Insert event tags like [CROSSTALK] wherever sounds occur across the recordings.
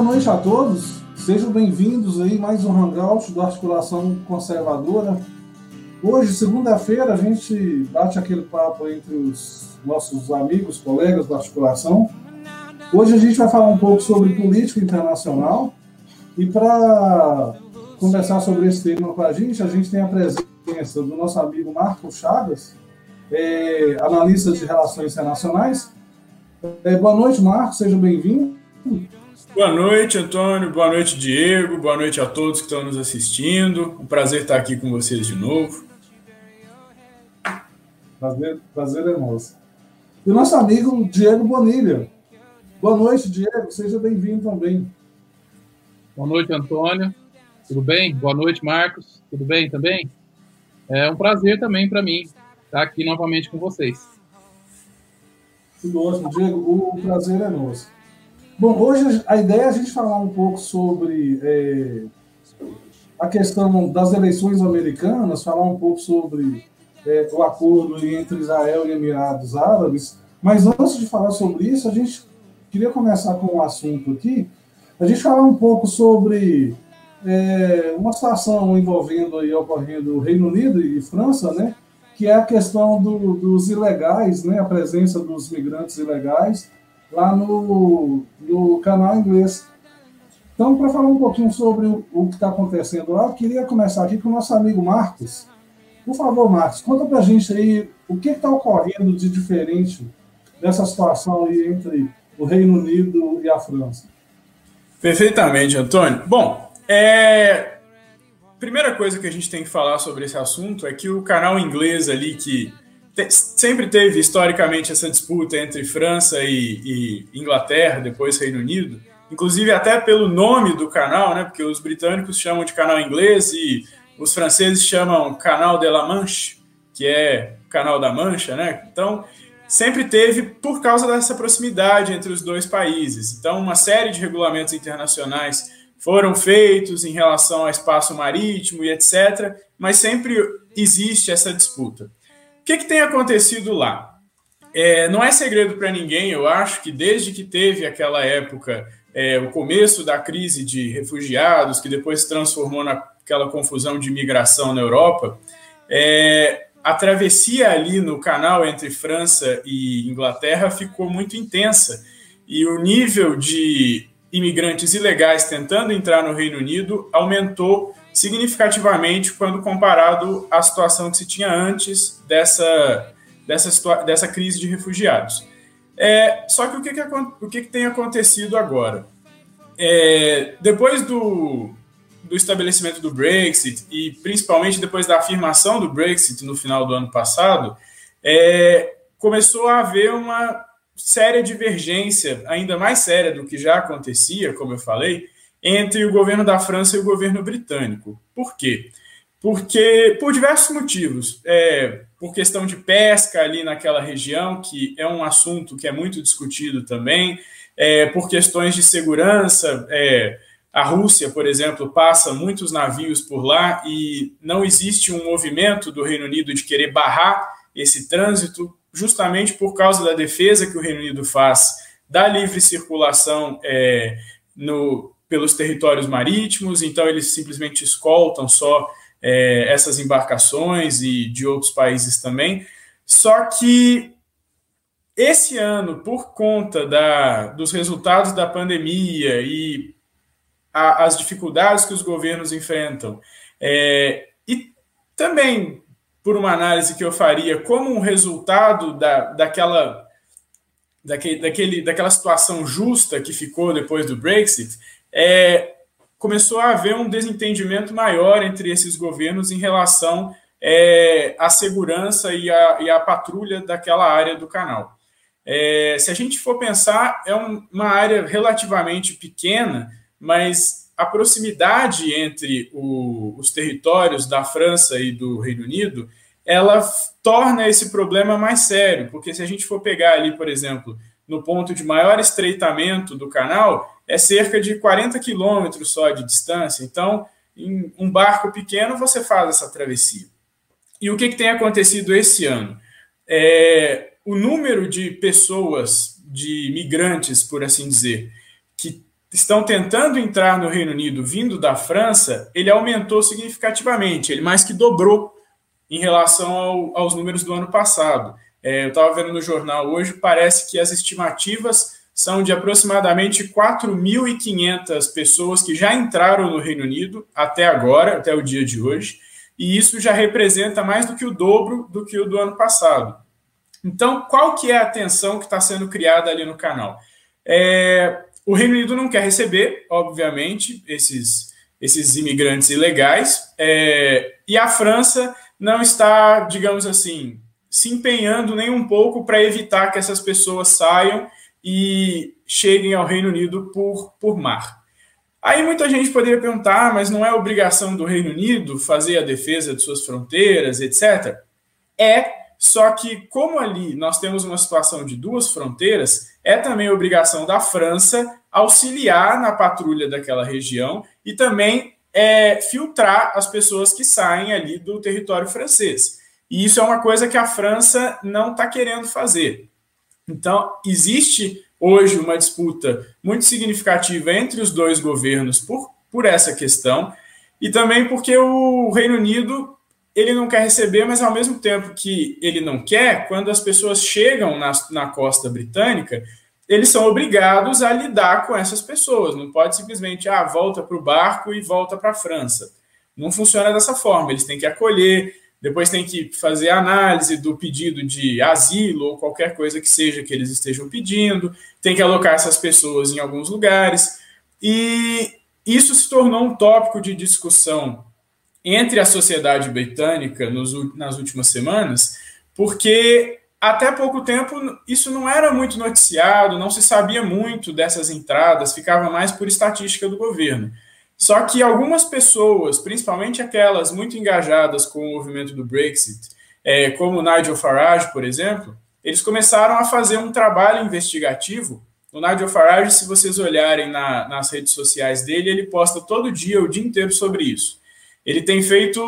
boa noite a todos. Sejam bem-vindos aí mais um Hangout da Articulação Conservadora. Hoje, segunda-feira, a gente bate aquele papo entre os nossos amigos, colegas da articulação. Hoje a gente vai falar um pouco sobre política internacional e para conversar sobre esse tema com a gente, a gente tem a presença do nosso amigo Marco Chagas, é, analista de relações internacionais. É, boa noite, Marco, seja bem-vindo. Boa noite, Antônio. Boa noite, Diego. Boa noite a todos que estão nos assistindo. Um prazer estar aqui com vocês de novo. Prazer, prazer é nosso. E o nosso amigo Diego Bonilha. Boa noite, Diego. Seja bem-vindo também. Boa noite, Antônio. Tudo bem? Boa noite, Marcos. Tudo bem também? É um prazer também para mim estar aqui novamente com vocês. Tudo ótimo, Diego. O prazer é nosso. Bom, hoje a ideia é a gente falar um pouco sobre é, a questão das eleições americanas, falar um pouco sobre é, o acordo entre Israel e Emirados Árabes. Mas antes de falar sobre isso, a gente queria começar com um assunto aqui. A gente falar um pouco sobre é, uma situação envolvendo aí, ocorrendo o Reino Unido e França, né? Que é a questão do, dos ilegais, né? A presença dos migrantes ilegais lá no, no canal inglês. Então, para falar um pouquinho sobre o, que está acontecendo lá, eu queria começar aqui com o nosso amigo Marcos. Por favor, Marcos, conta para a gente aí o que está ocorrendo de diferente nessa situação aí entre o Reino Unido e a França. Perfeitamente, Antônio. Bom, é... primeira coisa que a gente tem que falar sobre esse assunto é que o canal inglês ali que. Sempre teve historicamente essa disputa entre França e, e Inglaterra, depois Reino Unido, inclusive até pelo nome do canal, né? Porque os britânicos chamam de canal inglês e os franceses chamam Canal de la Manche, que é Canal da Mancha, né? Então, sempre teve por causa dessa proximidade entre os dois países. Então, uma série de regulamentos internacionais foram feitos em relação ao espaço marítimo e etc., mas sempre existe essa disputa. Que, que tem acontecido lá? É, não é segredo para ninguém, eu acho que desde que teve aquela época, é, o começo da crise de refugiados, que depois se transformou na aquela confusão de imigração na Europa, é, a travessia ali no canal entre França e Inglaterra ficou muito intensa e o nível de imigrantes ilegais tentando entrar no Reino Unido aumentou significativamente quando comparado à situação que se tinha antes dessa, dessa, dessa crise de refugiados. É, só que o que, que, o que, que tem acontecido agora? É, depois do, do estabelecimento do Brexit e principalmente depois da afirmação do Brexit no final do ano passado, é, começou a haver uma séria divergência, ainda mais séria do que já acontecia, como eu falei, entre o governo da França e o governo britânico. Por quê? Porque, por diversos motivos, é, por questão de pesca ali naquela região, que é um assunto que é muito discutido também, é, por questões de segurança, é, a Rússia, por exemplo, passa muitos navios por lá e não existe um movimento do Reino Unido de querer barrar esse trânsito, justamente por causa da defesa que o Reino Unido faz da livre circulação é, no, pelos territórios marítimos, então eles simplesmente escoltam só é, essas embarcações e de outros países também. Só que esse ano, por conta da, dos resultados da pandemia e a, as dificuldades que os governos enfrentam. É, e também, por uma análise que eu faria, como um resultado da, daquela, daquele, daquele, daquela situação justa que ficou depois do Brexit, é, começou a haver um desentendimento maior entre esses governos em relação é, à segurança e à, e à patrulha daquela área do canal. É, se a gente for pensar, é um, uma área relativamente pequena, mas a proximidade entre o, os territórios da França e do Reino Unido, ela torna esse problema mais sério, porque se a gente for pegar ali, por exemplo, no ponto de maior estreitamento do canal, é cerca de 40 quilômetros só de distância. Então, em um barco pequeno, você faz essa travessia. E o que, que tem acontecido esse ano? É, o número de pessoas, de migrantes, por assim dizer, que estão tentando entrar no Reino Unido vindo da França, ele aumentou significativamente, ele mais que dobrou em relação ao, aos números do ano passado. É, eu estava vendo no jornal hoje, parece que as estimativas são de aproximadamente 4.500 pessoas que já entraram no Reino Unido até agora, até o dia de hoje, e isso já representa mais do que o dobro do que o do ano passado. Então, qual que é a tensão que está sendo criada ali no canal? É, o Reino Unido não quer receber, obviamente, esses, esses imigrantes ilegais, é, e a França não está, digamos assim, se empenhando nem um pouco para evitar que essas pessoas saiam e cheguem ao Reino Unido por, por mar. Aí muita gente poderia perguntar, mas não é obrigação do Reino Unido fazer a defesa de suas fronteiras, etc. É, só que como ali nós temos uma situação de duas fronteiras, é também obrigação da França auxiliar na patrulha daquela região e também é, filtrar as pessoas que saem ali do território francês. E isso é uma coisa que a França não está querendo fazer. Então, existe hoje uma disputa muito significativa entre os dois governos por, por essa questão, e também porque o Reino Unido ele não quer receber, mas ao mesmo tempo que ele não quer, quando as pessoas chegam na, na costa britânica, eles são obrigados a lidar com essas pessoas. Não pode simplesmente, ah, volta para o barco e volta para a França. Não funciona dessa forma. Eles têm que acolher, depois tem que fazer análise do pedido de asilo ou qualquer coisa que seja que eles estejam pedindo, tem que alocar essas pessoas em alguns lugares. E isso se tornou um tópico de discussão entre a sociedade britânica nos, nas últimas semanas, porque até pouco tempo isso não era muito noticiado, não se sabia muito dessas entradas, ficava mais por estatística do governo. Só que algumas pessoas, principalmente aquelas muito engajadas com o movimento do Brexit, é, como Nigel Farage, por exemplo, eles começaram a fazer um trabalho investigativo. O Nigel Farage, se vocês olharem na, nas redes sociais dele, ele posta todo dia, o dia inteiro sobre isso. Ele tem feito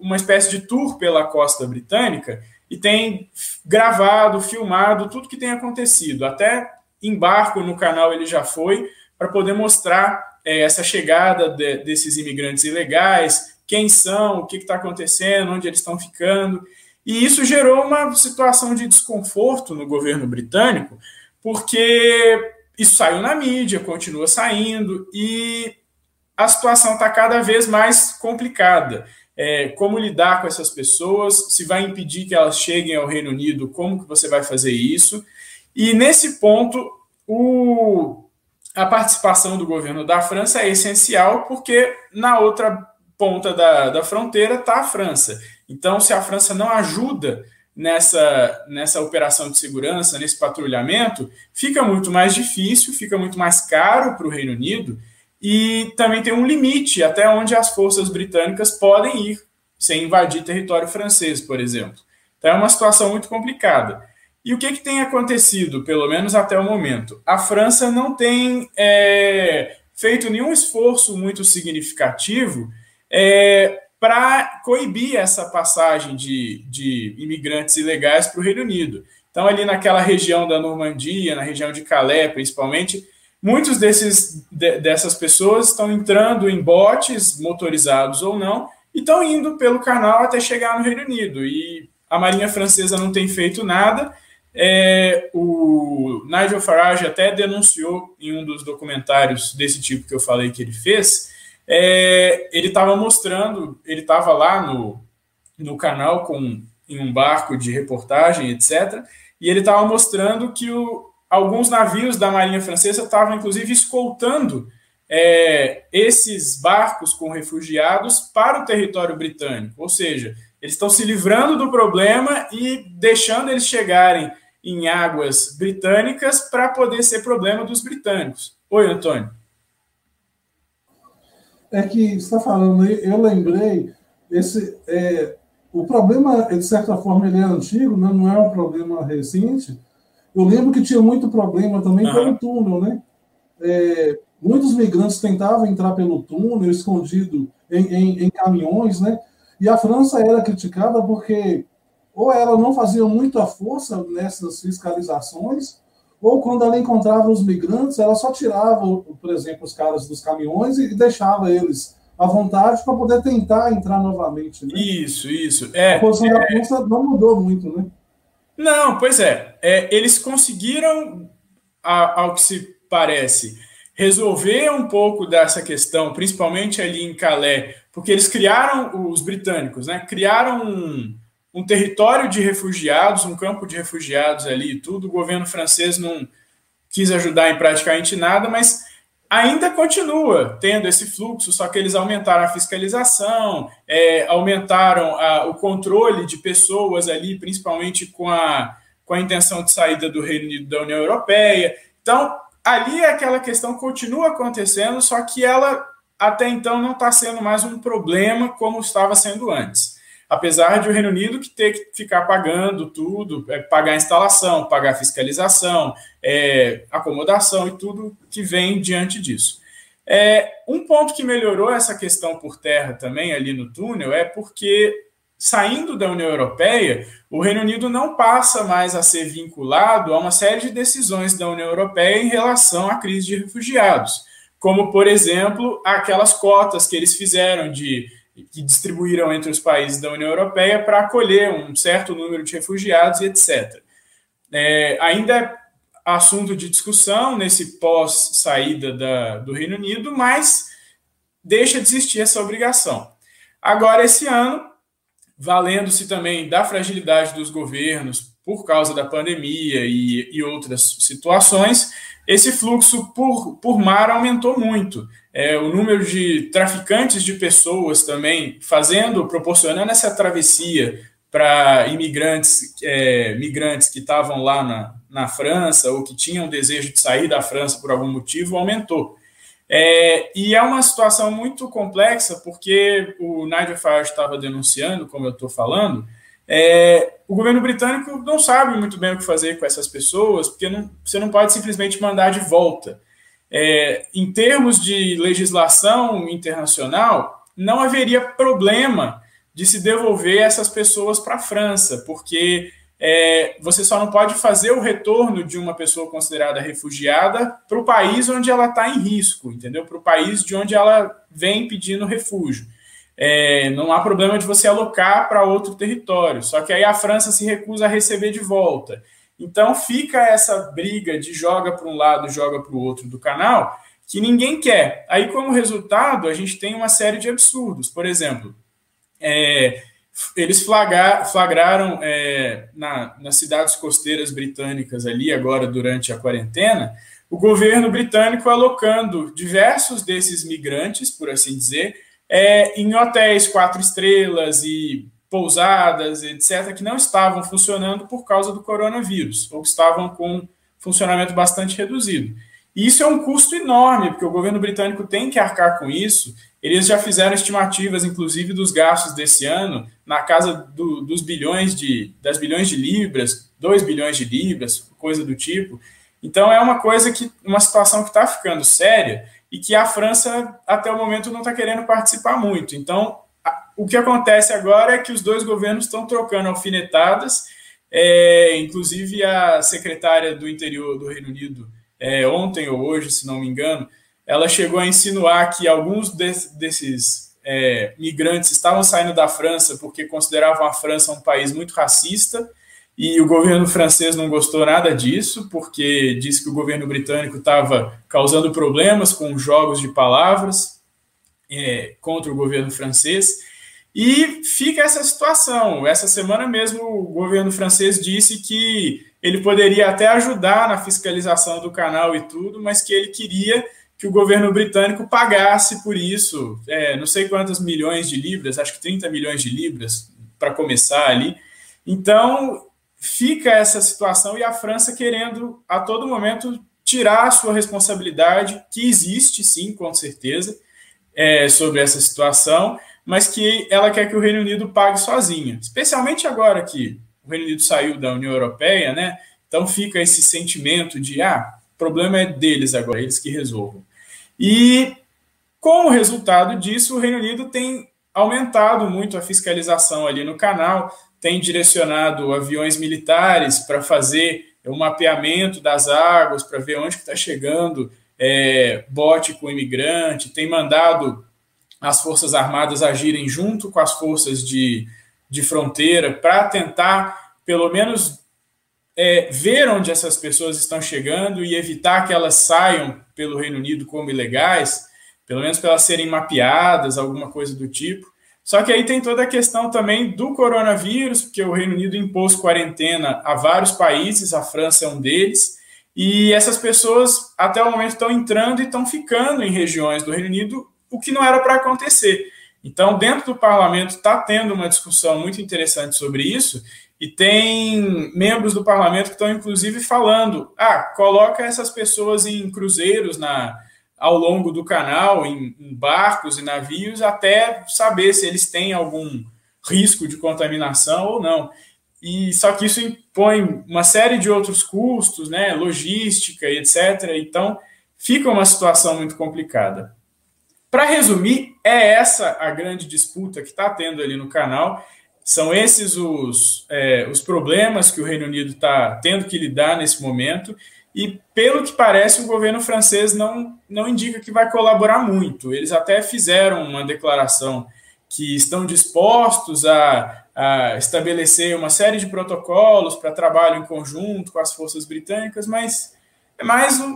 uma espécie de tour pela costa britânica e tem gravado, filmado tudo que tem acontecido. Até em barco no canal ele já foi, para poder mostrar é, essa chegada de, desses imigrantes ilegais, quem são, o que está acontecendo, onde eles estão ficando. E isso gerou uma situação de desconforto no governo britânico, porque isso saiu na mídia, continua saindo, e a situação está cada vez mais complicada. É, como lidar com essas pessoas, se vai impedir que elas cheguem ao Reino Unido, como que você vai fazer isso? E nesse ponto, o a participação do governo da França é essencial, porque na outra ponta da, da fronteira está a França. Então, se a França não ajuda nessa, nessa operação de segurança, nesse patrulhamento, fica muito mais difícil, fica muito mais caro para o Reino Unido e também tem um limite até onde as forças britânicas podem ir sem invadir território francês, por exemplo. Então, é uma situação muito complicada. E o que, que tem acontecido, pelo menos até o momento? A França não tem é, feito nenhum esforço muito significativo é, para coibir essa passagem de, de imigrantes ilegais para o Reino Unido. Então, ali naquela região da Normandia, na região de Calais, principalmente, muitos desses, de, dessas pessoas estão entrando em botes, motorizados ou não, e estão indo pelo canal até chegar no Reino Unido. E a Marinha Francesa não tem feito nada é, o Nigel Farage até denunciou em um dos documentários desse tipo que eu falei que ele fez. É, ele estava mostrando, ele estava lá no, no canal com em um barco de reportagem, etc. E ele estava mostrando que o, alguns navios da Marinha Francesa estavam, inclusive, escoltando é, esses barcos com refugiados para o território britânico. Ou seja, eles estão se livrando do problema e deixando eles chegarem em águas britânicas para poder ser problema dos britânicos. Oi, Antônio. É que você está falando aí, eu lembrei, esse, é, o problema, de certa forma, ele é antigo, né? não é um problema recente. Eu lembro que tinha muito problema também uhum. pelo túnel, né? É, muitos migrantes tentavam entrar pelo túnel, escondido em, em, em caminhões, né? E a França era criticada porque ou ela não fazia muita força nessas fiscalizações, ou quando ela encontrava os migrantes, ela só tirava, por exemplo, os caras dos caminhões e deixava eles à vontade para poder tentar entrar novamente. Né? Isso, isso. É, a posição é... da França não mudou muito, né? Não, pois é. é eles conseguiram, ao que se parece, resolver um pouco dessa questão, principalmente ali em Calais, porque eles criaram, os britânicos, né? Criaram um, um território de refugiados, um campo de refugiados ali e tudo. O governo francês não quis ajudar em praticamente nada, mas ainda continua tendo esse fluxo, só que eles aumentaram a fiscalização, é, aumentaram a, o controle de pessoas ali, principalmente com a, com a intenção de saída do Reino Unido da União Europeia. Então, ali aquela questão continua acontecendo, só que ela até então não está sendo mais um problema como estava sendo antes apesar de o Reino Unido que ter que ficar pagando tudo, é, pagar instalação, pagar fiscalização, é, acomodação e tudo que vem diante disso. É, um ponto que melhorou essa questão por terra também ali no túnel é porque saindo da União Europeia, o Reino Unido não passa mais a ser vinculado a uma série de decisões da União Europeia em relação à crise de refugiados, como por exemplo aquelas cotas que eles fizeram de que distribuíram entre os países da União Europeia para acolher um certo número de refugiados e etc. É, ainda é assunto de discussão nesse pós-saída do Reino Unido, mas deixa de existir essa obrigação. Agora, esse ano, valendo-se também da fragilidade dos governos por causa da pandemia e, e outras situações, esse fluxo por, por mar aumentou muito. É, o número de traficantes de pessoas também fazendo, proporcionando essa travessia para imigrantes, é, migrantes que estavam lá na, na França ou que tinham desejo de sair da França por algum motivo, aumentou. É, e é uma situação muito complexa, porque o Nigel Farage estava denunciando, como eu estou falando, é, o governo britânico não sabe muito bem o que fazer com essas pessoas, porque não, você não pode simplesmente mandar de volta. É, em termos de legislação internacional, não haveria problema de se devolver essas pessoas para a França, porque é, você só não pode fazer o retorno de uma pessoa considerada refugiada para o país onde ela está em risco, entendeu? Para o país de onde ela vem pedindo refúgio é, não há problema de você alocar para outro território. Só que aí a França se recusa a receber de volta. Então fica essa briga de joga para um lado, joga para o outro do canal, que ninguém quer. Aí, como resultado, a gente tem uma série de absurdos. Por exemplo, é, eles flagar, flagraram é, na, nas cidades costeiras britânicas ali, agora durante a quarentena, o governo britânico alocando diversos desses migrantes, por assim dizer, é, em hotéis quatro estrelas e pousadas, etc., que não estavam funcionando por causa do coronavírus, ou estavam com funcionamento bastante reduzido. E isso é um custo enorme, porque o governo britânico tem que arcar com isso. Eles já fizeram estimativas, inclusive, dos gastos desse ano, na casa do, dos bilhões de, das bilhões de libras, 2 bilhões de libras, coisa do tipo. Então é uma coisa que, uma situação que está ficando séria e que a França, até o momento, não está querendo participar muito. Então, o que acontece agora é que os dois governos estão trocando alfinetadas, é, inclusive a secretária do interior do Reino Unido, é, ontem ou hoje, se não me engano, ela chegou a insinuar que alguns de, desses é, migrantes estavam saindo da França porque consideravam a França um país muito racista e o governo francês não gostou nada disso, porque disse que o governo britânico estava causando problemas com jogos de palavras é, contra o governo francês. E fica essa situação. Essa semana mesmo, o governo francês disse que ele poderia até ajudar na fiscalização do canal e tudo, mas que ele queria que o governo britânico pagasse por isso, é, não sei quantas milhões de libras, acho que 30 milhões de libras para começar ali. Então, fica essa situação e a França querendo a todo momento tirar a sua responsabilidade, que existe sim, com certeza, é, sobre essa situação, mas que ela quer que o Reino Unido pague sozinha, especialmente agora que o Reino Unido saiu da União Europeia, né? Então fica esse sentimento de ah, o problema é deles agora, eles que resolvam. E como resultado disso, o Reino Unido tem aumentado muito a fiscalização ali no canal, tem direcionado aviões militares para fazer o mapeamento das águas para ver onde está chegando é, bote com imigrante, tem mandado as Forças Armadas agirem junto com as forças de, de fronteira para tentar, pelo menos, é, ver onde essas pessoas estão chegando e evitar que elas saiam pelo Reino Unido como ilegais, pelo menos para elas serem mapeadas, alguma coisa do tipo. Só que aí tem toda a questão também do coronavírus, porque o Reino Unido impôs quarentena a vários países, a França é um deles, e essas pessoas até o momento estão entrando e estão ficando em regiões do Reino Unido, o que não era para acontecer. Então, dentro do parlamento está tendo uma discussão muito interessante sobre isso, e tem membros do parlamento que estão, inclusive, falando: ah, coloca essas pessoas em cruzeiros na, ao longo do canal, em, em, barcos e navios, até saber se eles têm algum risco de contaminação ou não. E só que isso impõe uma série de outros custos, né, logística etc. Então, fica uma situação muito complicada. Para resumir, é essa a grande disputa que está tendo ali no canal. São esses os, é, os problemas que o Reino Unido está tendo que lidar nesse momento. E, pelo que parece, o governo francês não, não indica que vai colaborar muito. Eles até fizeram uma declaração que estão dispostos a, a estabelecer uma série de protocolos para trabalho em conjunto com as forças britânicas, mas é mais um,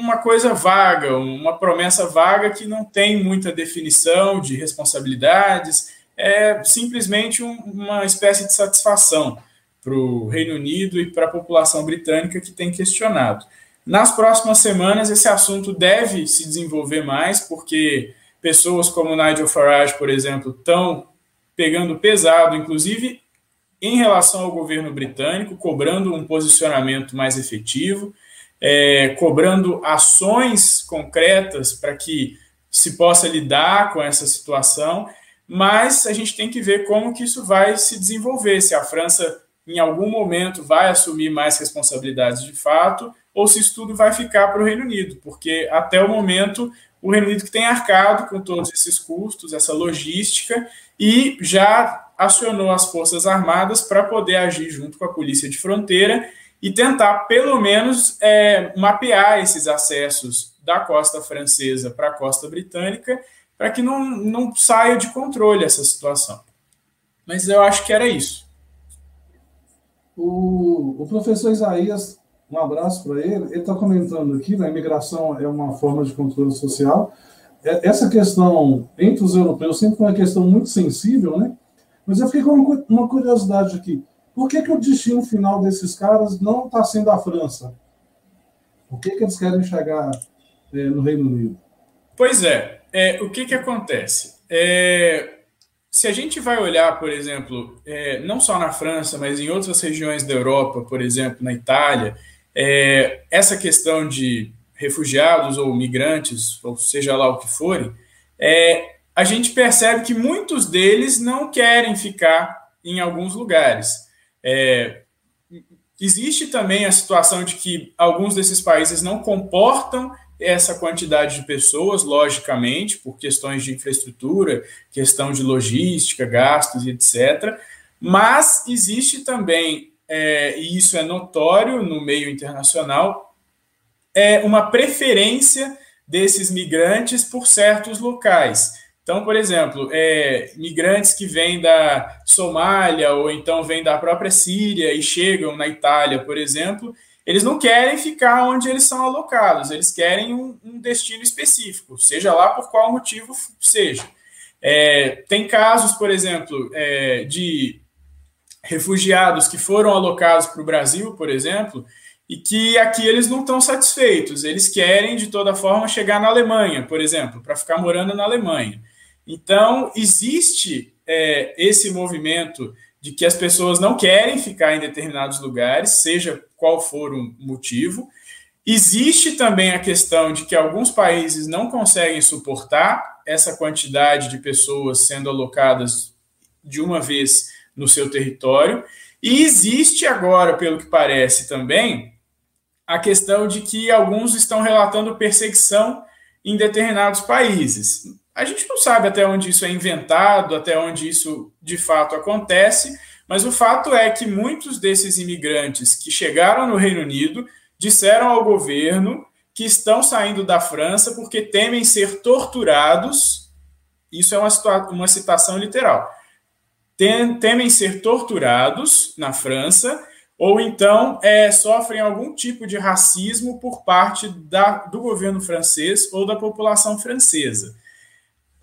uma coisa vaga, uma promessa vaga que não tem muita definição de responsabilidades, é simplesmente um, uma espécie de satisfação para o Reino Unido e para a população britânica que tem questionado. Nas próximas semanas, esse assunto deve se desenvolver mais, porque pessoas como Nigel Farage, por exemplo, estão pegando pesado, inclusive em relação ao governo britânico, cobrando um posicionamento mais efetivo, é, cobrando ações concretas para que se possa lidar com essa situação, mas a gente tem que ver como que isso vai se desenvolver, se a França em algum momento vai assumir mais responsabilidades de fato, ou se isso tudo vai ficar para o Reino Unido, porque até o momento o Reino Unido que tem arcado com todos esses custos, essa logística, e já acionou as Forças Armadas para poder agir junto com a Polícia de Fronteira e tentar, pelo menos, é, mapear esses acessos da costa francesa para a costa britânica, para que não, não saia de controle essa situação. Mas eu acho que era isso. O, o professor Isaías, um abraço para ele, ele está comentando aqui, né, a imigração é uma forma de controle social. É, essa questão entre os europeus sempre foi uma questão muito sensível, né? Mas eu fiquei com uma curiosidade aqui. Por que, que o destino final desses caras não está sendo a França? Por que, que eles querem chegar é, no Reino Unido? Pois é, é o que, que acontece? É, se a gente vai olhar, por exemplo, é, não só na França, mas em outras regiões da Europa, por exemplo, na Itália, é, essa questão de refugiados ou migrantes, ou seja lá o que forem, é, a gente percebe que muitos deles não querem ficar em alguns lugares. É, existe também a situação de que alguns desses países não comportam essa quantidade de pessoas, logicamente, por questões de infraestrutura, questão de logística, gastos e etc. Mas existe também, é, e isso é notório no meio internacional, é uma preferência desses migrantes por certos locais. Então, por exemplo, é, migrantes que vêm da Somália ou então vêm da própria Síria e chegam na Itália, por exemplo, eles não querem ficar onde eles são alocados, eles querem um, um destino específico, seja lá por qual motivo seja. É, tem casos, por exemplo, é, de refugiados que foram alocados para o Brasil, por exemplo, e que aqui eles não estão satisfeitos, eles querem de toda forma chegar na Alemanha, por exemplo, para ficar morando na Alemanha. Então, existe é, esse movimento de que as pessoas não querem ficar em determinados lugares, seja qual for o motivo. Existe também a questão de que alguns países não conseguem suportar essa quantidade de pessoas sendo alocadas de uma vez no seu território. E existe agora, pelo que parece também, a questão de que alguns estão relatando perseguição em determinados países. A gente não sabe até onde isso é inventado, até onde isso de fato acontece, Mas o fato é que muitos desses imigrantes que chegaram no Reino Unido disseram ao governo que estão saindo da França porque temem ser torturados. Isso é uma, uma citação literal. Temem ser torturados na França ou então é, sofrem algum tipo de racismo por parte da, do governo francês ou da população francesa.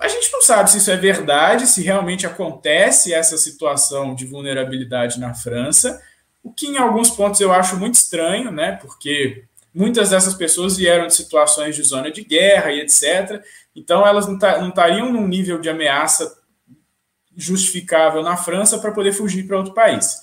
A gente não sabe se isso é verdade, se realmente acontece essa situação de vulnerabilidade na França, o que em alguns pontos eu acho muito estranho, né? Porque muitas dessas pessoas vieram de situações de zona de guerra e etc. Então elas não estariam num nível de ameaça justificável na França para poder fugir para outro país.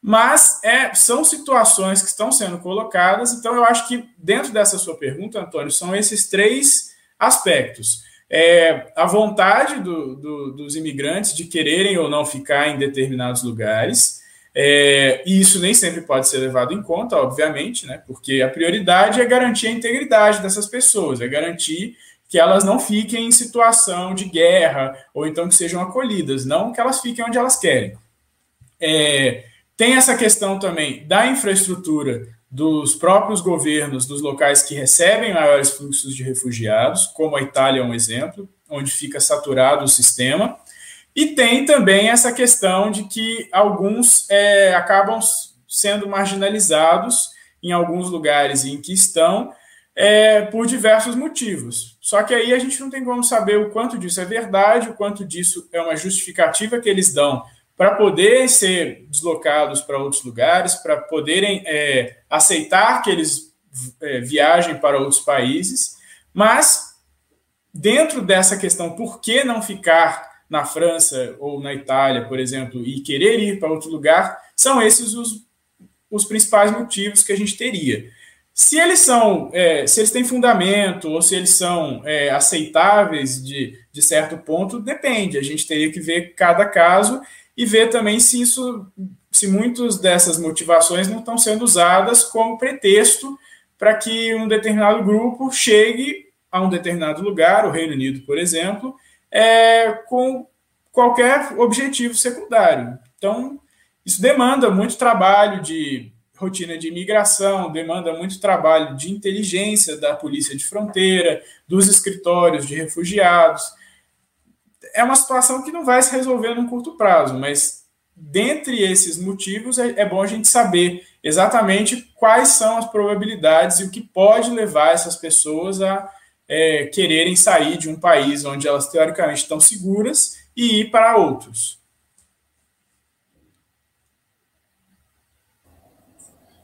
Mas é, são situações que estão sendo colocadas, então eu acho que dentro dessa sua pergunta, Antônio, são esses três aspectos. É, a vontade do, do, dos imigrantes de quererem ou não ficar em determinados lugares, é, e isso nem sempre pode ser levado em conta, obviamente, né, porque a prioridade é garantir a integridade dessas pessoas, é garantir que elas não fiquem em situação de guerra, ou então que sejam acolhidas, não que elas fiquem onde elas querem. É, tem essa questão também da infraestrutura dos próprios governos dos locais que recebem maiores fluxos de refugiados, como a Itália é um exemplo, onde fica saturado o sistema. E tem também essa questão de que alguns é, acabam sendo marginalizados em alguns lugares em que estão é, por diversos motivos. Só que aí a gente não tem como saber o quanto disso é verdade, o quanto disso é uma justificativa que eles dão para poderem ser deslocados para outros lugares, para poderem é, aceitar que eles é, viajem para outros países, mas dentro dessa questão, por que não ficar na França ou na Itália, por exemplo, e querer ir para outro lugar, são esses os, os principais motivos que a gente teria. Se eles são, é, se eles têm fundamento ou se eles são é, aceitáveis de, de certo ponto, depende. A gente teria que ver cada caso e ver também se isso, se muitas dessas motivações não estão sendo usadas como pretexto para que um determinado grupo chegue a um determinado lugar, o Reino Unido, por exemplo, é, com qualquer objetivo secundário. Então, isso demanda muito trabalho de rotina de imigração, demanda muito trabalho de inteligência da polícia de fronteira, dos escritórios de refugiados é uma situação que não vai se resolver num curto prazo, mas dentre esses motivos é, é bom a gente saber exatamente quais são as probabilidades e o que pode levar essas pessoas a é, quererem sair de um país onde elas teoricamente estão seguras e ir para outros.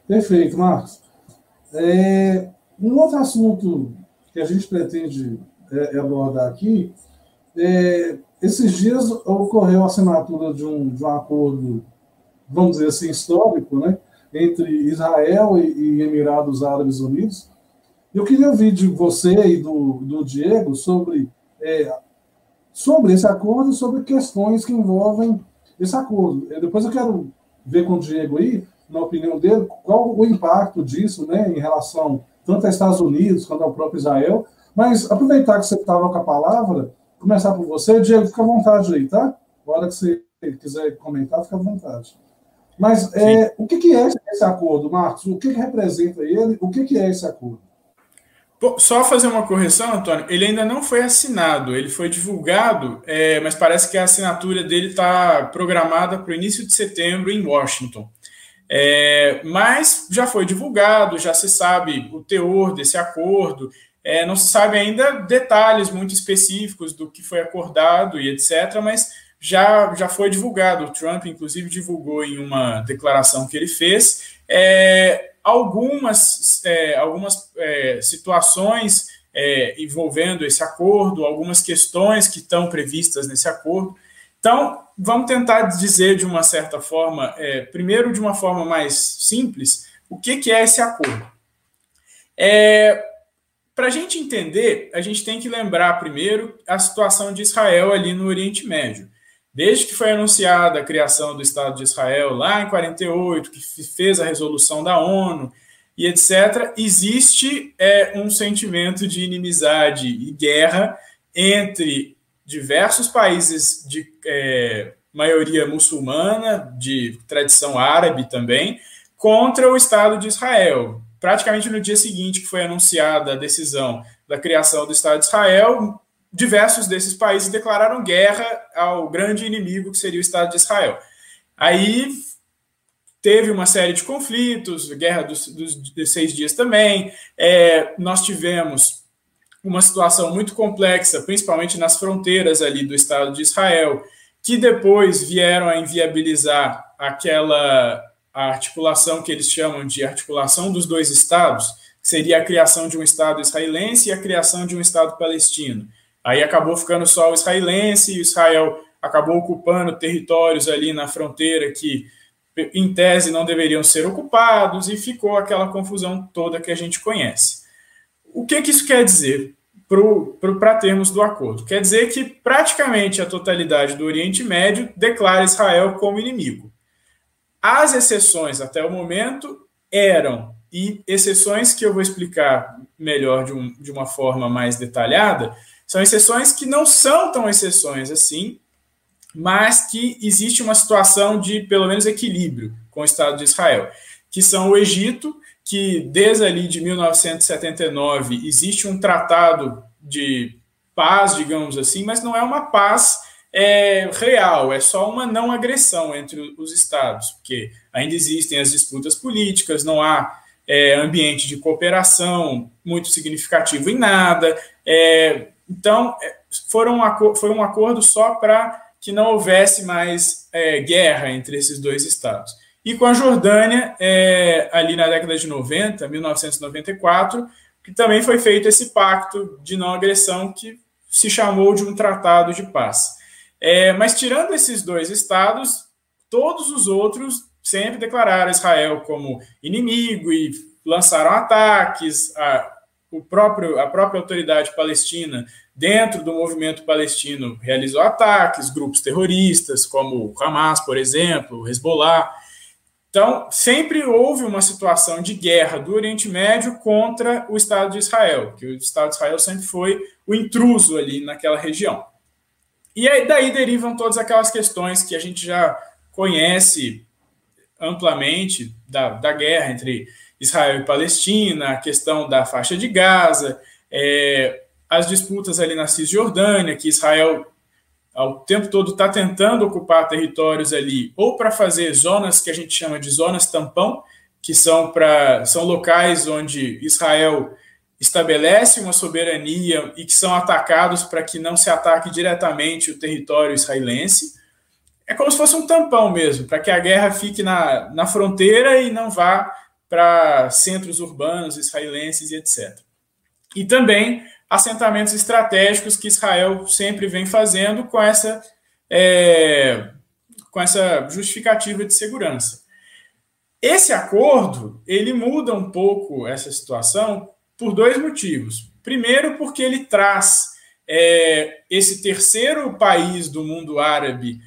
Perfeito, Marcos. É, um outro assunto que a gente pretende é, abordar aqui é, esses dias ocorreu a assinatura de um, de um acordo, vamos dizer assim, histórico, né, entre Israel e, e Emirados Árabes Unidos. Eu queria ouvir de você e do, do Diego sobre, é, sobre esse acordo e sobre questões que envolvem esse acordo. Depois eu quero ver com o Diego aí, na opinião dele, qual o impacto disso né, em relação tanto aos Estados Unidos quanto ao próprio Israel. Mas aproveitar que você estava com a palavra, começar por você. Diego, fica à vontade aí, tá? Na hora que você quiser comentar, fica à vontade. Mas é, o que, que, é esse acordo, Marcos? O que, que representa ele? O que, que é esse acordo? Só fazer uma correção, Antônio. Ele ainda não foi assinado, ele foi divulgado, é, mas parece que a assinatura dele está programada para o início de setembro em Washington. É, mas já foi divulgado, já se sabe o teor desse acordo. É, não se sabe ainda detalhes muito específicos do que foi acordado e etc., mas já, já foi divulgado. O Trump, inclusive, divulgou em uma declaração que ele fez é, algumas, é, algumas é, situações é, envolvendo esse acordo, algumas questões que estão previstas nesse acordo. Então, vamos tentar dizer de uma certa forma, é, primeiro de uma forma mais simples, o que, que é esse acordo. É, para a gente entender, a gente tem que lembrar primeiro a situação de Israel ali no Oriente Médio. Desde que foi anunciada a criação do Estado de Israel lá em 48, que fez a resolução da ONU e etc., existe é, um sentimento de inimizade e guerra entre diversos países de, é, maioria muçulmana, de tradição árabe também, contra o Estado de Israel. Praticamente no dia seguinte que foi anunciada a decisão da criação do Estado de Israel, diversos desses países declararam guerra ao grande inimigo que seria o Estado de Israel. Aí teve uma série de conflitos, guerra dos, dos seis dias também. É, nós tivemos uma situação muito complexa, principalmente nas fronteiras ali do Estado de Israel, que depois vieram a inviabilizar aquela articulação que eles chamam de articulação dos dois estados, que seria a criação de um Estado israelense e a criação de um Estado palestino. Aí acabou ficando só o israelense, e Israel acabou ocupando territórios ali na fronteira que, em tese, não deveriam ser ocupados, e ficou aquela confusão toda que a gente conhece. O que, que isso quer dizer para termos do acordo? Quer dizer que praticamente a totalidade do Oriente Médio declara Israel como inimigo. As exceções até o momento eram, e exceções que eu vou explicar melhor de, um, de uma forma mais detalhada, são exceções que não são tão exceções assim, mas que existe uma situação de, pelo menos, equilíbrio com o Estado de Israel, que são o Egito, que desde ali de 1979 existe um tratado de paz, digamos assim, mas não é uma paz é, real, é só uma não agressão entre os estados, porque ainda existem as disputas políticas, não há é, ambiente de cooperação muito significativo em nada, é, então, é, foram foi um acordo só para que não houvesse mais é, guerra entre esses dois estados. E com a Jordânia, é, ali na década de 90, 1994, que também foi feito esse pacto de não agressão que se chamou de um tratado de paz. É, mas tirando esses dois estados, todos os outros sempre declararam Israel como inimigo e lançaram ataques. A, o próprio, a própria autoridade palestina dentro do movimento palestino realizou ataques, grupos terroristas, como o Hamas, por exemplo, o Hezbollah. Então, sempre houve uma situação de guerra do Oriente Médio contra o Estado de Israel, que o Estado de Israel sempre foi o intruso ali naquela região. E aí daí derivam todas aquelas questões que a gente já conhece amplamente da, da guerra entre Israel e Palestina, a questão da faixa de Gaza, é, as disputas ali na Cisjordânia, que Israel ao tempo todo está tentando ocupar territórios ali, ou para fazer zonas que a gente chama de zonas tampão, que são para são locais onde Israel estabelece uma soberania e que são atacados para que não se ataque diretamente o território israelense. É como se fosse um tampão mesmo, para que a guerra fique na, na fronteira e não vá para centros urbanos israelenses e etc. E também assentamentos estratégicos que Israel sempre vem fazendo com essa, é, com essa justificativa de segurança. Esse acordo ele muda um pouco essa situação por dois motivos. Primeiro, porque ele traz é, esse terceiro país do mundo árabe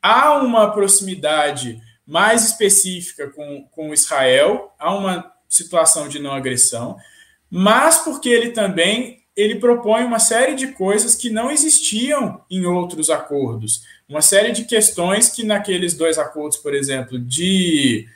a uma proximidade mais específica com, com Israel, a uma situação de não agressão, mas porque ele também ele propõe uma série de coisas que não existiam em outros acordos. Uma série de questões que naqueles dois acordos, por exemplo, de,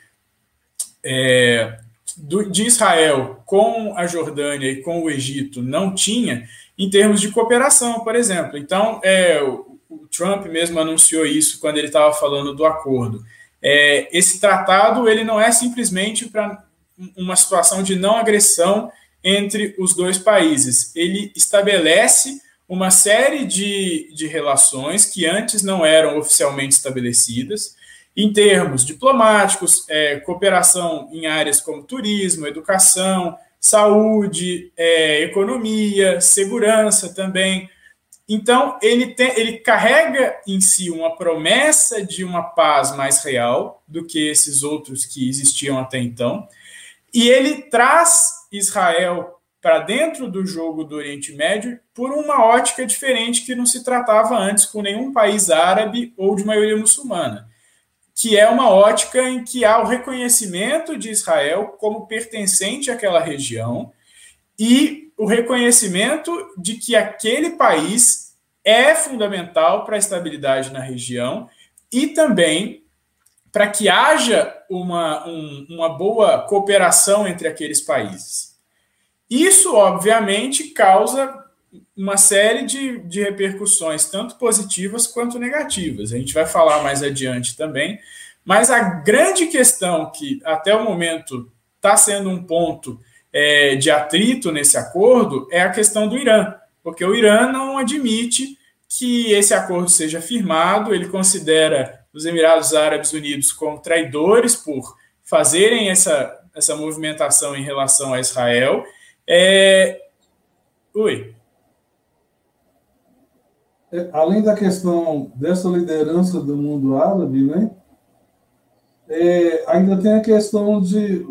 é, do, de Israel com a Jordânia e com o Egito não tinha, em termos de cooperação, por exemplo. Então, é, o, Trump mesmo anunciou isso quando ele estava falando do acordo. É, esse tratado ele não é simplesmente para uma situação de não agressão entre os dois países. Ele estabelece uma série de, de relações que antes não eram oficialmente estabelecidas, em termos diplomáticos, é, cooperação em áreas como turismo, educação, saúde, é, economia, segurança também. Então, ele, tem, ele carrega em si uma promessa de uma paz mais real do que esses outros que existiam até então, e ele traz Israel para dentro do jogo do Oriente Médio por uma ótica diferente que não se tratava antes com nenhum país árabe ou de maioria muçulmana, que é uma ótica em que há o reconhecimento de Israel como pertencente àquela região e o reconhecimento de que aquele país é fundamental para a estabilidade na região e também para que haja uma, um, uma boa cooperação entre aqueles países. Isso, obviamente, causa uma série de, de repercussões, tanto positivas quanto negativas. A gente vai falar mais adiante também, mas a grande questão que até o momento está sendo um ponto é, de atrito nesse acordo é a questão do Irã, porque o Irã não admite que esse acordo seja firmado, ele considera os Emirados Árabes Unidos como traidores por fazerem essa, essa movimentação em relação a Israel. É... Oi. É, além da questão dessa liderança do mundo árabe, né? É, ainda tem a questão de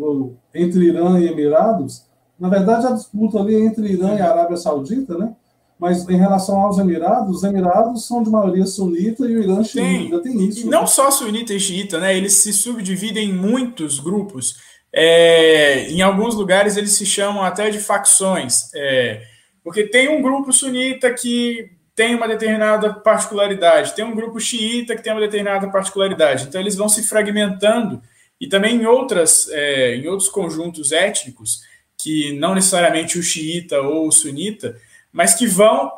entre Irã e Emirados. Na verdade, a disputa ali é entre Irã e Arábia Saudita, né? Mas em relação aos Emirados, os Emirados são de maioria sunita e o Irã xiita. Tem, tem isso. E né? não só sunita e xiita, né? Eles se subdividem em muitos grupos. É, em alguns lugares eles se chamam até de facções. É, porque tem um grupo sunita que tem uma determinada particularidade, tem um grupo xiita que tem uma determinada particularidade. Então eles vão se fragmentando e também em outras, é, em outros conjuntos étnicos que não necessariamente o xiita ou o sunita, mas que vão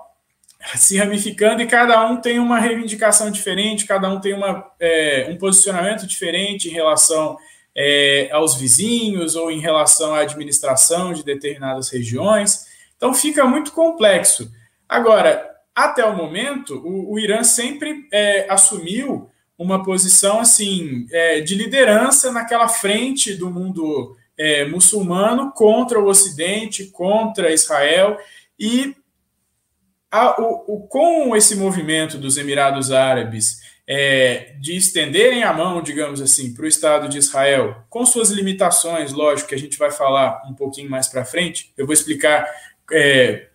se ramificando e cada um tem uma reivindicação diferente, cada um tem uma, é, um posicionamento diferente em relação é, aos vizinhos ou em relação à administração de determinadas regiões. Então fica muito complexo. Agora, até o momento, o, o Irã sempre é, assumiu uma posição assim é, de liderança naquela frente do mundo é, muçulmano contra o Ocidente, contra Israel. E a, o, o, com esse movimento dos Emirados Árabes é, de estenderem a mão, digamos assim, para o Estado de Israel, com suas limitações, lógico, que a gente vai falar um pouquinho mais para frente, eu vou explicar é,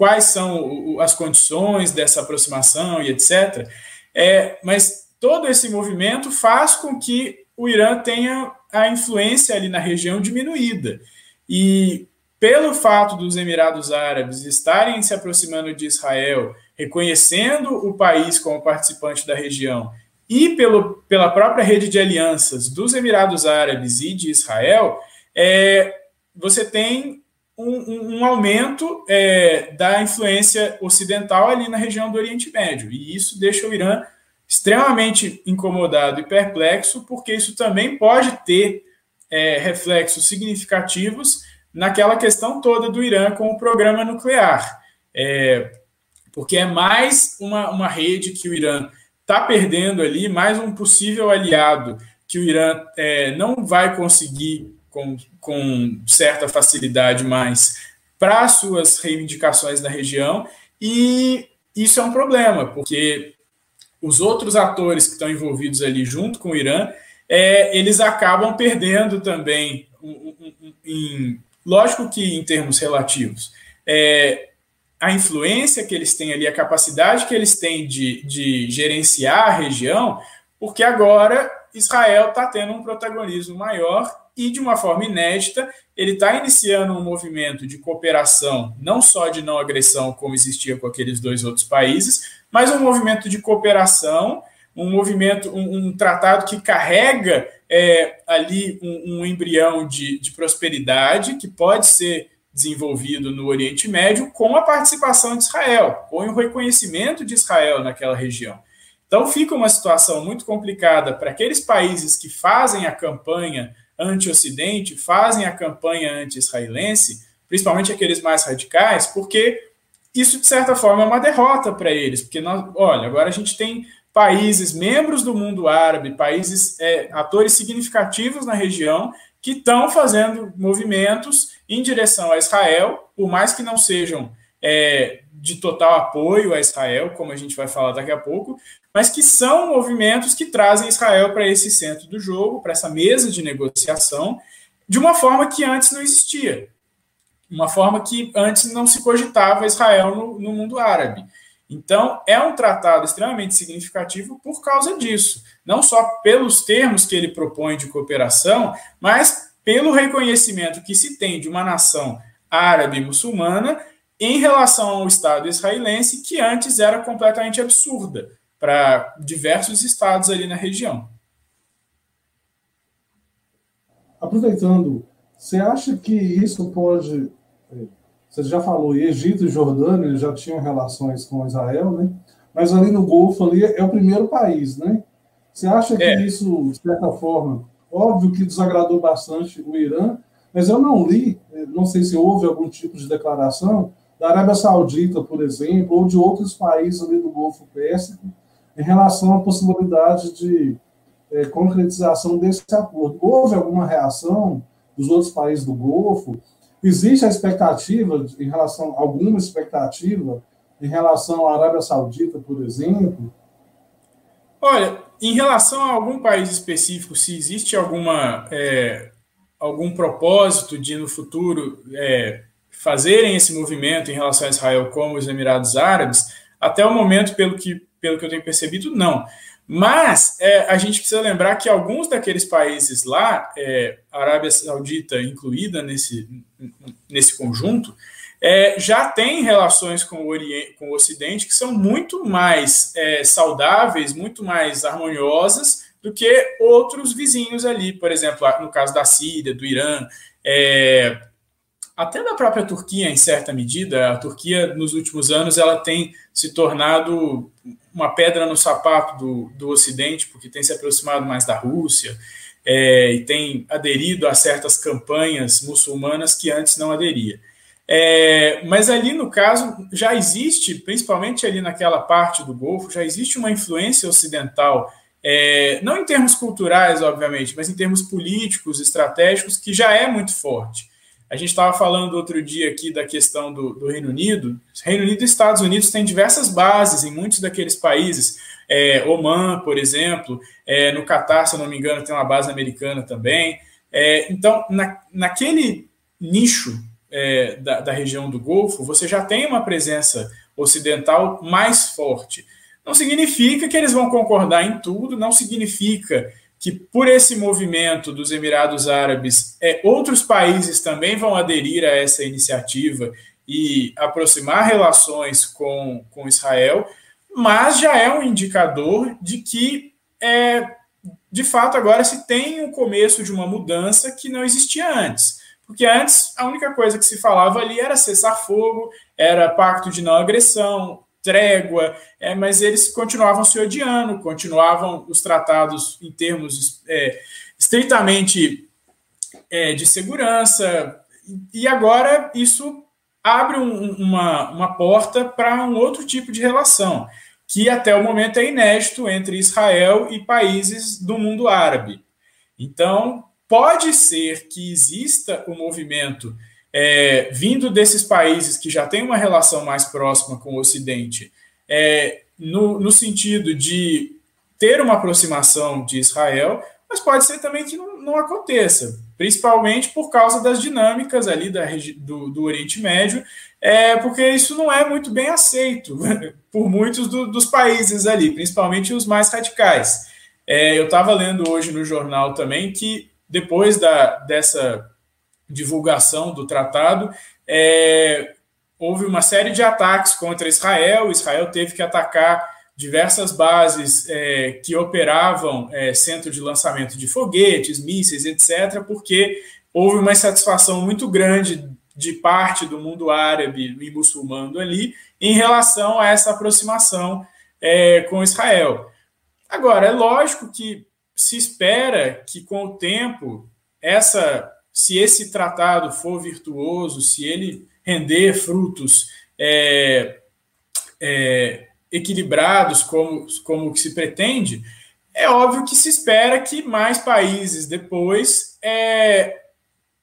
quais são as condições dessa aproximação e etc. É, mas todo esse movimento faz com que o Irã tenha a influência ali na região diminuída. E pelo fato dos Emirados Árabes estarem se aproximando de Israel, reconhecendo o país como participante da região, e pelo, pela própria rede de alianças dos Emirados Árabes e de Israel, é, você tem um, um aumento é, da influência ocidental ali na região do Oriente Médio. E isso deixa o Irã extremamente incomodado e perplexo, porque isso também pode ter é, reflexos significativos naquela questão toda do Irã com o programa nuclear. É, porque é mais uma, uma rede que o Irã está perdendo ali, mais um possível aliado que o Irã é, não vai conseguir com, com certa facilidade mais para suas reivindicações na região, e isso é um problema, porque os outros atores que estão envolvidos ali junto com o Irã, é, eles acabam perdendo também, um, um, um, em, lógico que em termos relativos, é, a influência que eles têm ali, a capacidade que eles têm de, de gerenciar a região, porque agora Israel está tendo um protagonismo maior e, de uma forma inédita, ele está iniciando um movimento de cooperação, não só de não agressão, como existia com aqueles dois outros países, mas um movimento de cooperação, um movimento, um, um tratado que carrega é, ali um, um embrião de, de prosperidade que pode ser desenvolvido no Oriente Médio com a participação de Israel, com o reconhecimento de Israel naquela região. Então fica uma situação muito complicada para aqueles países que fazem a campanha anti-Ocidente, fazem a campanha anti-israelense, principalmente aqueles mais radicais, porque isso, de certa forma, é uma derrota para eles, porque, nós, olha, agora a gente tem países, membros do mundo árabe, países, é, atores significativos na região, que estão fazendo movimentos em direção a Israel, por mais que não sejam é, de total apoio a Israel, como a gente vai falar daqui a pouco, mas que são movimentos que trazem Israel para esse centro do jogo, para essa mesa de negociação, de uma forma que antes não existia. Uma forma que antes não se cogitava Israel no, no mundo árabe. Então, é um tratado extremamente significativo por causa disso. Não só pelos termos que ele propõe de cooperação, mas pelo reconhecimento que se tem de uma nação árabe muçulmana em relação ao Estado israelense, que antes era completamente absurda para diversos estados ali na região. Aproveitando, você acha que isso pode. É, você já falou, Egito e Jordânia já tinham relações com Israel, né? Mas ali no Golfo ali é o primeiro país, né? Você acha que é. isso, de certa forma, óbvio que desagradou bastante o Irã, mas eu não li, é, não sei se houve algum tipo de declaração da Arábia Saudita, por exemplo, ou de outros países ali do Golfo Pérsico, em relação à possibilidade de é, concretização desse acordo. Houve alguma reação dos outros países do Golfo? Existe a expectativa, em relação, alguma expectativa em relação à Arábia Saudita, por exemplo? Olha, em relação a algum país específico, se existe alguma é, algum propósito de no futuro é, fazerem esse movimento em relação a Israel como os Emirados Árabes, até o momento, pelo que, pelo que eu tenho percebido, não. Mas é, a gente precisa lembrar que alguns daqueles países lá, é, Arábia Saudita incluída nesse, nesse conjunto, é, já tem relações com o, Oriente, com o Ocidente que são muito mais é, saudáveis, muito mais harmoniosas do que outros vizinhos ali, por exemplo, no caso da Síria, do Irã, é, até da própria Turquia, em certa medida, a Turquia, nos últimos anos, ela tem se tornado uma pedra no sapato do, do Ocidente, porque tem se aproximado mais da Rússia é, e tem aderido a certas campanhas muçulmanas que antes não aderia. É, mas ali, no caso, já existe, principalmente ali naquela parte do Golfo, já existe uma influência ocidental, é, não em termos culturais, obviamente, mas em termos políticos, estratégicos, que já é muito forte. A gente estava falando outro dia aqui da questão do, do, Reino Unido. Reino Unido e Estados Unidos têm diversas bases em muitos daqueles países. É, Oman, por exemplo, é, no Catar, se eu não me engano, tem uma base americana também. É, então, na, naquele nicho é, da, da região do Golfo, você já tem uma presença ocidental mais forte. Não significa que eles vão concordar em tudo, não significa que por esse movimento dos Emirados Árabes, é, outros países também vão aderir a essa iniciativa e aproximar relações com, com Israel, mas já é um indicador de que, é, de fato, agora se tem o começo de uma mudança que não existia antes. Porque antes a única coisa que se falava ali era cessar fogo, era pacto de não agressão, trégua, é, mas eles continuavam se odiando, continuavam os tratados em termos é, estritamente é, de segurança, e agora isso abre um, uma, uma porta para um outro tipo de relação, que até o momento é inédito entre Israel e países do mundo árabe. Então, pode ser que exista o um movimento é, vindo desses países que já têm uma relação mais próxima com o Ocidente, é, no, no, sentido de ter uma aproximação de Israel, mas pode ser também que não, não aconteça, principalmente por causa das dinâmicas ali da, do, do Oriente Médio, é, porque isso não é muito bem aceito [LAUGHS] por muitos do, dos países ali, principalmente os mais radicais. É, eu estava lendo hoje no jornal também que depois da, dessa divulgação do tratado, é, houve uma série de ataques contra Israel. Israel teve que atacar diversas bases é, que operavam é, centro de lançamento de foguetes, mísseis, etc., porque houve uma insatisfação muito grande de parte do mundo árabe e muçulmano ali em relação a essa aproximação é, com Israel. Agora, é lógico que se espera que com o tempo essa se esse tratado for virtuoso, se ele render frutos é, é, equilibrados, como, como que se pretende, é óbvio que se espera que mais países depois, é,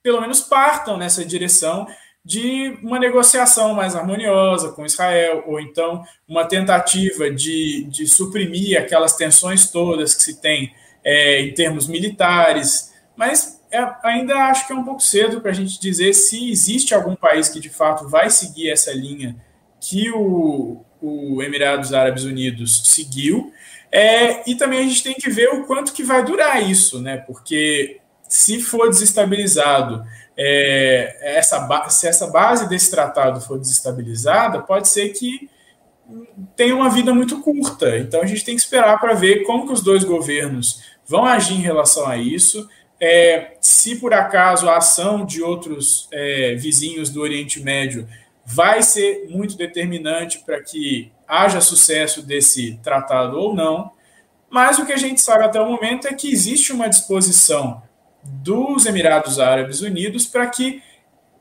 pelo menos, partam nessa direção de uma negociação mais harmoniosa com Israel, ou então uma tentativa de, de suprimir aquelas tensões todas que se tem é, em termos militares. Mas é, ainda acho que é um pouco cedo para a gente dizer se existe algum país que de fato vai seguir essa linha que o, o Emirados Árabes Unidos seguiu. É, e também a gente tem que ver o quanto que vai durar isso, né? Porque se for desestabilizado, é, essa, se essa base desse tratado for desestabilizada, pode ser que tem uma vida muito curta. Então a gente tem que esperar para ver como que os dois governos vão agir em relação a isso. É, se por acaso a ação de outros é, vizinhos do Oriente Médio vai ser muito determinante para que haja sucesso desse tratado ou não. Mas o que a gente sabe até o momento é que existe uma disposição dos Emirados Árabes Unidos para que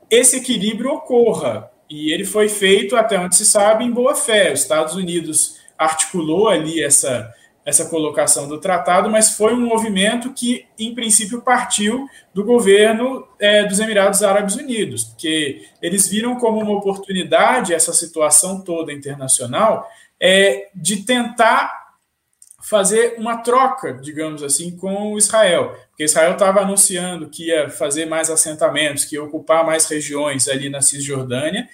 esse equilíbrio ocorra. E ele foi feito, até onde se sabe, em boa fé. Os Estados Unidos articulou ali essa, essa colocação do tratado, mas foi um movimento que, em princípio, partiu do governo é, dos Emirados Árabes Unidos, porque eles viram como uma oportunidade essa situação toda internacional é, de tentar fazer uma troca, digamos assim, com Israel. Porque Israel estava anunciando que ia fazer mais assentamentos, que ia ocupar mais regiões ali na Cisjordânia,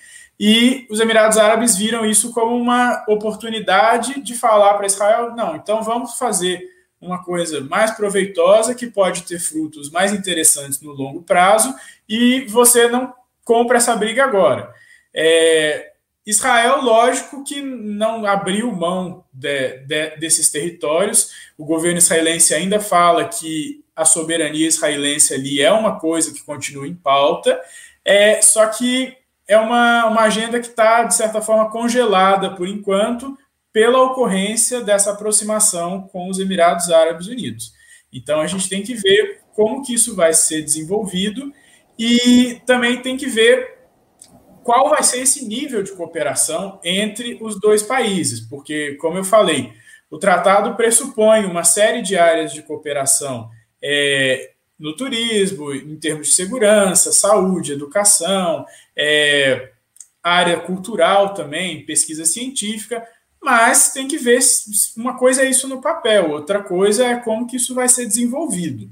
e os Emirados Árabes viram isso como uma oportunidade de falar para Israel: não, então vamos fazer uma coisa mais proveitosa, que pode ter frutos mais interessantes no longo prazo, e você não compra essa briga agora. É, Israel, lógico que não abriu mão de, de, desses territórios. O governo israelense ainda fala que a soberania israelense ali é uma coisa que continua em pauta, é, só que é uma, uma agenda que está, de certa forma, congelada por enquanto, pela ocorrência dessa aproximação com os Emirados Árabes Unidos. Então a gente tem que ver como que isso vai ser desenvolvido e também tem que ver qual vai ser esse nível de cooperação entre os dois países, porque, como eu falei, o tratado pressupõe uma série de áreas de cooperação é, no turismo, em termos de segurança, saúde, educação, é, área cultural também, pesquisa científica, mas tem que ver uma coisa é isso no papel, outra coisa é como que isso vai ser desenvolvido.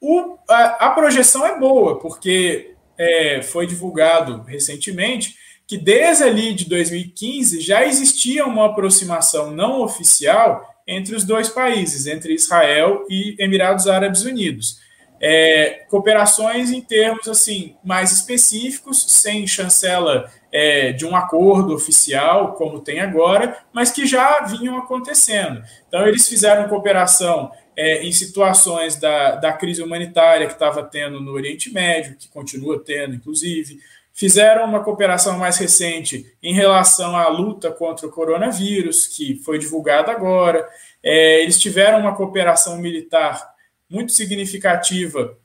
O, a, a projeção é boa, porque é, foi divulgado recentemente que desde ali de 2015 já existia uma aproximação não oficial entre os dois países, entre Israel e Emirados Árabes Unidos. É, cooperações em termos assim mais específicos, sem chancela é, de um acordo oficial, como tem agora, mas que já vinham acontecendo. Então, eles fizeram cooperação é, em situações da, da crise humanitária que estava tendo no Oriente Médio, que continua tendo, inclusive. Fizeram uma cooperação mais recente em relação à luta contra o coronavírus, que foi divulgada agora. É, eles tiveram uma cooperação militar muito significativa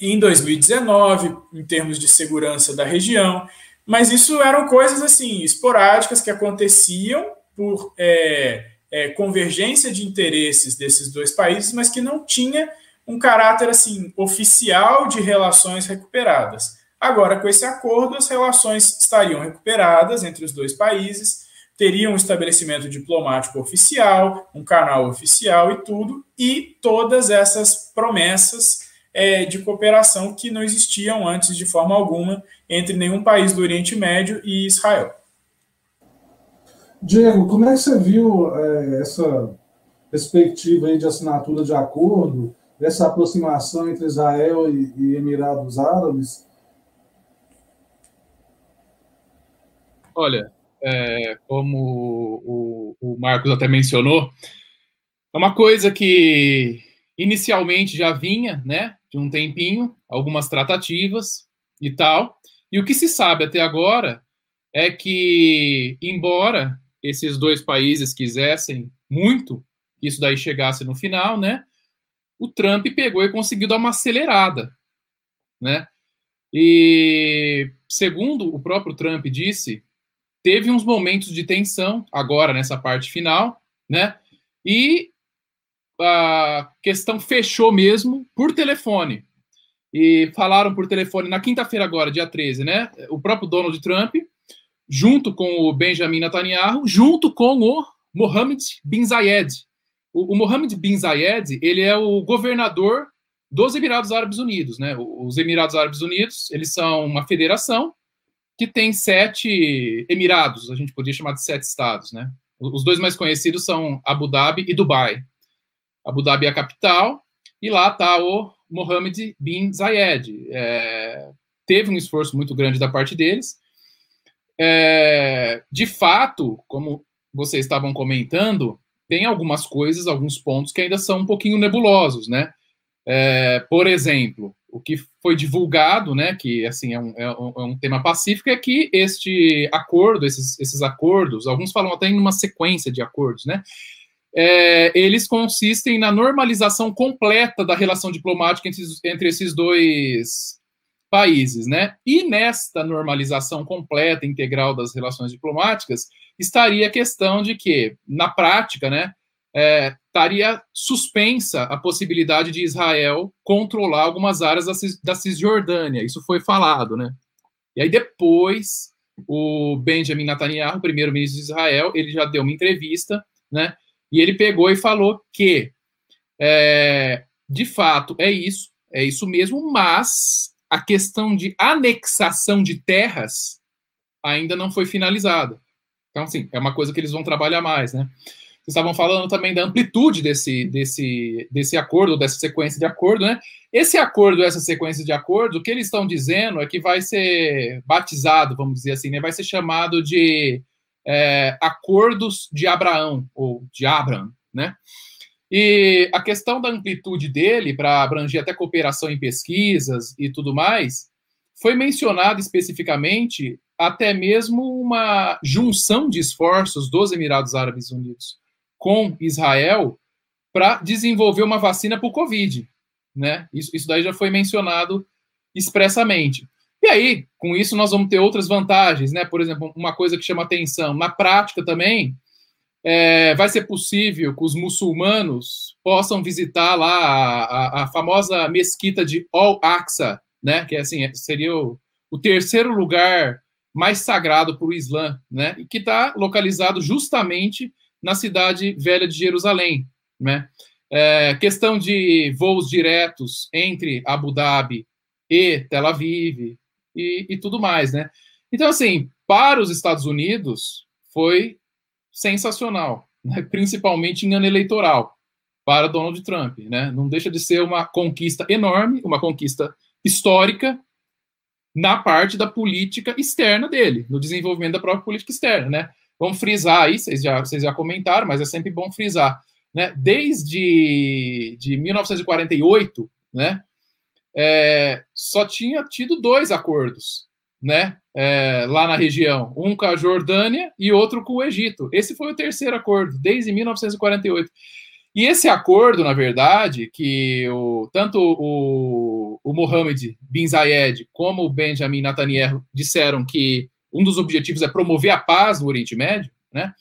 em 2019, em termos de segurança da região, mas isso eram coisas assim esporádicas que aconteciam por é, é, convergência de interesses desses dois países, mas que não tinha um caráter assim oficial de relações recuperadas. Agora, com esse acordo, as relações estariam recuperadas entre os dois países, teriam um estabelecimento diplomático oficial, um canal oficial e tudo, e todas essas promessas é, de cooperação que não existiam antes de forma alguma entre nenhum país do Oriente Médio e Israel. Diego, como é que você viu é, essa perspectiva aí de assinatura de acordo, essa aproximação entre Israel e, e Emirados Árabes? Olha, é, como o, o Marcos até mencionou, é uma coisa que inicialmente já vinha, né, de um tempinho, algumas tratativas e tal. E o que se sabe até agora é que, embora esses dois países quisessem muito que isso daí chegasse no final, né? O Trump pegou e conseguiu dar uma acelerada, né? E segundo o próprio Trump disse, teve uns momentos de tensão agora nessa parte final, né? E a questão fechou mesmo por telefone. E falaram por telefone na quinta-feira agora, dia 13, né? O próprio Donald Trump junto com o Benjamin Netanyahu, junto com o Mohammed bin Zayed. O, o Mohammed bin Zayed, ele é o governador dos Emirados Árabes Unidos, né? Os Emirados Árabes Unidos, eles são uma federação que tem sete emirados, a gente poderia chamar de sete estados, né? Os dois mais conhecidos são Abu Dhabi e Dubai. Abu Dhabi é a capital e lá está o Mohammed bin Zayed. É, teve um esforço muito grande da parte deles é, de fato, como vocês estavam comentando, tem algumas coisas, alguns pontos que ainda são um pouquinho nebulosos, né? É, por exemplo, o que foi divulgado, né, que assim é um, é um, é um, tema pacífico, é que este acordo, esses, esses acordos, alguns falam até em uma sequência de acordos, né, é, eles consistem na normalização completa da relação diplomática entre, entre esses dois países, né? E nesta normalização completa, integral das relações diplomáticas, estaria a questão de que, na prática, né, é, estaria suspensa a possibilidade de Israel controlar algumas áreas da, da Cisjordânia. Isso foi falado, né? E aí depois o Benjamin Netanyahu, primeiro-ministro de Israel, ele já deu uma entrevista, né? E ele pegou e falou que, é, de fato, é isso, é isso mesmo, mas a questão de anexação de terras ainda não foi finalizada. Então, assim, é uma coisa que eles vão trabalhar mais, né? Estavam falando também da amplitude desse, desse, desse acordo, dessa sequência de acordo, né? Esse acordo, essa sequência de acordo, o que eles estão dizendo é que vai ser batizado, vamos dizer assim, né? Vai ser chamado de é, acordos de Abraão, ou de Abraham, né? E a questão da amplitude dele, para abranger até cooperação em pesquisas e tudo mais, foi mencionado especificamente até mesmo uma junção de esforços dos Emirados Árabes Unidos com Israel para desenvolver uma vacina para o Covid. Né? Isso, isso daí já foi mencionado expressamente. E aí, com isso, nós vamos ter outras vantagens, né? Por exemplo, uma coisa que chama atenção, na prática também, é, vai ser possível que os muçulmanos possam visitar lá a, a, a famosa mesquita de Al-Aqsa, né? Que assim, seria o, o terceiro lugar mais sagrado para o Islã, né? E que está localizado justamente na cidade velha de Jerusalém, né? É, questão de voos diretos entre Abu Dhabi e Tel Aviv e, e tudo mais, né? Então, assim, para os Estados Unidos foi sensacional, né? [LAUGHS] principalmente em ano eleitoral para Donald Trump, né? Não deixa de ser uma conquista enorme, uma conquista histórica na parte da política externa dele, no desenvolvimento da própria política externa, né? Vamos frisar aí, vocês já, vocês já comentaram, mas é sempre bom frisar. Né? Desde de 1948, né, é, só tinha tido dois acordos né, é, lá na região, um com a Jordânia e outro com o Egito. Esse foi o terceiro acordo, desde 1948. E esse acordo, na verdade, que o, tanto o, o Mohammed bin Zayed como o Benjamin Netanyahu disseram que um dos objetivos é promover a paz no Oriente Médio, né?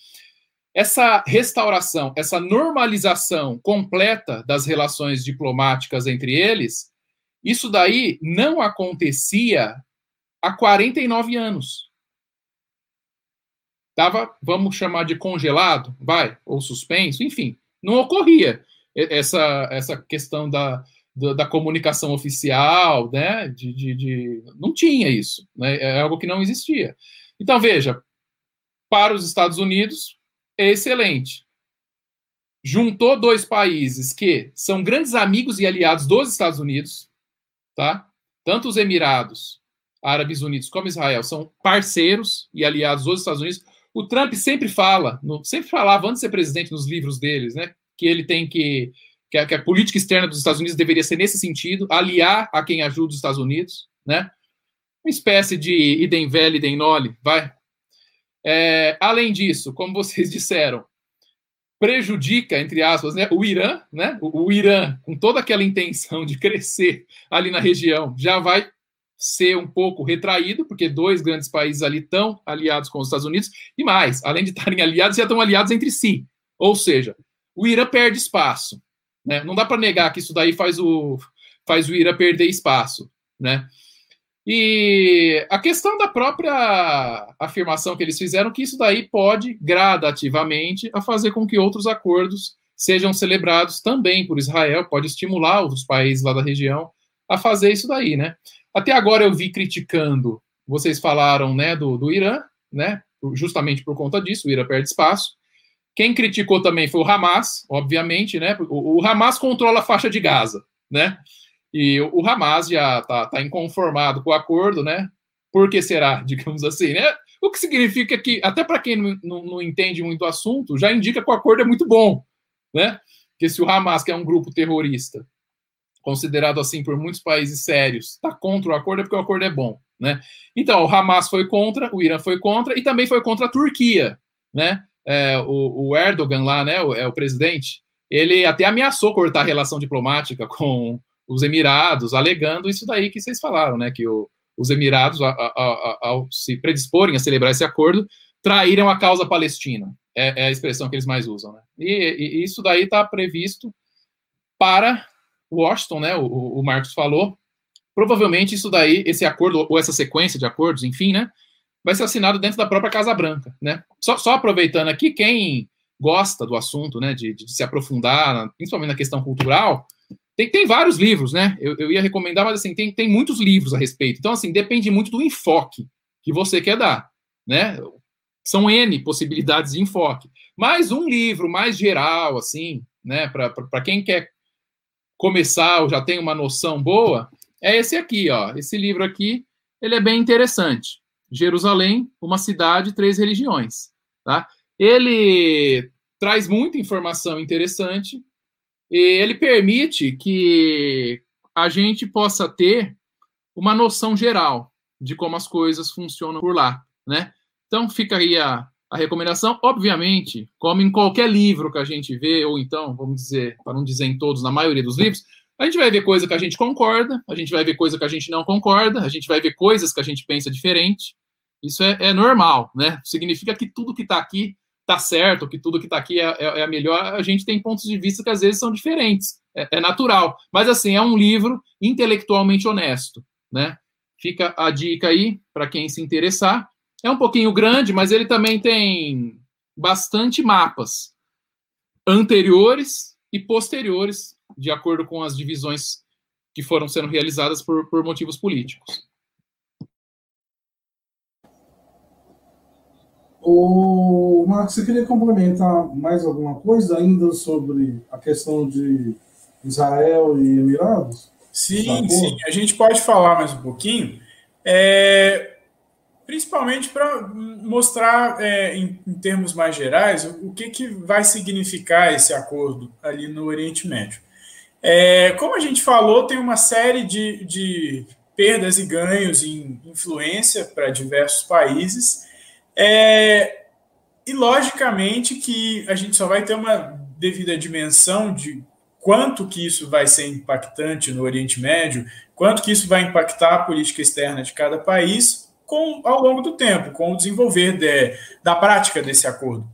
Essa restauração, essa normalização completa das relações diplomáticas entre eles, isso daí não acontecia há 49 anos. Tava, vamos chamar de congelado, vai, ou suspenso, enfim, não ocorria essa, essa questão da, da, da, comunicação oficial, né? De, de, de, não tinha isso, né? É algo que não existia. Então veja, para os Estados Unidos é excelente. Juntou dois países que são grandes amigos e aliados dos Estados Unidos, tá? Tanto os Emirados Árabes Unidos como Israel são parceiros e aliados dos Estados Unidos. O Trump sempre fala, sempre falava antes de ser presidente nos livros deles, né? Que ele tem que que a, que a, política externa dos Estados Unidos deveria ser nesse sentido, aliar a quem ajuda os Estados Unidos, né? Uma espécie de idem velho, idem nole, vai. É, além disso, como vocês [LAUGHS] disseram, prejudica, entre aspas, né, o Irã, né? O, o Irã, com toda aquela intenção de crescer ali na região, já vai ser um pouco retraído, porque dois grandes países ali estão aliados com os Estados Unidos, e mais, além de estarem aliados, já estão aliados entre si. Ou seja, o Irã perde espaço. Né? Não dá para negar que isso daí faz o, faz o Ira perder espaço. Né? E a questão da própria afirmação que eles fizeram, que isso daí pode gradativamente a fazer com que outros acordos sejam celebrados também por Israel, pode estimular outros países lá da região a fazer isso daí, né? Até agora eu vi criticando, vocês falaram, né, do, do Irã, né, justamente por conta disso, o Irã perde espaço, quem criticou também foi o Hamas, obviamente, né? O, o Hamas controla a faixa de Gaza, né? E o, Hamas já está tá inconformado com o acordo, né? Por que será, [LAUGHS] digamos assim, né? O que significa que, até para quem não, não, não, entende muito o assunto, já indica que o acordo é muito bom, né? Que se o Hamas, que é um grupo terrorista, considerado assim por muitos países sérios, está contra o acordo, é porque o acordo é bom, né? Então, o Hamas foi contra, o Irã foi contra e também foi contra a Turquia, né? É, o, o, Erdogan lá, né, o, é o presidente, ele até ameaçou cortar a relação diplomática [LAUGHS] com os Emirados, alegando isso daí que vocês falaram, né, que o, os Emirados, a, a, a, ao se predisporem a celebrar esse acordo, traíram a causa palestina. É, é a expressão que eles mais usam. Né? E, e isso daí está previsto para Washington, né? O, o, Marcos falou. Provavelmente isso daí, esse acordo, ou essa sequência de acordos, enfim, né? Vai ser assinado dentro da própria Casa Branca, né? Só, só aproveitando aqui, quem gosta do assunto, né? De, de se aprofundar, principalmente na questão cultural, tem, tem vários livros, né? Eu, eu ia recomendar, mas assim, tem, tem muitos livros a respeito. Então, assim, depende muito do enfoque que você quer dar, né? São N possibilidades de enfoque. Mas um livro mais geral, assim, né? Para quem quer começar ou já tem uma noção boa, é esse aqui, ó. Esse livro aqui, ele é bem interessante. Jerusalém, uma cidade, três religiões, tá? Ele traz muita informação interessante e ele permite que a gente possa ter uma noção geral de como as coisas funcionam por lá, né? Então fica aí a, a recomendação. Obviamente, como em qualquer livro que a gente vê, ou então, vamos dizer, para não dizer em todos, na maioria dos livros, a gente vai ver coisa que a gente concorda, a gente vai ver coisa que a gente não concorda, a gente vai ver coisas que a gente pensa diferente. Isso é, é normal, né? Significa que tudo que está aqui tá certo, que tudo que está aqui é, é, é, melhor, a gente tem pontos de vista que às vezes são diferentes. É, é, natural. Mas, assim, é um livro intelectualmente honesto, né? Fica a dica aí para quem se interessar. É um pouquinho grande, mas ele também tem bastante mapas anteriores e posteriores, de acordo com as divisões que foram sendo realizadas por, por motivos políticos. O Marcos, você queria complementar mais alguma coisa ainda sobre a questão de Israel e Emirados? Sim, sim, a gente pode falar mais um pouquinho, é, principalmente para mostrar, é, em, em, termos mais gerais, o, o, que, que vai significar esse acordo ali no Oriente Médio. É, como a gente falou, tem uma série de, de perdas e ganhos em influência para diversos países. É, e logicamente que a gente só vai ter uma devida dimensão de quanto que isso vai ser impactante no Oriente Médio, quanto que isso vai impactar a política externa de cada país com, ao longo do tempo, com o desenvolver de, da prática desse acordo.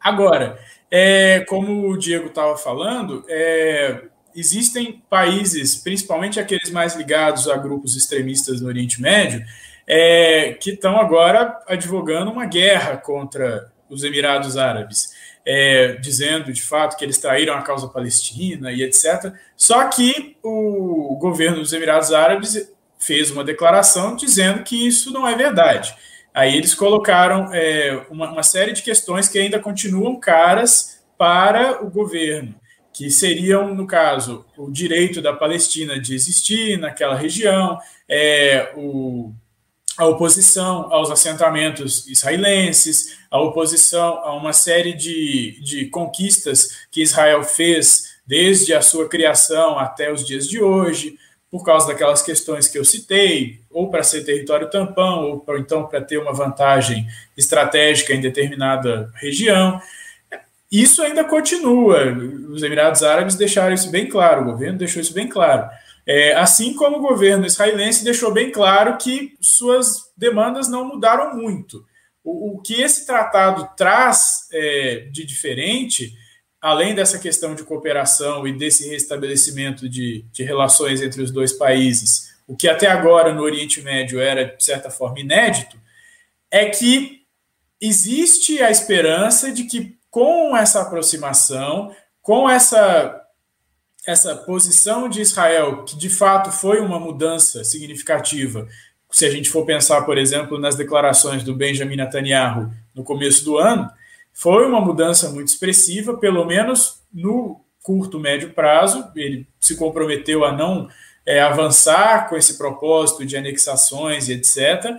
Agora, é, como o Diego estava falando, é, existem países, principalmente aqueles mais ligados a grupos extremistas no Oriente Médio, é, que estão agora advogando uma guerra contra os Emirados Árabes, é, dizendo de fato que eles traíram a causa palestina e etc. Só que o governo dos Emirados Árabes fez uma declaração dizendo que isso não é verdade. Aí eles colocaram é, uma, uma série de questões que ainda continuam caras para o governo que seriam, no caso, o direito da Palestina de existir naquela região, é, o a oposição aos assentamentos israelenses, a oposição a uma série de, de conquistas que Israel fez desde a sua criação até os dias de hoje, por causa daquelas questões que eu citei, ou para ser território tampão, ou pra, então para ter uma vantagem estratégica em determinada região. Isso ainda continua. Os Emirados Árabes deixaram isso bem claro, o governo deixou isso bem claro. É, assim como o governo israelense deixou bem claro que suas demandas não mudaram muito. O, o que esse tratado traz é, de diferente, além dessa questão de cooperação e desse restabelecimento de, de relações entre os dois países, o que até agora no Oriente Médio era, de certa forma, inédito, é que existe a esperança de que com essa aproximação, com essa essa posição de Israel, que de fato foi uma mudança significativa, se a gente for pensar, por exemplo, nas declarações do Benjamin Netanyahu no começo do ano, foi uma mudança muito expressiva, pelo menos no curto, médio prazo. Ele se comprometeu a não é, avançar com esse propósito de anexações e etc.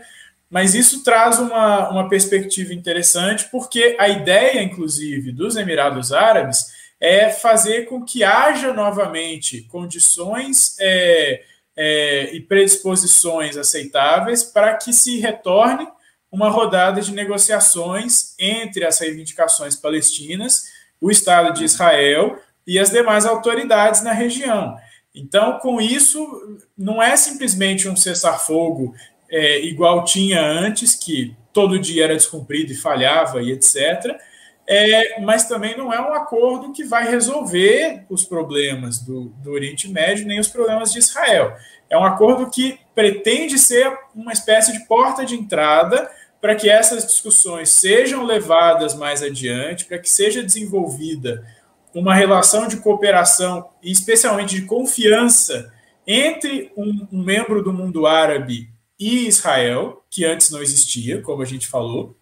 mas isso traz uma, uma perspectiva interessante, porque a ideia, inclusive, dos Emirados Árabes é fazer com que haja novamente condições é, é, e predisposições aceitáveis para que se retorne uma rodada de negociações entre as reivindicações palestinas, o Estado de Israel e as demais autoridades na região. Então, com isso, não é simplesmente um cessar-fogo é, igual tinha antes, que todo dia era descumprido e falhava e etc. É, mas também não é um acordo que vai resolver os problemas do, do Oriente Médio nem os problemas de Israel. É um acordo que pretende ser uma espécie de porta de entrada para que essas discussões sejam levadas mais adiante, para que seja desenvolvida uma relação de cooperação e especialmente de confiança entre um, um, membro do mundo árabe e Israel, que antes não existia, como a gente falou,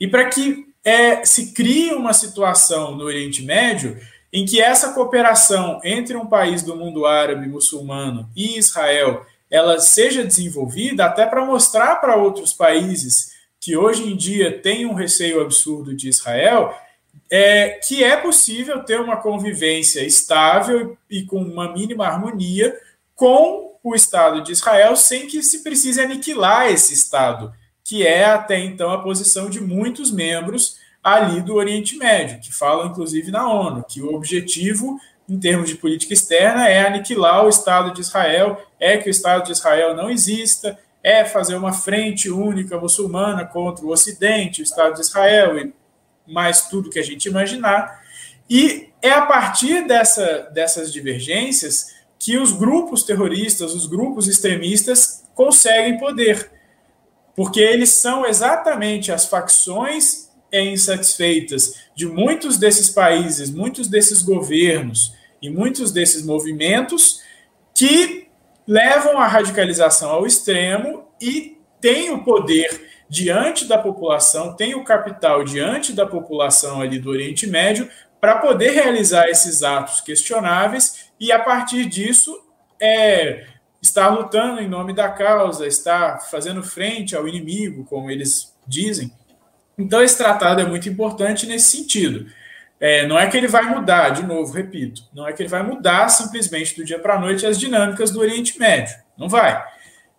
e para que é, se crie uma situação no Oriente Médio em que essa cooperação entre um país do mundo árabe muçulmano e Israel ela seja desenvolvida até para mostrar para outros países que hoje em dia têm um receio absurdo de Israel é, que é possível ter uma convivência estável e com uma mínima harmonia com o Estado de Israel sem que se precise aniquilar esse Estado, que é até então a posição de muitos membros ali do Oriente Médio, que falam inclusive na ONU, que o objetivo em termos de política externa é aniquilar o Estado de Israel, é que o Estado de Israel não exista, é fazer uma frente única muçulmana contra o Ocidente, o Estado de Israel e mais tudo que a gente imaginar. E é a partir dessa, dessas divergências que os grupos terroristas, os grupos extremistas conseguem poder, porque eles são exatamente as facções insatisfeitas de muitos desses países, muitos desses governos e muitos desses movimentos que levam a radicalização ao extremo e têm o poder diante da população, tem o capital diante da população ali do Oriente Médio para poder realizar esses atos questionáveis e, a partir disso, é, estar lutando em nome da causa, estar fazendo frente ao inimigo, como eles dizem. Então, esse tratado é muito importante nesse sentido. É, não é que ele vai mudar, de novo, repito, não é que ele vai mudar simplesmente do dia para a noite as dinâmicas do Oriente Médio. Não vai.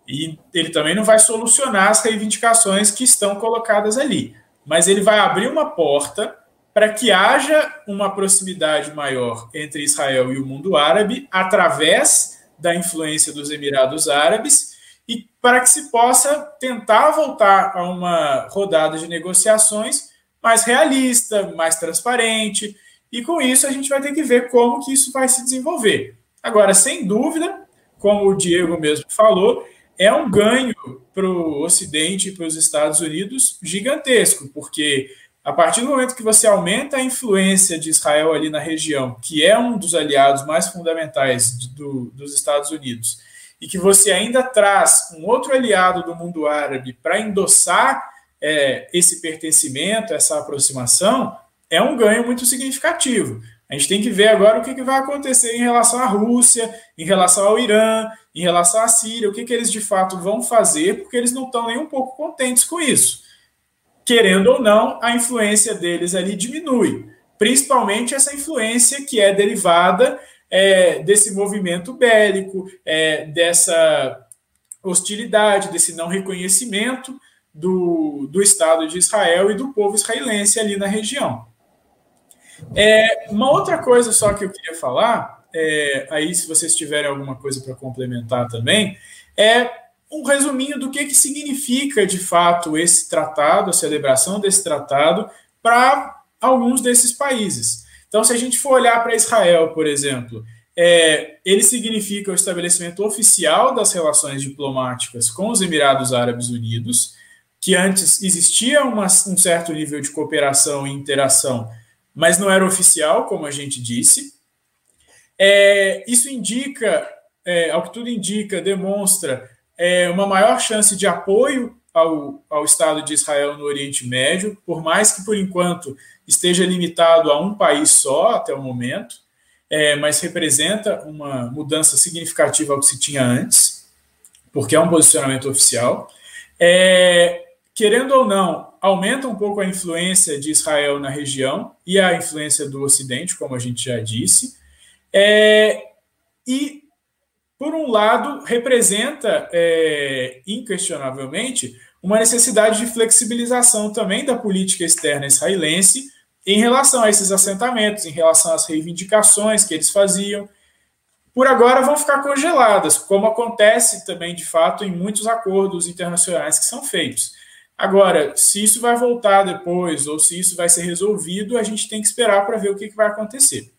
E ele também não vai solucionar as reivindicações que estão colocadas ali. Mas ele vai abrir uma porta para que haja uma proximidade maior entre Israel e o mundo árabe através da influência dos Emirados Árabes e para que se possa tentar voltar a uma rodada de negociações mais realista, mais transparente, e com isso a gente vai ter que ver como que isso vai se desenvolver. Agora, sem dúvida, como o Diego mesmo falou, é um ganho para o Ocidente e para os Estados Unidos gigantesco, porque a partir do momento que você aumenta a influência de Israel ali na região, que é um dos aliados mais fundamentais do, dos Estados Unidos, e que você ainda traz um outro aliado do mundo árabe para endossar é, esse pertencimento, essa aproximação, é um ganho muito significativo. A gente tem que ver agora o que, que vai acontecer em relação à Rússia, em relação ao Irã, em relação à Síria, o que, que eles de fato vão fazer, porque eles não estão nem um pouco contentes com isso. Querendo ou não, a influência deles ali diminui, principalmente essa influência que é derivada é, desse movimento bélico, é, dessa hostilidade, desse não reconhecimento do, do Estado de Israel e do povo israelense ali na região. É, uma outra coisa só que eu queria falar, é, aí se vocês tiverem alguma coisa para complementar também, é um resuminho do que, que significa de fato esse tratado, a celebração desse tratado, para alguns desses países. Então, se a gente for olhar para Israel, por exemplo, é, ele significa o estabelecimento oficial das relações diplomáticas com os Emirados Árabes Unidos, que antes existia uma, um certo nível de cooperação e interação, mas não era oficial, como a gente disse. É, isso indica, é, ao que tudo indica, demonstra é, uma maior chance de apoio ao, ao Estado de Israel no Oriente Médio, por mais que por enquanto esteja limitado a um país só até o momento, é, mas representa uma mudança significativa ao que se tinha antes, porque é um posicionamento oficial. é, querendo ou não, aumenta um pouco a influência de Israel na região e a influência do Ocidente, como a gente já disse. É, e, por um lado, representa é, inquestionavelmente uma necessidade de flexibilização também da política externa israelense em relação a esses assentamentos, em relação às reivindicações que eles faziam. Por agora vão ficar congeladas, como acontece também de fato em muitos acordos internacionais que são feitos. Agora, se isso vai voltar depois ou se isso vai ser resolvido, a gente tem que esperar para ver o que, que vai acontecer.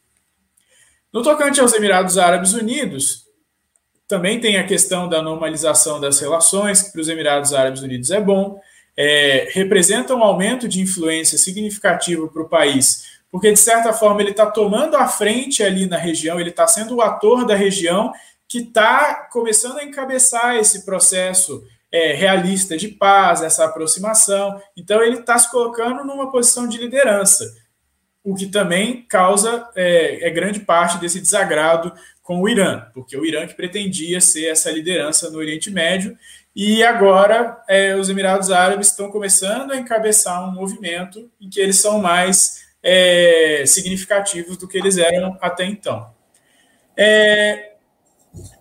No tocante aos Emirados Árabes Unidos, também tem a questão da normalização das relações, que para os Emirados Árabes Unidos é bom, é, representa um aumento de influência significativo para o país, porque de certa forma ele está tomando a frente ali na região, ele está sendo o ator da região que está começando a encabeçar esse processo é, realista de paz, essa aproximação. Então, ele está se colocando numa posição de liderança, o que também causa é, é, grande parte desse desagrado com o Irã, porque o Irã que pretendia ser essa liderança no Oriente Médio, e agora é, os Emirados Árabes estão começando a encabeçar um movimento em que eles são mais é, significativos do que eles eram até então. É,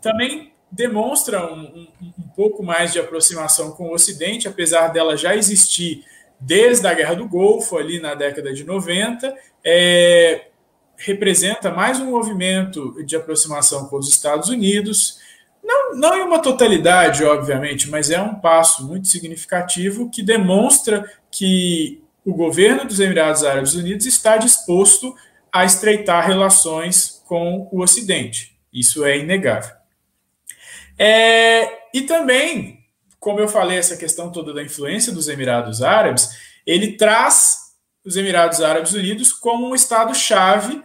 também demonstra um, um, um, pouco mais de aproximação com o Ocidente, apesar dela já existir desde a Guerra do Golfo, ali na década de 90, é, representa mais um movimento de aproximação com os Estados Unidos, não, não em uma totalidade, obviamente, mas é um passo muito significativo que demonstra que o governo dos Emirados Árabes Unidos está disposto a estreitar relações com o Ocidente. Isso é inegável. É, e também, como eu falei, essa questão toda da influência dos Emirados Árabes, ele traz os Emirados Árabes Unidos como um Estado-chave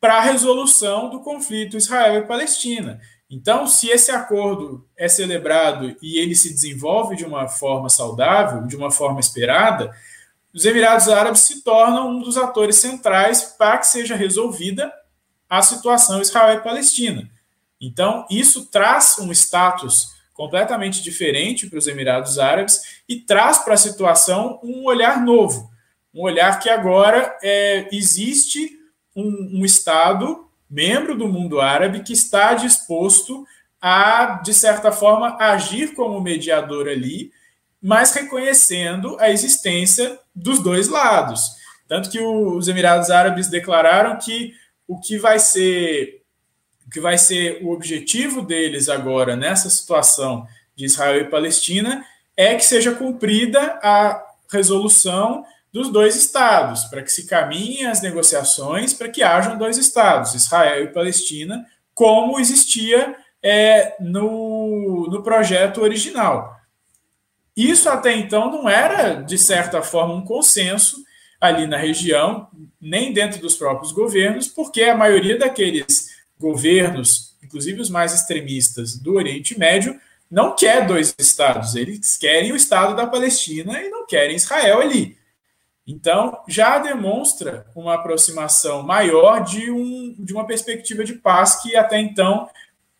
para a resolução do conflito Israel e Palestina. Então, se esse acordo é celebrado e ele se desenvolve de uma forma saudável, de uma forma esperada, os Emirados Árabes se tornam um dos atores centrais para que seja resolvida a situação Israel e Palestina. Então, isso traz um status completamente diferente para os Emirados Árabes e traz para a situação um olhar novo, um olhar que agora é, existe um, um Estado membro do mundo árabe que está disposto a, de certa forma, agir como mediador ali, mas reconhecendo a existência dos dois lados. Tanto que os Emirados Árabes declararam que o que vai ser que vai ser o objetivo deles agora nessa situação de Israel e Palestina é que seja cumprida a resolução dos dois estados, para que se caminhem as negociações para que hajam dois estados, Israel e Palestina, como existia é, no, no projeto original. Isso até então não era, de certa forma, um consenso ali na região, nem dentro dos próprios governos, porque a maioria daqueles governos, inclusive os mais extremistas do Oriente Médio, não quer dois estados, eles querem o estado da Palestina e não querem Israel ali. Então, já demonstra uma aproximação maior de, um, de uma perspectiva de paz que até então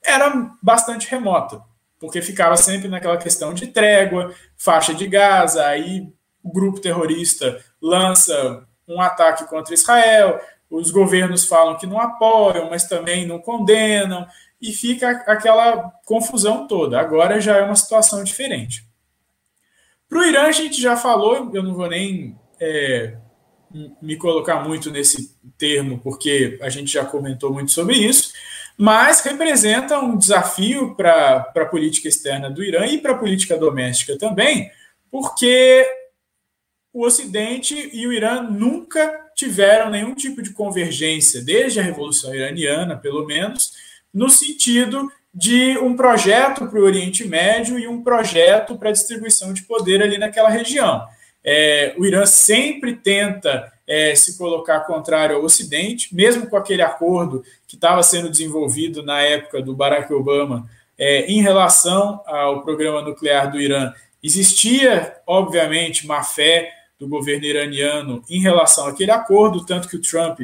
era bastante remota, porque ficava sempre naquela questão de trégua, faixa de Gaza, aí o grupo terrorista lança um ataque contra Israel, os governos falam que não apoiam, mas também não condenam, e fica aquela confusão toda. Agora já é uma situação diferente. Para o Irã, a gente já falou, eu não vou nem é, me colocar muito nesse termo, porque a gente já comentou muito sobre isso, mas representa um desafio para a política externa do Irã e para a política doméstica também, porque o Ocidente e o Irã nunca tiveram nenhum tipo de convergência, desde a Revolução Iraniana, pelo menos, no sentido de um projeto para o Oriente Médio e um projeto para a distribuição de poder ali naquela região. É, o Irã sempre tenta é, se colocar contrário ao Ocidente, mesmo com aquele acordo que estava sendo desenvolvido na época do Barack Obama é, em relação ao programa nuclear do Irã. Existia, obviamente, má fé do governo iraniano em relação àquele acordo, tanto que o Trump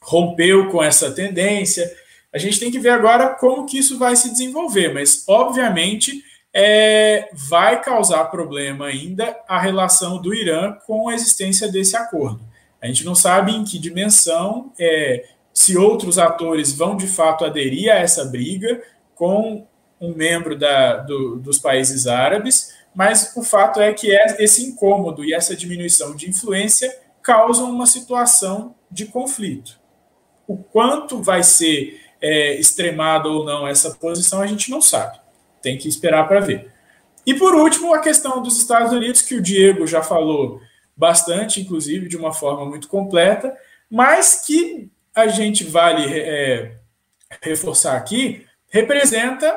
rompeu com essa tendência. A gente tem que ver agora como que isso vai se desenvolver, mas obviamente é, vai causar problema ainda a relação do Irã com a existência desse acordo. A gente não sabe em que dimensão, é, se outros atores vão de fato aderir a essa briga com um membro da, do, dos países árabes, mas o fato é que é esse incômodo e essa diminuição de influência causam uma situação de conflito. O quanto vai ser é, extremada ou não essa posição, a gente não sabe. Tem que esperar para ver. E por último, a questão dos Estados Unidos, que o Diego já falou bastante, inclusive de uma forma muito completa, mas que a gente vale é, reforçar aqui, representa,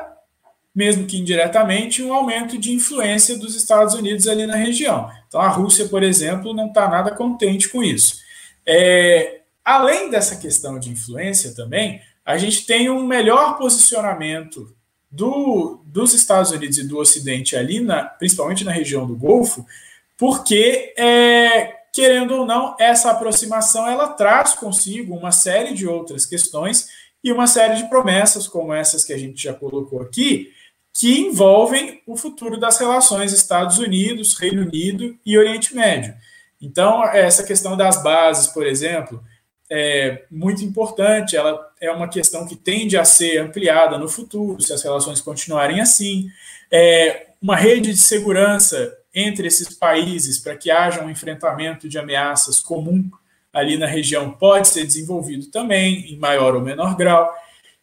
mesmo que indiretamente, um aumento de influência dos Estados Unidos ali na região. Então a Rússia, por exemplo, não está nada contente com isso. É, além dessa questão de influência também, a gente tem um melhor posicionamento do, dos Estados Unidos e do Ocidente ali, na, principalmente na região do Golfo, porque, é, querendo ou não, essa aproximação ela traz consigo uma série de outras questões e uma série de promessas, como essas que a gente já colocou aqui, que envolvem o futuro das relações Estados Unidos, Reino Unido e Oriente Médio. Então, essa questão das bases, por exemplo, é muito importante, ela é uma questão que tende a ser ampliada no futuro, se as relações continuarem assim. É uma rede de segurança entre esses países para que haja um enfrentamento de ameaças comum ali na região pode ser desenvolvido também, em maior ou menor grau.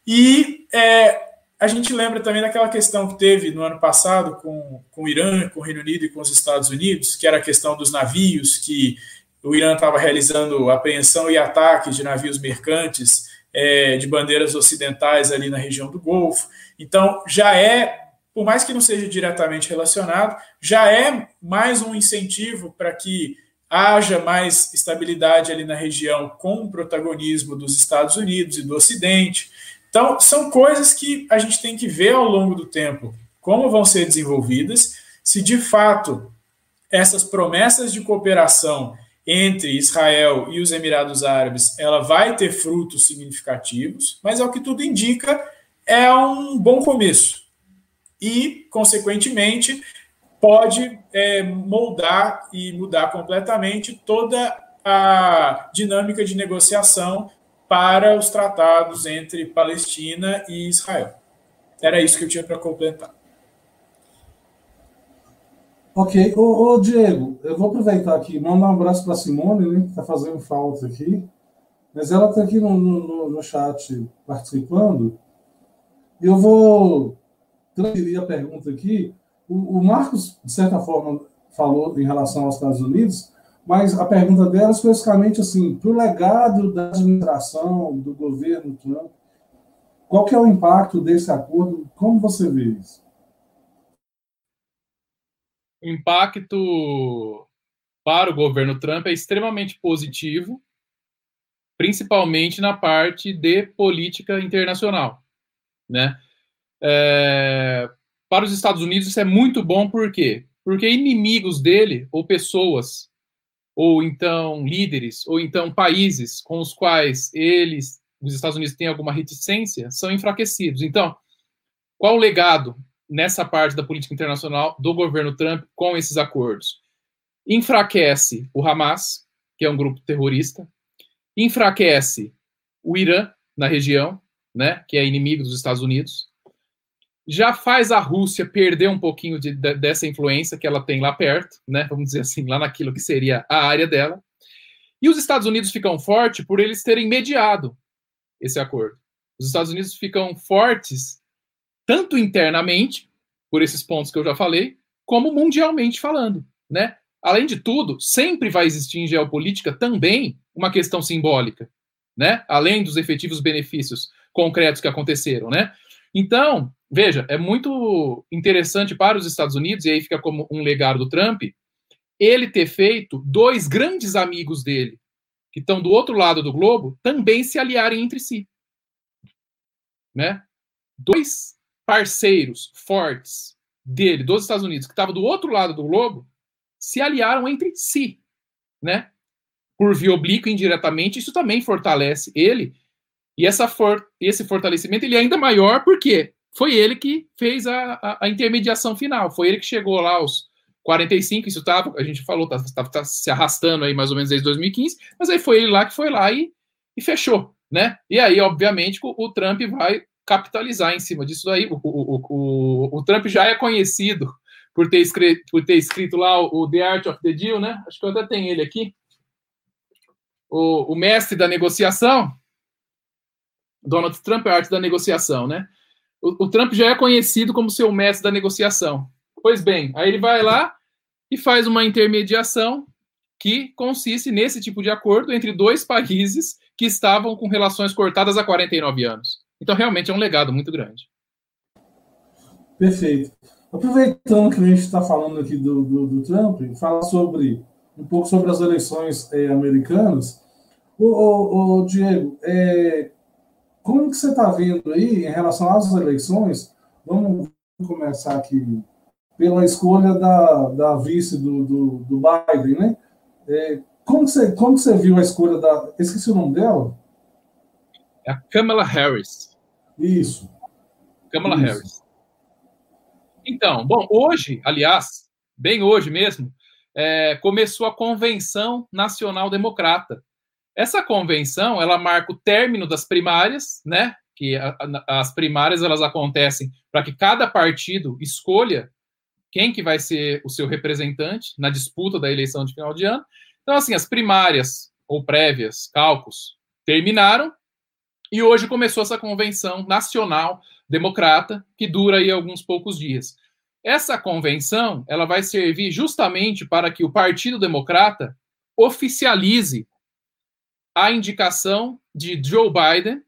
E é, a gente lembra também daquela questão que teve no ano passado com, com o Irã, com o Reino Unido e com os Estados Unidos, que era a questão dos navios que o Irã estava realizando apreensão e ataques de navios mercantes é, de bandeiras ocidentais ali na região do Golfo. Então, já é, por mais que não seja diretamente relacionado, já é mais um incentivo para que haja mais estabilidade ali na região com o protagonismo dos Estados Unidos e do Ocidente. Então, são coisas que a gente tem que ver ao longo do tempo como vão ser desenvolvidas, se de fato essas promessas de cooperação entre Israel e os Emirados Árabes, ela vai ter frutos significativos, mas é o que tudo indica, é um bom começo. E, consequentemente, pode é, moldar e mudar completamente toda a dinâmica de negociação para os tratados entre Palestina e Israel. Era isso que eu tinha para completar. Ok. Ô, ô, Diego, eu vou aproveitar aqui, mandar um abraço para Simone, né, que está fazendo falta aqui. Mas ela está aqui no, no, no, chat participando. E eu vou transferir a pergunta aqui. O, o, Marcos, de certa forma, falou em relação aos Estados Unidos, mas a pergunta dela é especificamente assim, para o legado da administração, do governo Trump, qual que é o impacto desse acordo? Como você vê isso? O impacto para o governo Trump é extremamente positivo, principalmente na parte de política internacional, né? É, para os Estados Unidos isso é muito bom, por quê? Porque inimigos dele, ou pessoas, ou então líderes, ou então países com os quais eles, os Estados Unidos, têm alguma reticência, são enfraquecidos. Então, qual o legado nessa parte da política internacional do governo Trump com esses acordos. Enfraquece o Hamas, que é um grupo terrorista, enfraquece o Irã na região, né, que é inimigo dos Estados Unidos, já faz a Rússia perder um pouquinho de, de, dessa influência que ela tem lá perto, né, vamos dizer assim, lá naquilo que seria a área dela. E os Estados Unidos ficam fortes por eles terem mediado esse acordo. Os Estados Unidos ficam fortes tanto internamente, por esses pontos que eu já falei, como mundialmente falando, né? Além de tudo, sempre vai existir em geopolítica também uma questão simbólica, né? Além dos efetivos benefícios concretos que aconteceram, né? Então, veja, é muito interessante para os Estados Unidos, e aí fica como um legado do Trump, ele ter feito dois grandes amigos dele, que estão do outro lado do globo, também se aliarem entre si. Né? Dois parceiros fortes dele, dos Estados Unidos, que estavam do outro lado do globo, se aliaram entre si, né? Por via oblíqua, indiretamente, isso também fortalece ele. E essa for esse fortalecimento ele é ainda maior, por quê? foi ele que fez a, a, a, intermediação final, foi ele que chegou lá aos 45, isso estava, a gente falou, tá, tá, tá, se arrastando aí mais ou menos desde 2015, mas aí foi ele lá que foi lá e, e fechou, né? E aí, obviamente, o, o Trump vai capitalizar em cima disso daí. O, o, o, o, Trump já é conhecido por ter, escrito, por ter escrito lá o The Art of the Deal, né? Acho que eu até tenho ele aqui. O, o mestre da negociação. Donald Trump é a arte da negociação, né? O, o Trump já é conhecido como seu mestre da negociação. Pois bem, aí ele vai lá e faz uma intermediação que consiste nesse tipo de acordo entre dois países que estavam com relações cortadas há 49 anos. Então, realmente é um legado muito grande. Perfeito. Aproveitando que a gente está falando aqui do, do, do, Trump, falar sobre um pouco sobre as eleições é, americanas. O, o, o Diego, é, como que você está vendo aí em relação às eleições? Vamos começar aqui pela escolha da, da vice do, do, do Biden, né? É, como, que você, como que você viu a escolha da. Esqueci o nome dela? É a Kamala Harris. Isso. Kamala Isso. Harris. Então, bom, hoje, aliás, bem hoje mesmo, é, começou a Convenção Nacional Democrata. Essa convenção, ela marca o término das primárias, né? Que a, a, as primárias elas acontecem para que cada partido escolha quem que vai ser o seu representante na disputa da eleição de final de ano. Então, assim, as primárias ou prévias, cálculos, terminaram e hoje começou essa convenção nacional democrata que dura aí alguns poucos dias. Essa convenção, ela vai servir justamente para que o Partido Democrata oficialize a indicação de Joe Biden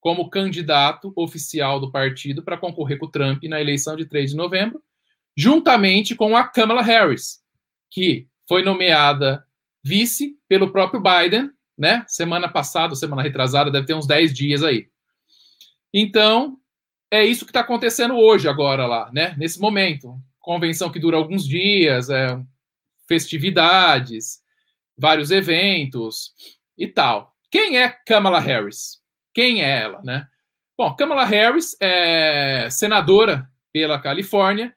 como candidato oficial do partido para concorrer com o Trump na eleição de 3 de novembro, juntamente com a Kamala Harris, que foi nomeada vice pelo próprio Biden, né? Semana passada, semana retrasada, deve ter uns 10 dias aí. Então, é isso que está acontecendo hoje, agora lá, né? Nesse momento. Convenção que dura alguns dias, é, festividades, vários eventos e tal. Quem é Kamala Harris? Quem é ela, né? Bom, Kamala Harris é senadora pela Califórnia,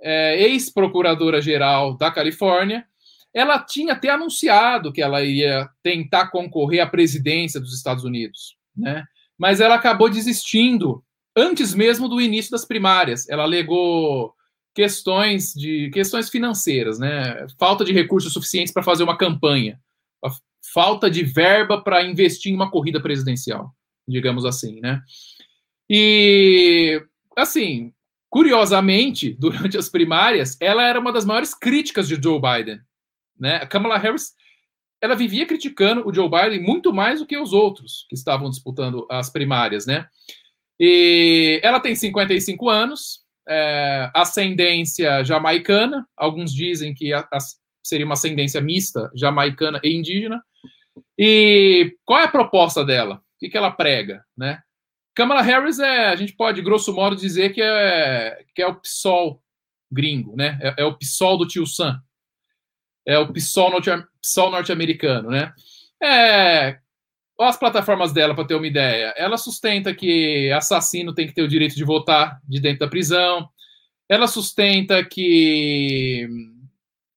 é ex-procuradora-geral da Califórnia. Ela tinha até anunciado que ela ia tentar concorrer à presidência dos Estados Unidos, né? Mas ela acabou desistindo antes mesmo do início das primárias. Ela alegou questões de questões financeiras, né? Falta de recursos suficientes para fazer uma campanha, falta de verba para investir em uma corrida presidencial, digamos assim, né? E assim, curiosamente, [LAUGHS] durante as primárias, ela era uma das maiores críticas de Joe Biden, né? A Kamala Harris ela vivia criticando o Joe Biden muito mais do que os outros que estavam disputando as primárias, né? E ela tem 55 anos, é, ascendência jamaicana, alguns dizem que a, a, seria uma ascendência mista, jamaicana e indígena. E qual é a proposta dela? O que, que ela prega, né? Kamala Harris é, a gente pode, grosso modo, dizer que é, que é o PSOL gringo, né? É, é o PSOL do tio Sam. É o PSOL, norte, PSOL norte-americano, né? É, as plataformas dela, para ter uma ideia, ela sustenta que assassino tem que ter o direito de votar de dentro da prisão. Ela sustenta que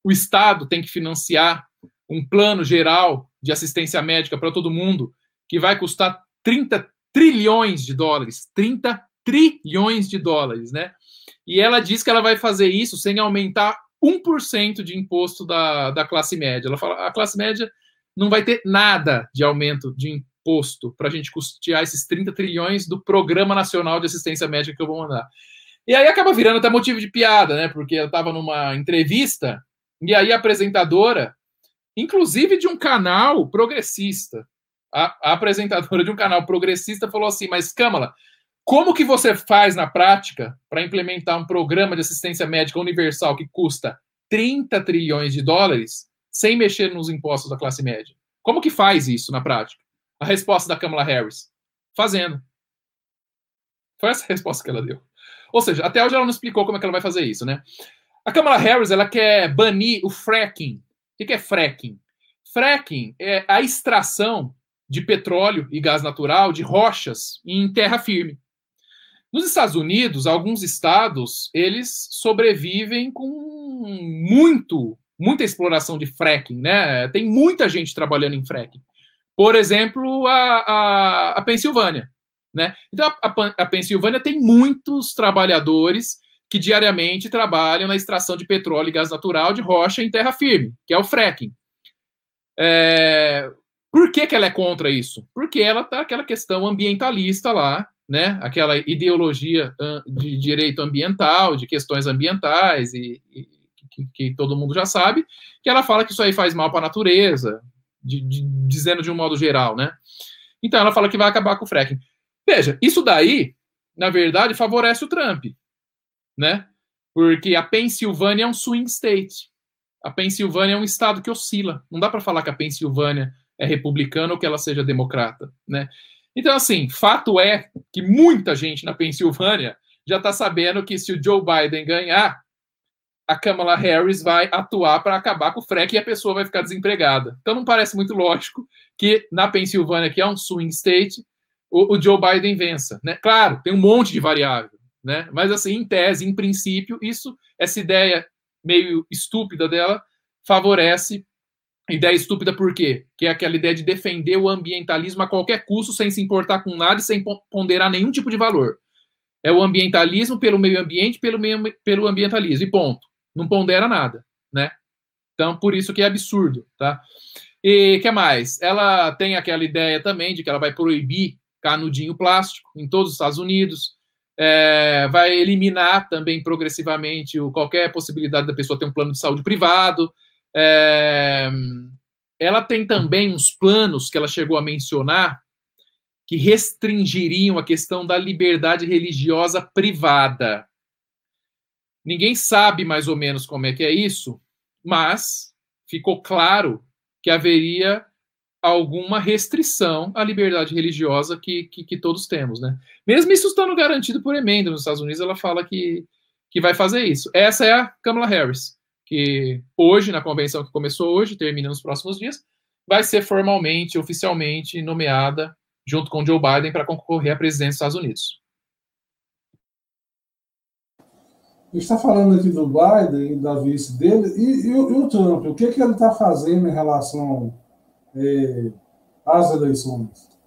o Estado tem que financiar um plano geral de assistência médica para todo mundo, que vai custar 30 trilhões de dólares. 30 trilhões de dólares, né? E ela diz que ela vai fazer isso sem aumentar 1% de imposto da, da classe média. Ela fala, a classe média não vai ter nada de aumento de imposto para a gente custear esses 30 trilhões do Programa Nacional de Assistência Médica que eu vou mandar. E aí acaba virando até motivo de piada, né? Porque ela estava numa entrevista e aí a apresentadora, inclusive de um canal progressista, a, a apresentadora de um canal progressista falou assim: Mas, Câmara, como que você faz na prática para implementar um programa de assistência médica universal que custa 30 trilhões de dólares sem mexer nos impostos da classe média. Como que faz isso na prática? A resposta da Kamala Harris: fazendo. Foi essa a resposta que ela deu. Ou seja, até hoje ela não explicou como é que ela vai fazer isso, né? A Kamala Harris ela quer banir o fracking. O que é fracking? Fracking é a extração de petróleo e gás natural de rochas em terra firme. Nos Estados Unidos, alguns estados, eles sobrevivem com muito, muita exploração de fracking, né? Tem muita gente trabalhando em fracking. Por exemplo, a, a, a Pensilvânia, né? Então, a, a, a Pensilvânia tem muitos trabalhadores que diariamente trabalham na extração de petróleo e gás natural de rocha em terra firme, que é o fracking. É... Por que, que ela é contra isso? Porque ela está aquela questão ambientalista lá, né? Aquela ideologia de direito ambiental, de questões ambientais e, e que, que, todo mundo já sabe, que ela fala que isso aí faz mal para a natureza, de, de, dizendo de um modo geral, né? Então ela fala que vai acabar com o fracking. Veja, isso daí, na verdade, favorece o Trump, né? Porque a Pensilvânia é um swing state. A Pensilvânia é um estado que oscila. Não dá para falar que a Pensilvânia é republicana ou que ela seja democrata, né? Então, assim, fato é que muita gente na Pensilvânia já está sabendo que se o Joe Biden ganhar, a Kamala Harris vai atuar para acabar com o FREC e a pessoa vai ficar desempregada. Então não parece muito lógico que na Pensilvânia, que é um swing state, o, o Joe Biden vença. Né? Claro, tem um monte de variável, né? mas assim, em tese, em princípio, isso, essa ideia meio estúpida dela favorece Ideia estúpida por quê? Que é aquela ideia de defender o ambientalismo a qualquer custo, sem se importar com nada e sem ponderar nenhum tipo de valor. É o ambientalismo pelo meio ambiente, pelo, meio, pelo ambientalismo, e ponto. Não pondera nada, né? Então, por isso que é absurdo, tá? E que mais? Ela tem aquela ideia também de que ela vai proibir canudinho plástico em todos os Estados Unidos, é, vai eliminar também progressivamente o, qualquer possibilidade da pessoa ter um plano de saúde privado, é, ela tem também uns planos que ela chegou a mencionar que restringiriam a questão da liberdade religiosa privada. Ninguém sabe mais ou menos como é que é isso, mas ficou claro que haveria alguma restrição à liberdade religiosa que, que, que, todos temos, né? Mesmo isso estando garantido por emenda nos Estados Unidos, ela fala que, que vai fazer isso. Essa é a Kamala Harris que hoje, na convenção que começou hoje, termina nos próximos dias, vai ser formalmente, oficialmente nomeada junto com Joe Biden para concorrer à presidência dos Estados Unidos. Está falando aqui do Biden e da vice dele, e, e, e o Trump, o que, que ele está fazendo em relação é, às eleições?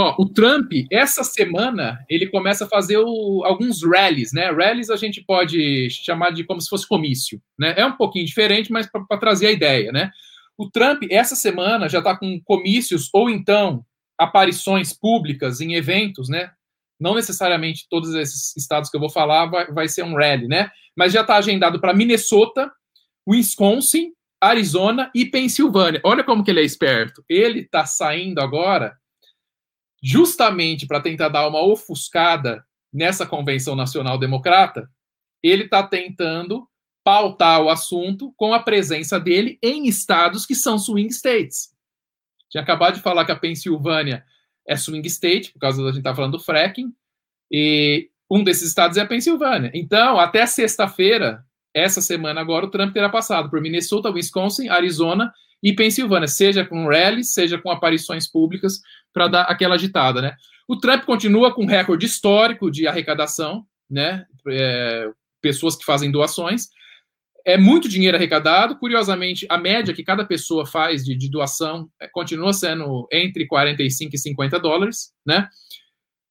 Ó, o Trump, essa semana, ele começa a fazer o, alguns rallies, né? Rallies a gente pode chamar de como se fosse comício, né? É um pouquinho diferente, mas para trazer a ideia, né? O Trump, essa semana, já está com comícios ou então aparições públicas em eventos, né? Não necessariamente todos esses estados que eu vou falar vai, vai ser um rally, né? Mas já está agendado para Minnesota, Wisconsin, Arizona e Pensilvânia. Olha como que ele é esperto. Ele está saindo agora justamente para tentar dar uma ofuscada nessa convenção nacional democrata, ele está tentando pautar o assunto com a presença dele em estados que são swing states. Tinha acabado de falar que a Pensilvânia é swing state, por causa da gente estar tá falando do fracking, e um desses estados é a Pensilvânia. Então, até sexta-feira, essa semana agora, o Trump terá passado por Minnesota, Wisconsin, Arizona e Pensilvânia, seja com rallies, seja com aparições públicas, para dar aquela agitada, né? O Trump continua com recorde histórico de arrecadação, né? É, pessoas que fazem doações. É muito dinheiro arrecadado. Curiosamente, a média que cada pessoa faz de, de doação é, continua sendo entre 45 e 50 dólares, né?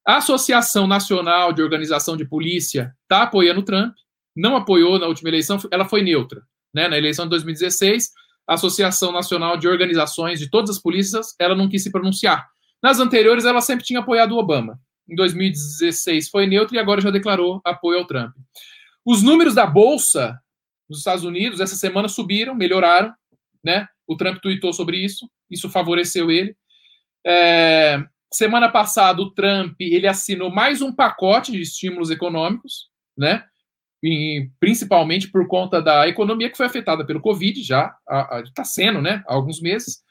A Associação Nacional de Organização de Polícia está apoiando o Trump, não apoiou na última eleição, ela foi neutra. Né? Na eleição de 2016, a Associação Nacional de Organizações de todas as polícias, ela não quis se pronunciar. Nas anteriores, ela sempre tinha apoiado o Obama. Em 2016 foi neutro e agora já declarou apoio ao Trump. Os números da Bolsa nos Estados Unidos essa semana subiram, melhoraram, né? O Trump tweetou sobre isso, isso favoreceu ele. É, semana passada, o Trump ele assinou mais um pacote de estímulos econômicos, né? E, principalmente por conta da economia que foi afetada pelo Covid, já está sendo, né? Há alguns meses.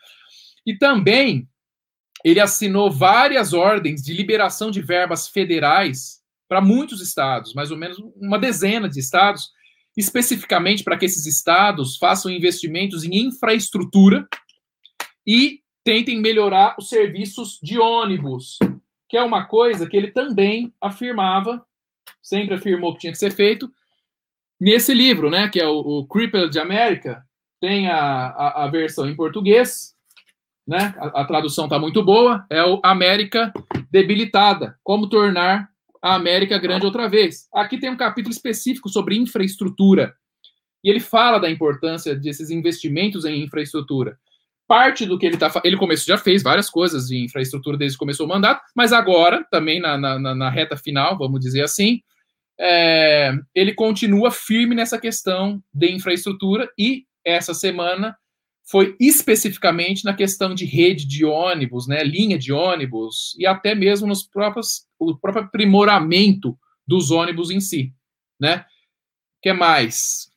E também ele assinou várias ordens de liberação de verbas federais para muitos estados, mais ou menos uma dezena de estados, especificamente para que esses estados façam investimentos em infraestrutura e tentem melhorar os serviços de ônibus que é uma coisa que ele também afirmava, sempre afirmou que tinha que ser feito, nesse livro, né, que é o, o Crippled de América, tem a, a, a, versão em português, né, a, a tradução está muito boa, é o América Debilitada, como tornar a América grande outra vez. Aqui tem um capítulo específico sobre infraestrutura, e ele fala da importância desses investimentos em infraestrutura parte do que ele está ele começou já fez várias coisas de infraestrutura desde que começou o mandato, mas agora também na, na, na reta final, vamos dizer assim, é, ele continua firme nessa questão de infraestrutura e essa semana foi especificamente na questão de rede de ônibus, né, linha de ônibus e até mesmo nos próprios o próprio aprimoramento dos ônibus em si, né? Que mais?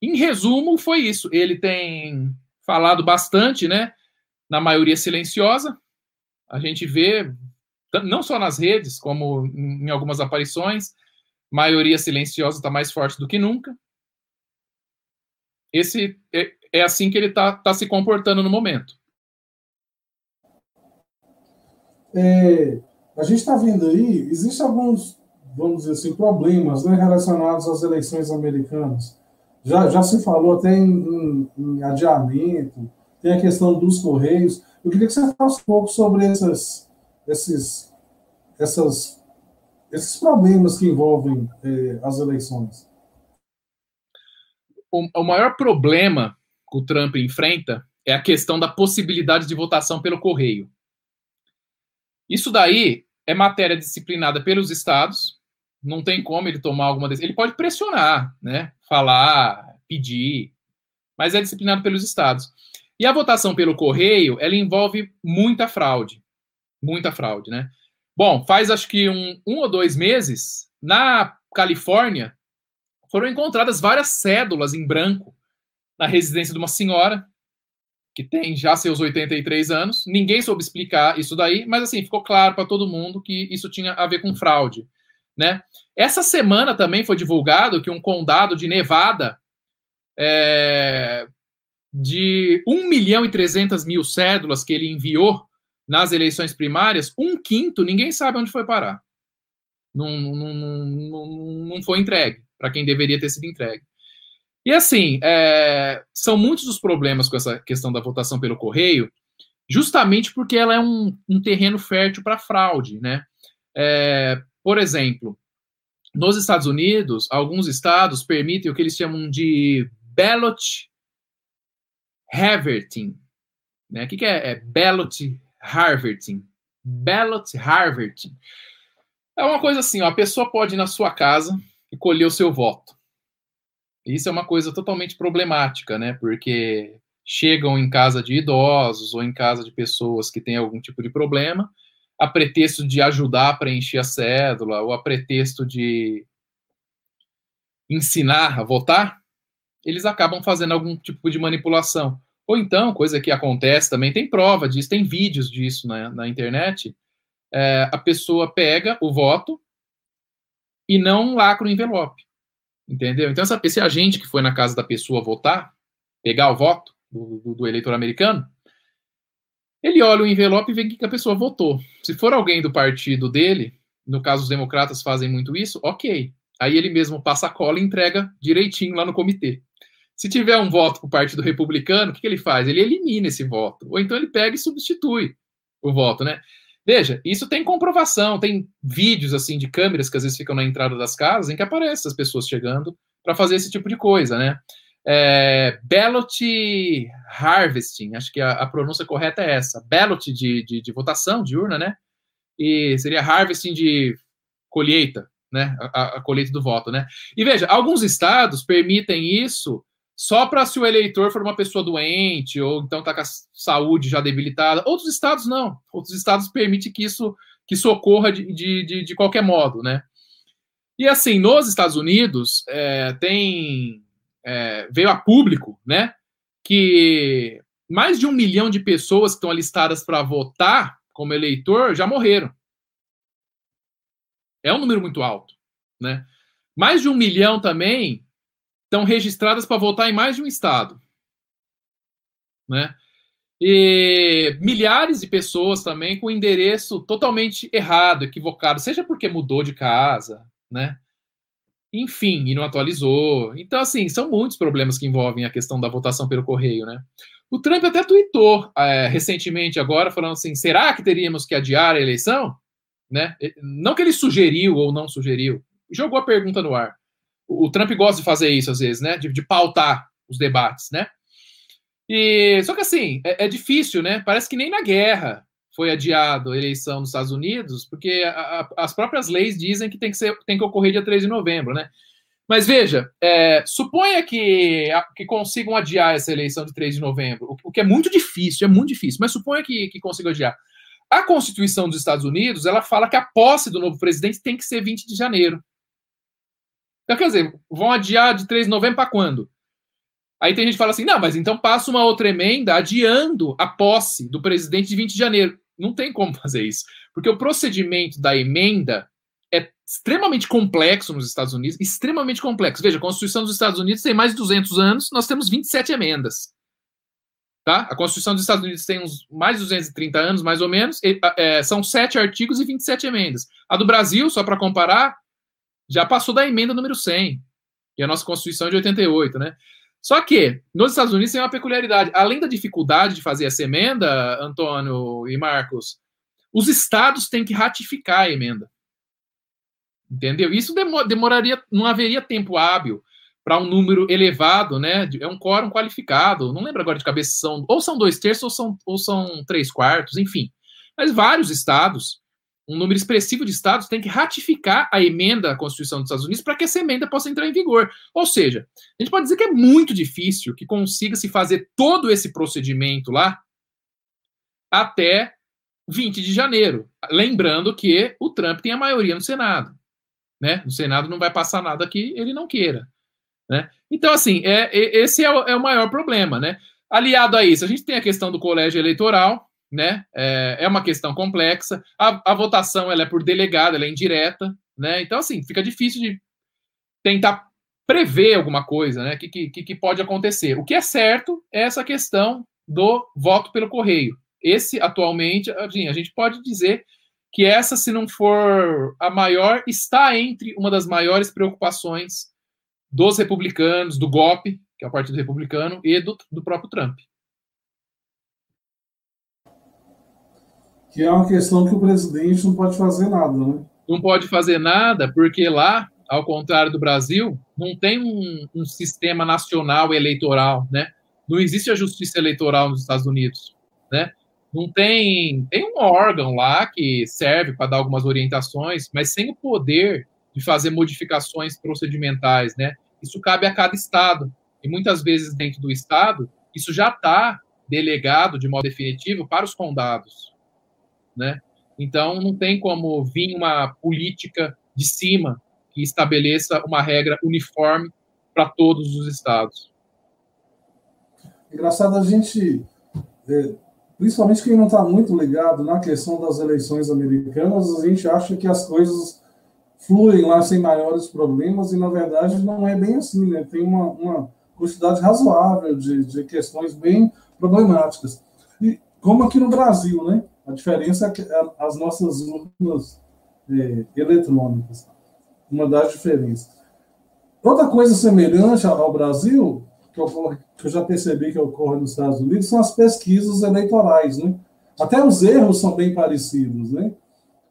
Em resumo, foi isso. Ele tem falado bastante, né? Na maioria silenciosa. A gente vê, não só nas redes, como em algumas aparições, maioria silenciosa está mais forte do que nunca. Esse é, é assim que ele está tá se comportando no momento. É, a gente está vendo aí, existem alguns, vamos dizer assim, problemas né, relacionados às eleições americanas. Já, já se falou até em, em, em, adiamento, tem a questão dos Correios. Eu queria que você falasse um pouco sobre essas, esses, essas, esses problemas que envolvem eh, as eleições. O, o maior problema que o Trump enfrenta é a questão da possibilidade de votação pelo correio. Isso daí é matéria disciplinada pelos estados, não tem como ele tomar alguma decisão. Ele pode pressionar, né? Falar, pedir, mas é disciplinado pelos estados. E a votação pelo correio, ela envolve muita fraude. Muita fraude, né? Bom, faz acho que um, um ou dois meses, na Califórnia, foram encontradas várias cédulas em branco na residência de uma senhora que tem já seus 83 anos. Ninguém soube explicar isso daí, mas assim, ficou claro para todo mundo que isso tinha a ver com fraude. Né? Essa semana também foi divulgado que um condado de Nevada é, de 1 milhão e 300 mil cédulas que ele enviou nas eleições primárias, um quinto ninguém sabe onde foi parar. Não, não, não, não foi entregue para quem deveria ter sido entregue. E assim, é, são muitos os problemas com essa questão da votação pelo correio, justamente porque ela é um, um terreno fértil para fraude, né? É, por exemplo, nos Estados Unidos, alguns estados permitem o que eles chamam de ballot harvesting. Né? O que, que é, é ballot harvesting? Ballot harvesting. É uma coisa assim, ó, a pessoa pode ir na sua casa e colher o seu voto. Isso é uma coisa totalmente problemática, né? Porque chegam em casa de idosos ou em casa de pessoas que têm algum tipo de problema a pretexto de ajudar a preencher a cédula ou a pretexto de ensinar a votar, eles acabam fazendo algum tipo de manipulação. Ou então, coisa que acontece também, tem prova disso, tem vídeos disso na, na internet, é, a pessoa pega o voto e não lacra o envelope. Entendeu? Então, essa, esse agente que foi na casa da pessoa votar, pegar o voto do, do, do eleitor americano, ele olha o envelope e vê que a pessoa votou. Se for alguém do partido dele, no caso os democratas fazem muito isso, ok. Aí ele mesmo passa a cola e entrega direitinho lá no comitê. Se tiver um voto para o Partido Republicano, o que, que ele faz? Ele elimina esse voto. Ou então ele pega e substitui o voto, né? Veja, isso tem comprovação, tem vídeos assim de câmeras que às vezes ficam na entrada das casas em que aparecem as pessoas chegando para fazer esse tipo de coisa, né? é, ballot harvesting, acho que a, a, pronúncia correta é essa, ballot de, de, de, votação, de urna, né? E seria harvesting de colheita, né? A, a, colheita do voto, né? E veja, alguns estados permitem isso só para se o eleitor for uma pessoa doente ou então está com a saúde já debilitada. Outros estados não. Outros estados permitem que isso que isso ocorra de, de, de qualquer modo, né? E assim, nos Estados Unidos, é, tem é, veio a público, né, que mais de um milhão de pessoas que estão alistadas para votar como eleitor já morreram. É um número muito alto, né? Mais de um milhão também estão registradas para votar em mais de um estado, né? E milhares de pessoas também com endereço totalmente errado, equivocado, seja porque mudou de casa, né? Enfim, e não atualizou. Então, assim, são muitos problemas que envolvem a questão da votação pelo correio, né? O Trump até tweetou é, recentemente agora, falando assim: será que teríamos que adiar a eleição? Né? Não que ele sugeriu ou não sugeriu, jogou a pergunta no ar. O, o Trump gosta de fazer isso às vezes, né? De, de pautar os debates, né? E só que assim é, é, difícil, né? Parece que nem na guerra foi adiado a eleição nos Estados Unidos, porque a, a, as próprias leis dizem que tem que ser tem que ocorrer dia 3 de novembro, né? Mas veja, é, suponha que, que consigam adiar essa eleição de 3 de novembro, o, que é muito difícil, é muito difícil, mas suponha que, que consigam adiar. A Constituição dos Estados Unidos, ela fala que a posse do novo presidente tem que ser 20 de janeiro. Então, quer dizer, vão adiar de 3 de novembro para quando? Aí tem gente que fala assim, não, mas então passa uma outra emenda adiando a posse do presidente de 20 de janeiro. Não tem como [LAUGHS] fazer isso, porque o procedimento da emenda é extremamente complexo nos Estados Unidos, extremamente complexo. Veja, a Constituição dos Estados Unidos tem mais de 200 anos, nós temos 27 emendas. Tá? A Constituição dos Estados Unidos tem uns mais de 230 anos, mais ou menos, e, é, são sete artigos e 27 emendas. A do Brasil, só para comparar, já passou da emenda número 100, e a nossa Constituição é de 88, né? Só que, nos Estados Unidos tem uma peculiaridade. Além da dificuldade de fazer essa emenda, Antônio e Marcos, os estados têm que ratificar a emenda. Entendeu? Isso demoraria, não haveria tempo hábil para um número elevado, né? É um quórum qualificado. Não lembro agora de cabeça, são, ou são dois terços ou são, ou são três quartos, enfim. Mas vários estados, um número expressivo de estados, tem que ratificar a emenda à Constituição dos Estados Unidos para que essa emenda possa entrar em vigor. Ou seja, a gente pode dizer que é muito difícil que consiga se fazer todo esse procedimento lá até 20 de janeiro. Lembrando que o Trump tem a maioria no Senado né? No Senado não vai passar nada que ele não queira, né? Então, assim, é, é esse é o, é o, maior problema, né? Aliado a isso, a gente tem a questão do colégio eleitoral, né? É, é uma questão complexa. A, a, votação ela é por delegado, ela é indireta, né? Então, assim, fica difícil de tentar prever alguma coisa, né? Que, que, que pode acontecer. O que é certo é essa questão do voto pelo correio. Esse, atualmente, assim, a gente pode dizer que essa, se não for a maior, está entre uma das maiores preocupações dos republicanos, do GOP, que é o Partido Republicano, e do, do próprio Trump. Que é uma questão que o presidente não pode fazer nada, né? Não pode fazer nada, porque lá, ao contrário do Brasil, não tem um, um sistema nacional eleitoral, né? Não existe a justiça eleitoral nos Estados Unidos, né? não tem tem um órgão lá que serve para dar algumas orientações, mas sem o poder de fazer modificações procedimentais, né? Isso cabe a cada estado e muitas vezes dentro do estado isso já está delegado de modo definitivo para os condados, né? Então não tem como vir uma política de cima que estabeleça uma regra uniforme para todos os estados. Engraçado a gente é, principalmente quem não está muito ligado na questão das eleições americanas, a gente acha que as coisas fluem lá sem maiores problemas e, na verdade, não é bem assim, né? Tem uma, uma quantidade razoável de, de questões bem problemáticas. E como aqui no Brasil, né? A diferença é que as nossas urnas é, eletrônicas, uma das diferenças. Outra coisa semelhante ao Brasil que ocorre, que eu já percebi que ocorre nos Estados Unidos, são as pesquisas eleitorais, né? Até os erros são bem parecidos, né?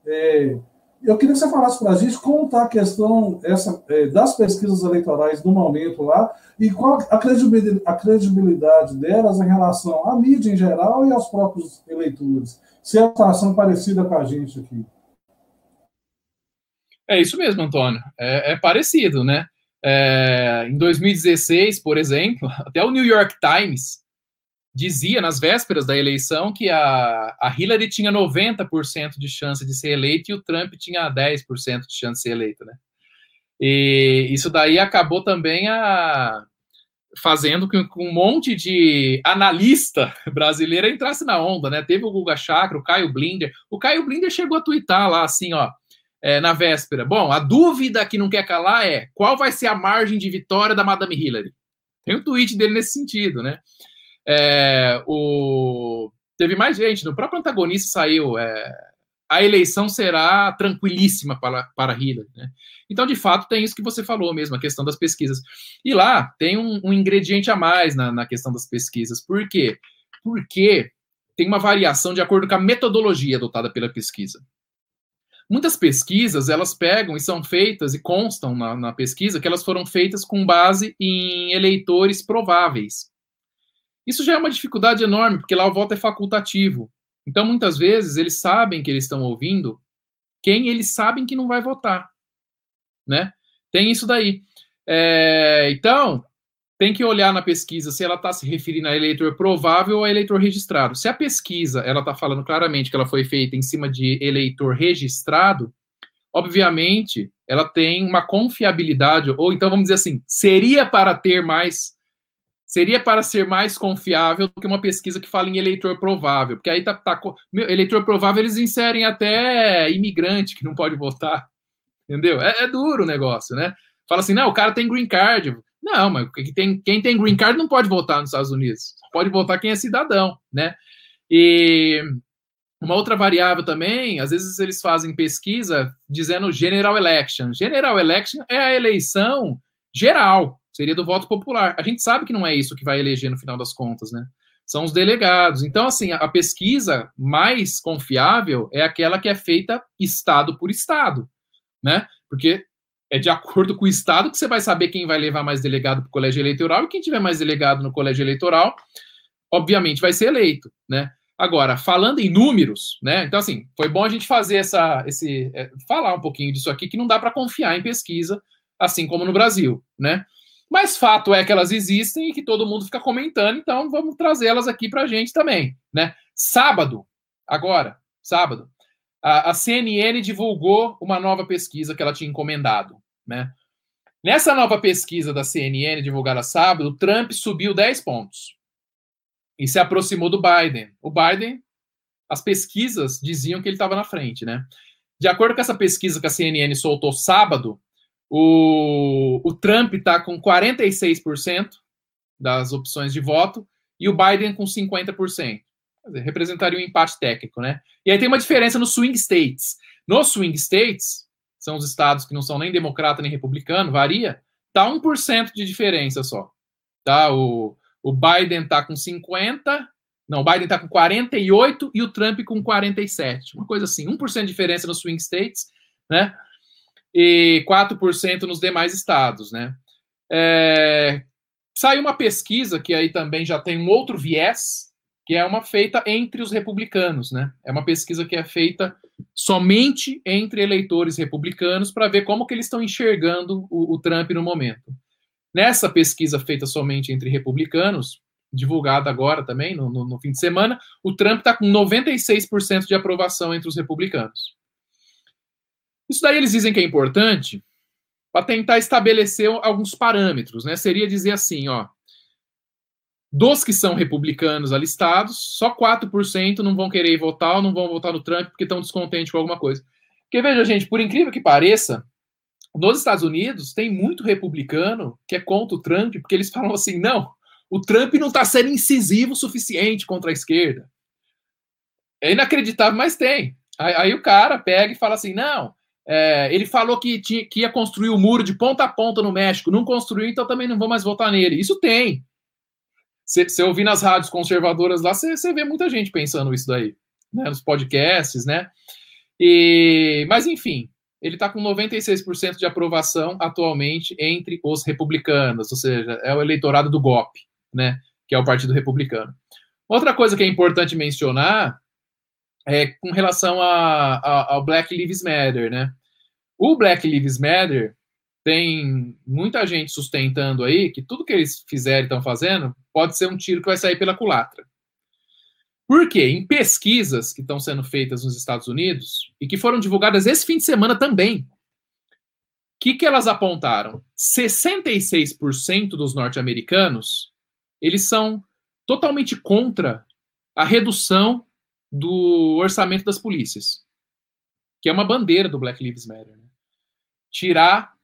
É, eu queria que você falasse para a gente como está a questão essa, é, das pesquisas eleitorais no momento lá e qual a credibilidade, a credibilidade delas em relação à mídia em geral e aos próprios eleitores. Se é uma situação parecida com a gente aqui. É isso mesmo, Antônio. É, é parecido, né? É, em 2016, por exemplo, [LAUGHS] até o New York Times dizia nas vésperas da eleição que a, a Hillary tinha 90% de chance de ser eleita e o Trump tinha 10% de chance de ser eleito, né? E isso daí acabou também a, fazendo com que um monte de analista [LAUGHS] brasileiro entrasse na onda, né? Teve o Guga Chakra, o Caio Blinder. O Caio Blinder chegou a twittar lá assim, ó é, na véspera. Bom, a dúvida que não quer calar é qual vai ser a margem de vitória da Madame Hillary. Tem um tweet dele nesse sentido, né? É, o... Teve mais gente, no próprio antagonista saiu. É, a eleição será tranquilíssima para, para Hillary. Né? Então, de fato, tem isso que você falou mesmo, a questão das pesquisas. E lá tem um, um ingrediente a mais na, na questão das pesquisas. Por quê? Porque tem uma variação de acordo com a metodologia adotada pela pesquisa. Muitas pesquisas, elas pegam e são feitas e constam na, na pesquisa que elas foram feitas com base em eleitores prováveis. Isso já é uma dificuldade enorme, porque lá o voto é facultativo. Então, muitas vezes, eles sabem que eles estão ouvindo quem eles sabem que não vai votar. Né? Tem isso daí. É, então, tem que olhar na pesquisa se ela está se referindo a eleitor provável ou a eleitor registrado. Se a pesquisa ela está falando claramente que ela foi feita em cima de eleitor registrado, obviamente ela tem uma confiabilidade, ou então vamos dizer assim, seria para ter mais, seria para ser mais confiável do que uma pesquisa que fala em eleitor provável, porque aí tá, tá eleitor provável eles inserem até imigrante que não pode votar, entendeu? É, é duro o negócio, né? Fala assim, não, o cara tem green card, não, mas tem, quem tem green card não pode votar nos Estados Unidos. Pode votar quem é cidadão, né? E uma outra variável também, às vezes eles fazem pesquisa dizendo general election. General election é a eleição geral, seria do voto popular. A gente sabe que não é isso que vai eleger no final das contas, né? São os delegados. Então, assim, a pesquisa mais confiável é aquela que é feita estado por estado, né? Porque é de acordo com o Estado que você vai saber quem vai levar mais delegado para o colégio eleitoral e quem tiver mais delegado no colégio eleitoral, obviamente vai ser eleito, né? Agora, falando em números, né? Então, assim, foi bom a gente fazer essa, esse, é, falar um pouquinho disso aqui, que não dá para confiar em pesquisa, assim como no Brasil, né? Mas fato é que elas existem e que todo mundo fica comentando, então vamos trazê-las aqui para a gente também, né? Sábado, agora, sábado, a, a CNN divulgou uma nova pesquisa que ela tinha encomendado. Né? Nessa nova pesquisa da CNN, divulgada sábado, o Trump subiu 10 pontos e se aproximou do Biden. O Biden, as pesquisas diziam que ele estava na frente, né? De acordo com essa pesquisa que a CNN soltou sábado, o, o Trump está com 46% das opções de voto e o Biden com 50% dizer, representaria um empate técnico, né? E aí tem uma diferença nos swing states. Nos swing states, são os estados que não são nem democrata nem republicano, varia, tá 1% de diferença só. Tá? O, o Biden tá com 50, não, o Biden tá com 48 e o Trump com 47. Uma coisa assim, 1% de diferença nos swing states, né? E 4% nos demais estados, né? É, saiu uma pesquisa que aí também já tem um outro viés, que é uma feita entre os republicanos, né? É uma pesquisa que é feita somente entre eleitores republicanos para ver como que eles estão enxergando o, o, Trump no momento. Nessa pesquisa feita somente entre republicanos, divulgada agora também, no, no, no fim de semana, o Trump está com 96% de aprovação entre os republicanos. Isso daí eles dizem que é importante para tentar estabelecer alguns parâmetros, né? Seria dizer assim, ó, dos que são republicanos alistados, só 4% não vão querer votar ou não vão votar no Trump porque estão descontentes com alguma coisa. Porque, veja, gente, por incrível que pareça, nos Estados Unidos tem muito republicano que é contra o Trump, porque eles falam assim: não, o Trump não está sendo incisivo o suficiente contra a esquerda. É inacreditável, mas tem. Aí, aí o cara pega e fala assim: não, é, ele falou que, tinha, que ia construir o muro de ponta a ponta no México, não construiu, então também não vou mais votar nele. Isso tem. Você ouvir nas rádios conservadoras lá, você vê muita gente pensando isso daí, né? Nos podcasts, né? E, mas, enfim, ele está com 96% de aprovação atualmente entre os republicanos, ou seja, é o eleitorado do GOP, né? Que é o Partido Republicano. Outra coisa que é importante mencionar é com relação a, a, ao Black Lives Matter, né? O Black Lives Matter tem muita gente sustentando aí que tudo que eles fizerem estão fazendo pode ser um tiro que vai sair pela culatra. Por quê? Em pesquisas que estão sendo feitas nos Estados Unidos e que foram divulgadas esse fim de semana também, o que, que elas apontaram? 66% dos norte-americanos eles são totalmente contra a redução do orçamento das polícias, que é uma bandeira do Black Lives Matter. Né? Tirar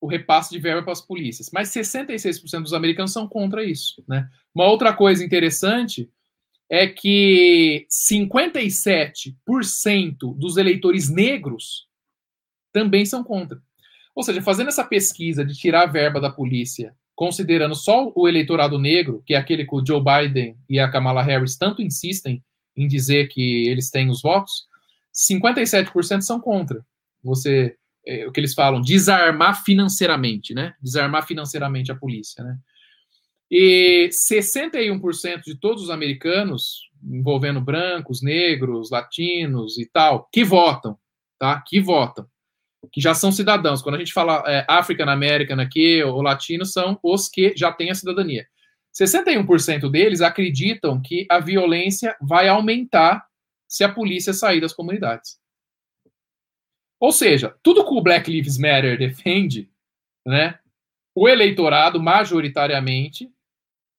o repasse de verba para as polícias. Mas 66% dos americanos são contra isso. Né? Uma outra coisa interessante é que 57% dos eleitores negros também são contra. Ou seja, fazendo essa pesquisa de tirar a verba da polícia, considerando só o eleitorado negro, que é aquele que o Joe Biden e a Kamala Harris tanto insistem em dizer que eles têm os votos, 57% são contra. Você, é, o que eles falam, desarmar financeiramente, né? Desarmar financeiramente a polícia, né? E 61% de todos os americanos, envolvendo brancos, negros, latinos e tal, que votam, tá? Que votam, que já são cidadãos. Quando a gente fala é, African American aqui, ou latino, são os que já têm a cidadania. 61% deles acreditam que a violência vai aumentar se a polícia sair das comunidades. Ou seja, tudo que o Black Lives Matter defende, né, o eleitorado majoritariamente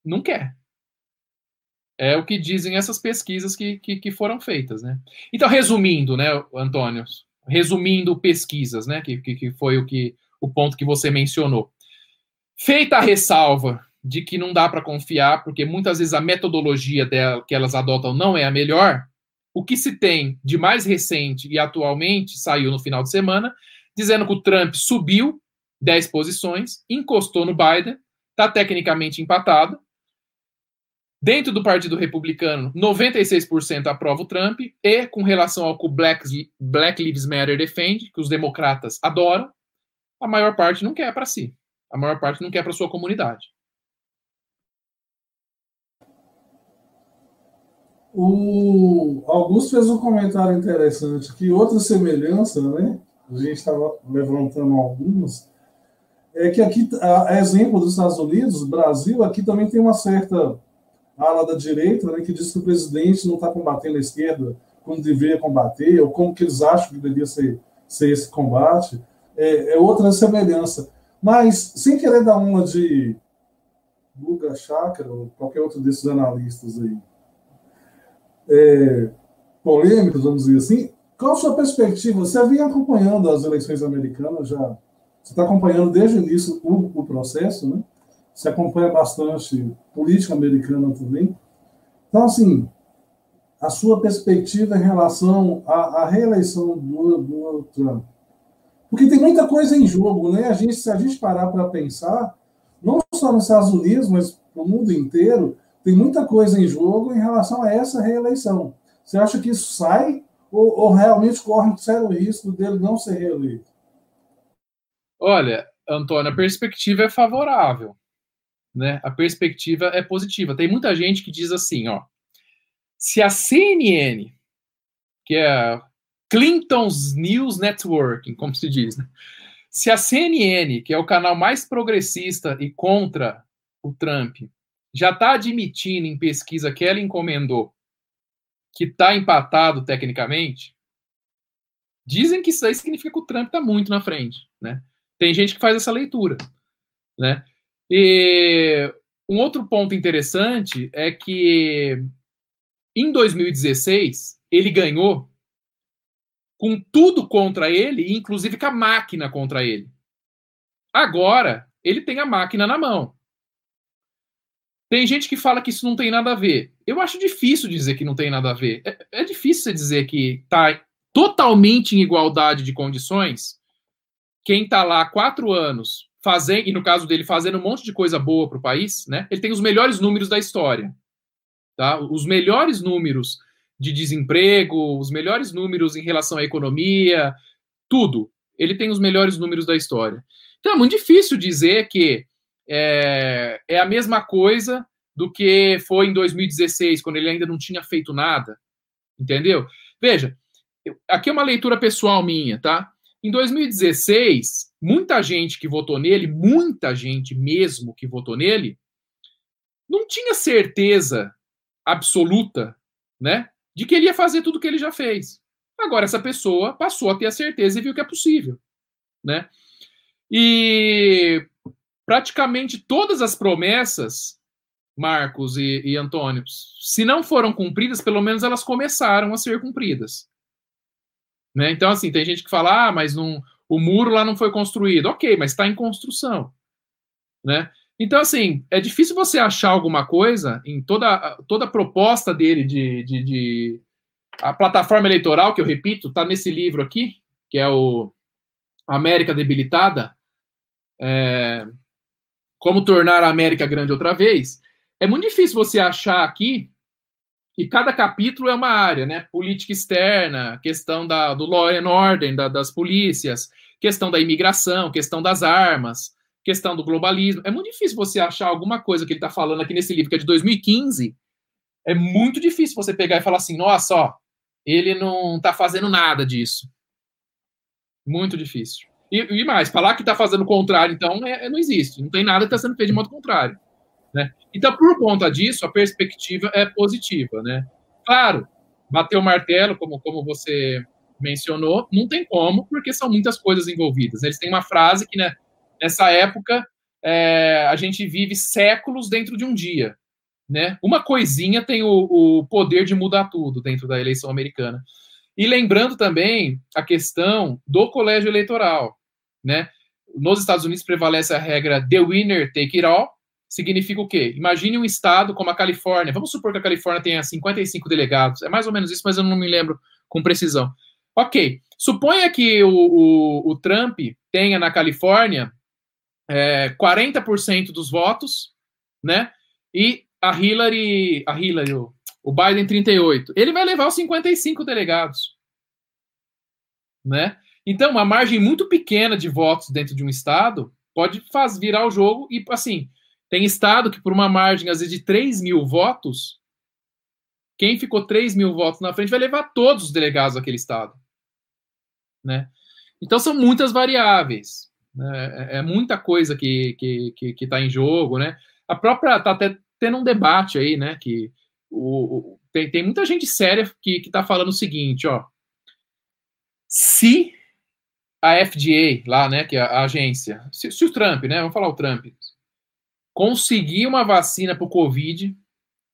não quer. É o que dizem essas pesquisas que, que, que foram feitas, né? Então, resumindo, né, Antônio, resumindo pesquisas, né, que, que foi o que o ponto que você mencionou. Feita a ressalva de que não dá para confiar, porque muitas vezes a metodologia dela, que elas adotam não é a melhor, o que se tem de mais recente e atualmente saiu no final de semana, dizendo que o Trump subiu 10 posições, encostou no Biden, está tecnicamente empatado. Dentro do Partido Republicano, 96% aprova o Trump, e com relação ao que o Black, Black Lives Matter defende, que os democratas adoram, a maior parte não quer para si. A maior parte não quer para sua comunidade. O Augusto fez um comentário interessante que outra semelhança, né? A gente estava levantando algumas, é que aqui, a exemplo dos Estados Unidos, Brasil, aqui também tem uma certa ala da direita, né, que diz que o presidente não está combatendo a esquerda como deveria combater, ou como que eles acham que deveria ser, ser esse combate. É, é outra semelhança. Mas, sem querer dar uma de Guga Chakra, ou qualquer outro desses analistas aí, é, polêmicos, vamos dizer assim, qual a sua perspectiva? Você vem acompanhando as eleições americanas já? Você está acompanhando desde o início o, o processo, né? Você acompanha bastante política americana também. Então, assim, a sua perspectiva em relação à, à reeleição do, do Trump. Porque tem muita coisa em jogo, né? A gente, se a gente parar para pensar, não só nos Estados Unidos, mas no mundo inteiro, tem muita coisa em jogo em relação a essa reeleição. Você acha que isso sai ou, ou realmente corre um sério risco dele não ser reeleito? Olha, Antônio, a perspectiva é favorável. Né? A perspectiva é positiva. Tem muita gente que diz assim, ó, se a CNN, que é Clinton's News Networking, como se diz, né? se a CNN, que é o canal mais progressista e contra o Trump, já está admitindo em pesquisa que ela encomendou que está empatado tecnicamente, dizem que isso aí significa que o Trump está muito na frente, né? Tem gente que faz essa leitura, né? E um outro ponto interessante é que em 2016 ele ganhou com tudo contra ele, inclusive com a máquina contra ele. Agora ele tem a máquina na mão. Tem gente que fala que isso não tem nada a ver. Eu acho difícil dizer que não tem nada a ver. É, é difícil você dizer que está totalmente em igualdade de condições quem está lá há quatro anos fazendo, e no caso dele, fazendo um monte de coisa boa para o país, né? Ele tem os melhores números da história. Tá? Os melhores números de desemprego, os melhores números em relação à economia, tudo. Ele tem os melhores números da história. Então é muito difícil dizer que é, é a mesma coisa do que foi em 2016, quando ele ainda não tinha feito nada. Entendeu? Veja, aqui é uma leitura pessoal minha, tá? Em 2016, muita gente que votou nele, muita gente mesmo que votou nele, não tinha certeza absoluta, né, de que ele ia fazer tudo o que ele já fez. Agora essa pessoa passou a ter a certeza e viu que é possível, né? E praticamente todas as promessas, Marcos e, e Antônio, se não foram cumpridas, pelo menos elas começaram a ser cumpridas. Né? Então, assim, tem gente que fala, ah, mas não, o muro lá não foi construído. Ok, mas está em construção. Né? Então, assim, é difícil você achar alguma coisa em toda, toda a proposta dele de, de, de a plataforma eleitoral, que eu repito, está nesse livro aqui, que é o América Debilitada, é, Como Tornar a América Grande Outra Vez. É muito difícil você achar aqui e cada capítulo é uma área, né? Política externa, questão da, do law and order, da, das polícias, questão da imigração, questão das armas, questão do globalismo. É muito difícil você achar alguma coisa que ele está falando aqui nesse livro, que é de 2015. É muito difícil você pegar e falar assim, nossa, ó, ele não está fazendo nada disso. Muito difícil. E, e mais, falar que está fazendo o contrário, então, é, é, não existe. Não tem nada que está sendo feito de modo contrário. Né? Então, por conta disso, a perspectiva é positiva. Né? Claro, bater o martelo, como, como você mencionou, não tem como, porque são muitas coisas envolvidas. Eles têm uma frase que, né, nessa época, é, a gente vive séculos dentro de um dia. Né? Uma coisinha tem o, o poder de mudar tudo dentro da eleição americana. E lembrando também a questão do colégio eleitoral, né? Nos Estados Unidos prevalece a regra the winner take it all, significa o quê? Imagine um estado como a Califórnia. Vamos supor que a Califórnia tenha 55 delegados. É mais ou menos isso, mas eu não me lembro com precisão. Ok. Suponha que o, o, o Trump tenha na Califórnia é, 40% dos votos, né? E a Hillary, a Hillary, o, o Biden 38. Ele vai levar os 55 delegados. Né? Então, uma margem muito pequena de votos dentro de um estado pode faz, virar o jogo e, assim, tem estado que por uma margem, às vezes, de 3 mil votos, quem ficou 3 mil votos na frente vai levar todos os delegados daquele estado. Né? Então, são muitas variáveis. Né? É, é muita coisa que está que, que, que tá em jogo, né? A própria, está até tendo um debate aí, né? Que o, o tem, tem muita gente séria que está falando o seguinte, ó. Se a FDA, lá, né, que é a agência, se, se o Trump, né, vamos falar o Trump, conseguir uma vacina para o Covid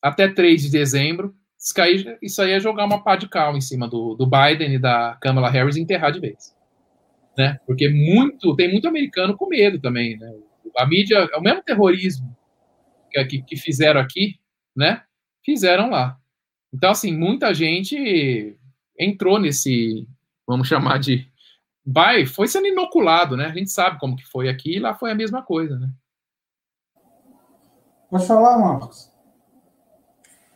até 3 de dezembro, isso aí, isso aí é jogar uma pá de cal em cima do, do Biden e da Kamala Harris e enterrar de vez. Né? Porque muito, tem muito americano com medo também, né? A mídia, é o mesmo terrorismo que, que fizeram aqui, né? Fizeram lá. Então, assim, muita gente entrou nesse, vamos chamar de, vai, foi sendo inoculado, né? A gente sabe como que foi aqui, e lá foi a mesma coisa, né? Pode falar, Marcos.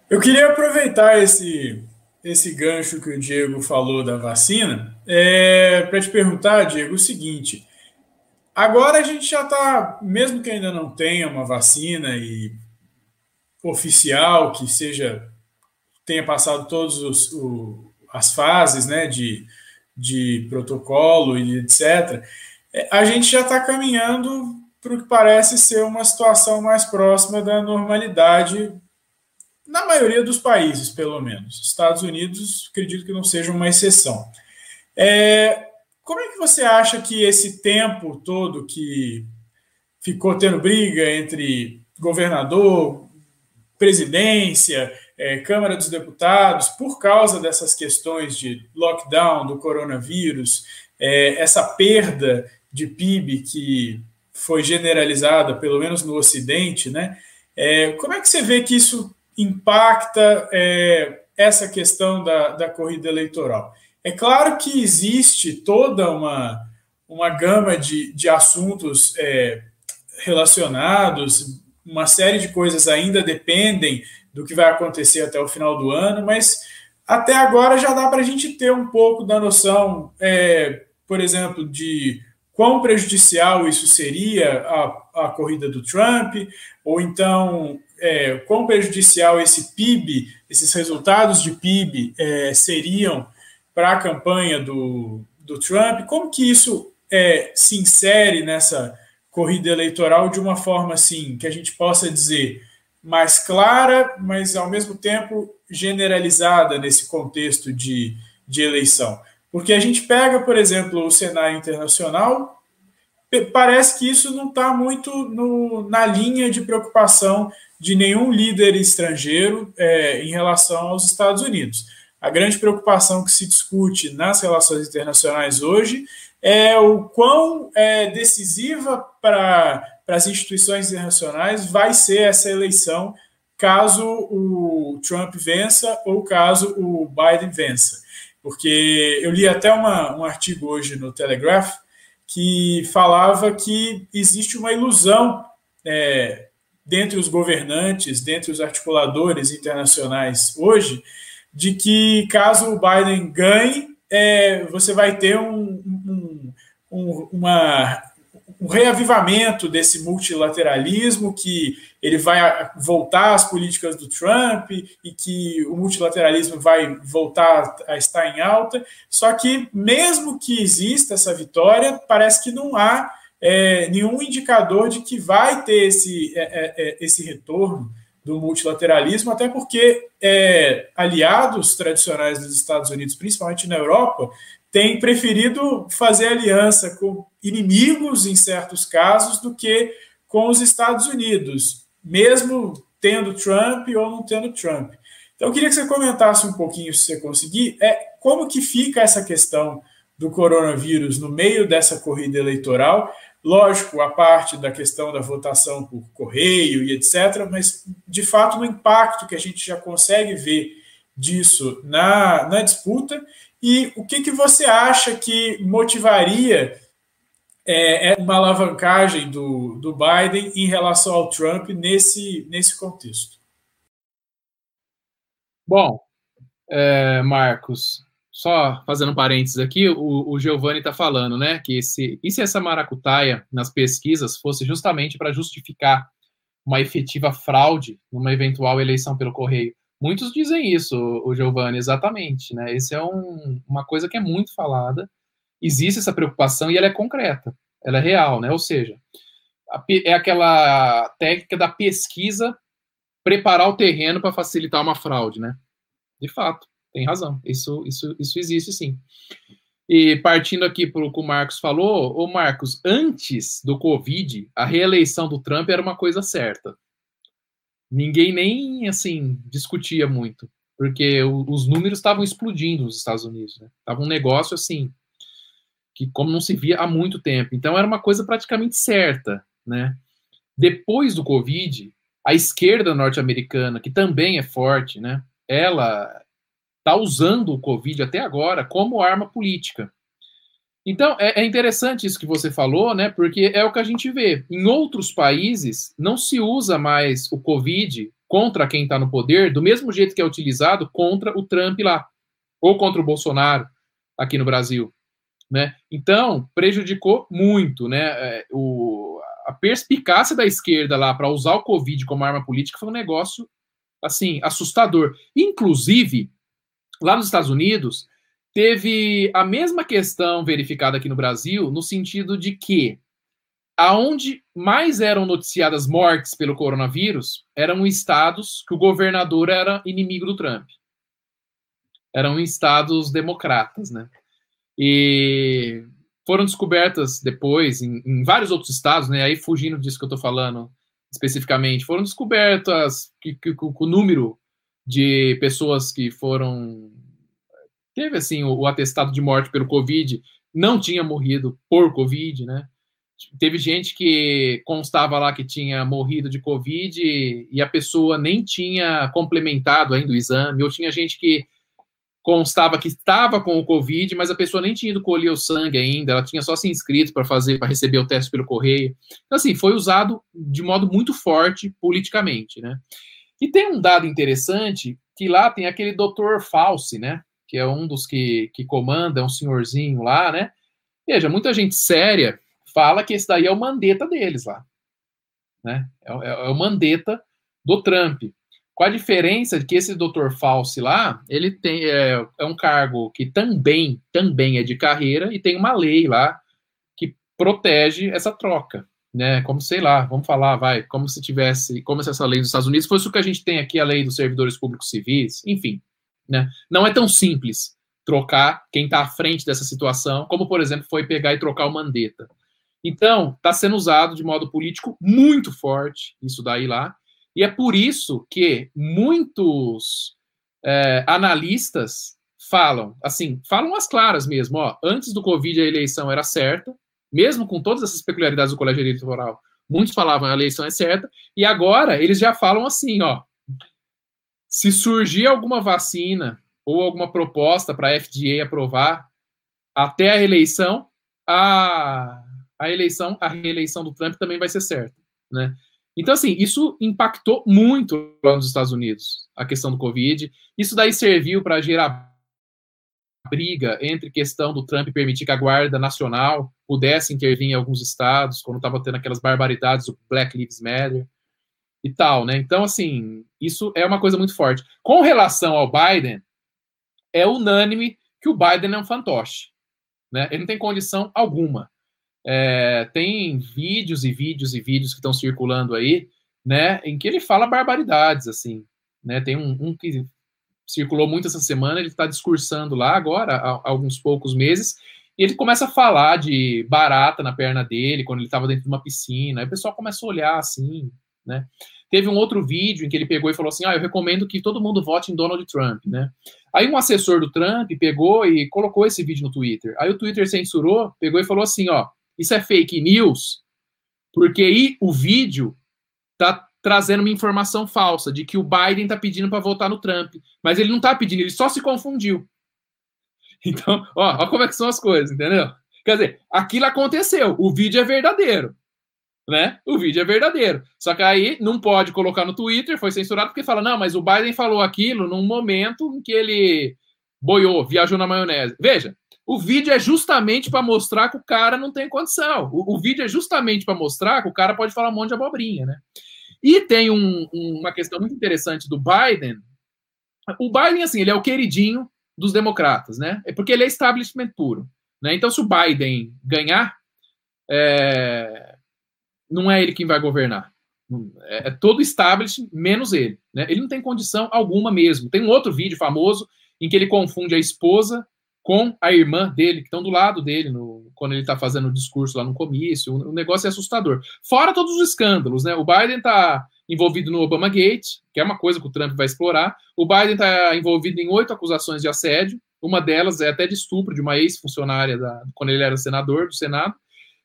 Eu queria aproveitar esse esse gancho que o Diego falou da vacina é, para te perguntar, Diego, o seguinte: Agora a gente já está, mesmo que ainda não tenha uma vacina e oficial que seja tenha passado todas as fases, né, de, de protocolo e etc. É, a gente já está caminhando para o que parece ser uma situação mais próxima da normalidade na maioria dos países, pelo menos. Estados Unidos, acredito que não seja uma exceção. É, como é que você acha que esse tempo todo que ficou tendo briga entre governador, presidência, é, Câmara dos Deputados, por causa dessas questões de lockdown do coronavírus, é, essa perda de PIB que foi generalizada, pelo menos no Ocidente, né? É, como é que você vê que isso impacta é, essa questão da, da corrida eleitoral? É claro que existe toda uma, uma gama de, de assuntos é, relacionados, uma série de coisas ainda dependem do que vai acontecer até o final do ano, mas até agora já dá para a gente ter um pouco da noção, é, por exemplo, de quão prejudicial isso seria a, a corrida do Trump, ou então é, quão prejudicial esse PIB, esses resultados de PIB é, seriam para a campanha do, do Trump. Como que isso é, se insere nessa corrida eleitoral de uma forma assim que a gente possa dizer mais clara, mas ao mesmo tempo generalizada nesse contexto de, de eleição? Porque a gente pega, por exemplo, o cenário internacional, parece que isso não está muito no, na linha de preocupação de nenhum líder estrangeiro é, em relação aos Estados Unidos. A grande preocupação que se discute nas relações internacionais hoje é o quão é, decisiva para as instituições internacionais vai ser essa eleição caso o Trump vença ou caso o Biden vença. Porque eu li até uma, um artigo hoje no Telegraph que falava que existe uma ilusão é, dentre os governantes, dentre os articuladores internacionais hoje, de que caso o Biden ganhe, é, você vai ter um, um, um, uma, um reavivamento desse multilateralismo, que ele vai voltar às políticas do Trump e que o multilateralismo vai voltar a estar em alta. Só que, mesmo que exista essa vitória, parece que não há é, nenhum indicador de que vai ter esse, é, é, é esse retorno do multilateralismo, até porque é, aliados tradicionais dos Estados Unidos, principalmente na Europa, têm preferido fazer aliança com inimigos, em certos casos, do que com os Estados Unidos, mesmo tendo Trump ou não tendo Trump. Então, eu queria que você comentasse um pouquinho, se você conseguir, é, como que fica essa questão do coronavírus no meio dessa corrida eleitoral Lógico, a parte da questão da votação por correio e etc., mas de fato no impacto que a gente já consegue ver disso na, na disputa e o que, que você acha que motivaria é, uma alavancagem do, do Biden em relação ao Trump nesse, nesse contexto? Bom, é, Marcos, só fazendo um parênteses aqui, o, o Giovanni está falando, né, que esse, e se essa maracutaia nas pesquisas fosse justamente para justificar uma efetiva fraude numa eventual eleição pelo correio? Muitos dizem isso, o Giovanni, exatamente, né? Esse é um, uma coisa que é muito falada. Existe essa preocupação e ela é concreta, ela é real, né? Ou seja, é aquela técnica da pesquisa preparar o terreno para facilitar uma fraude, né? De fato tem razão. Isso, isso, isso existe sim. E partindo aqui para o que o Marcos falou, o Marcos, antes do Covid, a reeleição do Trump era uma coisa certa. Ninguém nem assim discutia muito, porque os números estavam explodindo nos Estados Unidos, né? Tava um negócio assim que como não se via há muito tempo. Então era uma coisa praticamente certa, né? Depois do Covid, a esquerda norte-americana, que também é forte, né? Ela está usando o Covid até agora como arma política. Então, é, é, interessante isso que você falou, né? Porque é o que a gente vê. Em outros países, não se usa mais o Covid contra quem está no poder, do mesmo jeito que é utilizado contra o Trump lá, ou contra o Bolsonaro aqui no Brasil. Né? Então, prejudicou muito né? É, o, a perspicácia da esquerda lá para usar o Covid como arma política foi um negócio assim assustador. Inclusive, Lá nos Estados Unidos, teve a mesma questão verificada aqui no Brasil, no sentido de que aonde mais eram noticiadas mortes pelo coronavírus eram estados que o governador era inimigo do Trump. Eram estados democratas, né? E foram descobertas depois, em, em vários outros estados, né? Aí fugindo disso que eu estou falando especificamente, foram descobertas que, que, que, o número de pessoas que foram teve assim o, o, atestado de morte pelo Covid, não tinha morrido por Covid, né? Teve gente que constava lá que tinha morrido de Covid e, a pessoa nem tinha complementado ainda o exame, ou tinha gente que constava que estava com o Covid, mas a pessoa nem tinha ido colher o sangue ainda, ela tinha só se inscrito para fazer, para receber o teste pelo correio. Então, assim, foi usado de modo muito forte politicamente, né? E tem um dado interessante que lá tem aquele doutor Fauci, né? Que é um dos que, que comanda, é um senhorzinho lá, né? Veja, muita gente séria fala que esse daí é o mandeta deles lá. Né? É, é, é o mandeta do Trump. Com a diferença de que esse doutor Fauci lá, ele tem é, é um cargo que também, também é de carreira e tem uma lei lá que protege essa troca né? Como sei lá, vamos falar, vai, como se tivesse, como se essa lei dos Estados Unidos fosse o que a gente tem aqui, a lei dos servidores públicos civis, enfim, né? Não é tão simples trocar quem está à frente dessa situação, como por exemplo foi pegar e trocar o Mandetta. Então, está sendo usado de modo político muito forte isso daí lá, e é por isso que muitos é, analistas falam, assim, falam as claras mesmo, ó, antes do Covid a eleição era certa, mesmo com todas essas peculiaridades do colégio eleitoral, muitos falavam a eleição é certa, e agora eles já falam assim, ó, se surgir alguma vacina ou alguma proposta para a FDA aprovar até a eleição, a, a eleição, a reeleição do Trump também vai ser certa, né? Então, assim, isso impactou muito lá nos Estados Unidos, a questão do Covid. Isso daí serviu para gerar briga entre questão do Trump permitir que a Guarda Nacional pudesse intervir em alguns estados, quando estava tendo aquelas barbaridades do Black Lives Matter e tal, né? Então, assim, isso é uma coisa muito forte. Com relação ao Biden, é unânime que o Biden é um fantoche, né? Ele não tem condição alguma. É, tem vídeos e vídeos e vídeos que estão circulando aí, né, em que ele fala barbaridades, assim, né? Tem um, um que circulou muito essa semana, ele está discursando lá agora, há, há, alguns poucos meses, e ele começa a falar de barata na perna dele, quando ele estava dentro de uma piscina, aí o pessoal começa a olhar assim, né? Teve um outro vídeo em que ele pegou e falou assim: Ah, eu recomendo que todo mundo vote em Donald Trump, né? Aí um assessor do Trump pegou e colocou esse vídeo no Twitter. Aí o Twitter censurou, pegou e falou assim: Ó, isso é fake news, porque aí o vídeo tá trazendo uma informação falsa de que o Biden tá pedindo para votar no Trump, mas ele não tá pedindo, ele só se confundiu. [LAUGHS] Então, ó, ó como é que são as coisas, entendeu? Quer dizer, aquilo aconteceu, o vídeo é verdadeiro né? O vídeo é verdadeiro. Só que aí não pode colocar no Twitter, foi censurado porque fala, não, mas o Biden falou aquilo num momento em que ele boiou, viajou na maionese. Veja, o vídeo é justamente para mostrar que o cara não tem condição. O, o vídeo é justamente para mostrar que o cara pode falar um monte de abobrinha, né? E tem um, um, uma questão muito interessante do Biden. O Biden, assim, ele é o queridinho dos democratas, né? É porque ele é establishment puro. Né? Então, se o Biden ganhar, é, não é ele quem vai governar. É, é todo establishment, menos ele. Né? Ele não tem condição alguma mesmo. Tem um outro vídeo famoso em que ele confunde a esposa com a irmã dele, que estão do lado dele, no, quando ele está fazendo o discurso lá no comício. O, o, negócio é assustador. Fora todos os escândalos, né? O Biden está envolvido no Obama Gate, que é uma coisa que o Trump vai explorar. O Biden está envolvido em oito acusações de assédio. Uma delas é até de estupro de uma ex-funcionária quando ele era senador do Senado.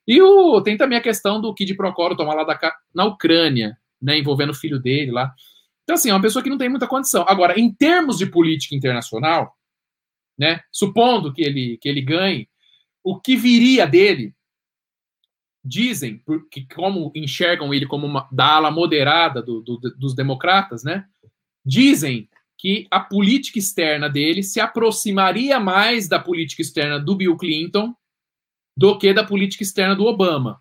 E o, tem também a questão do Kid Procoro tomar lá da, na Ucrânia, né, envolvendo o filho dele lá. Então, assim, é uma pessoa que não tem muita condição. Agora, em termos de política internacional, né, supondo que ele, que ele ganhe, o que viria dele, dizem, que como enxergam ele como uma, da ala moderada do, do, dos democratas, né, dizem que a política externa dele se aproximaria mais da política externa do Bill Clinton do que da política externa do Obama.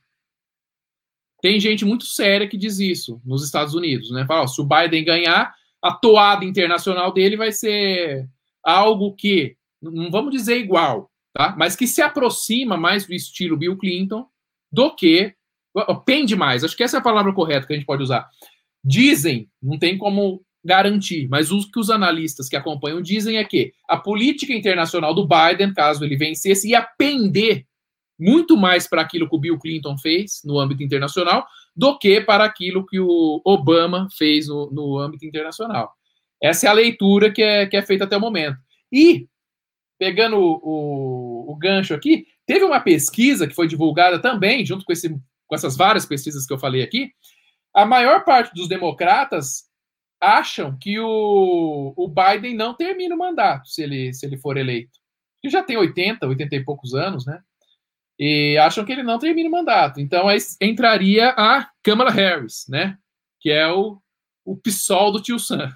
Tem gente muito séria que diz isso nos Estados Unidos, né? Fala, ó, se o Biden ganhar, a toada internacional dele vai ser algo que, não vamos dizer igual, tá? Mas que se aproxima mais do estilo Bill Clinton do que pende mais. Acho que essa é a palavra correta que a gente pode usar. Dizem, não tem como garantir, mas o que os analistas que acompanham dizem é que a política internacional do Biden, caso ele vencesse, ia pender muito mais para aquilo que o Bill Clinton fez no âmbito internacional do que para aquilo que o Obama fez no, no âmbito internacional. Essa é a leitura que é, que é feita até o momento. E, pegando o, o, o gancho aqui, teve uma pesquisa que foi divulgada também, junto com, esse, com essas várias pesquisas que eu falei aqui. A maior parte dos democratas acham que o, o Biden não termina o mandato se ele, se ele for eleito. Ele já tem 80, 80 e poucos anos, né? E acham que ele não termina o mandato. Então aí entraria a Kamala Harris, né? Que é o, o PSOL do tio Sam.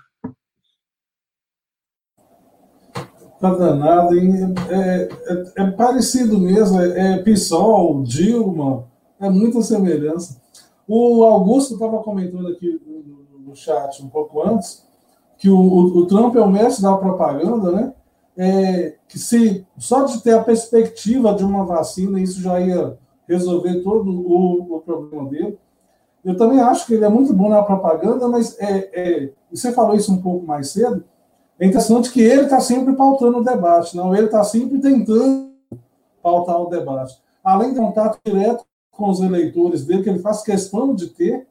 Tá danado, hein? É, é, é parecido mesmo, é, é PSOL, Dilma, é muita semelhança. O Augusto estava comentando aqui no, no, chat um pouco antes que o, o, o Trump é o mestre da propaganda, né? É, que se só de ter a perspectiva de uma vacina, isso já ia resolver todo o, o problema dele. Eu também acho que ele é muito bom na propaganda, mas é, é, você falou isso um pouco mais cedo. É interessante que ele está sempre pautando o debate, não? Ele está sempre tentando pautar o debate. Além de contato direto com os eleitores dele, que ele faz questão de ter,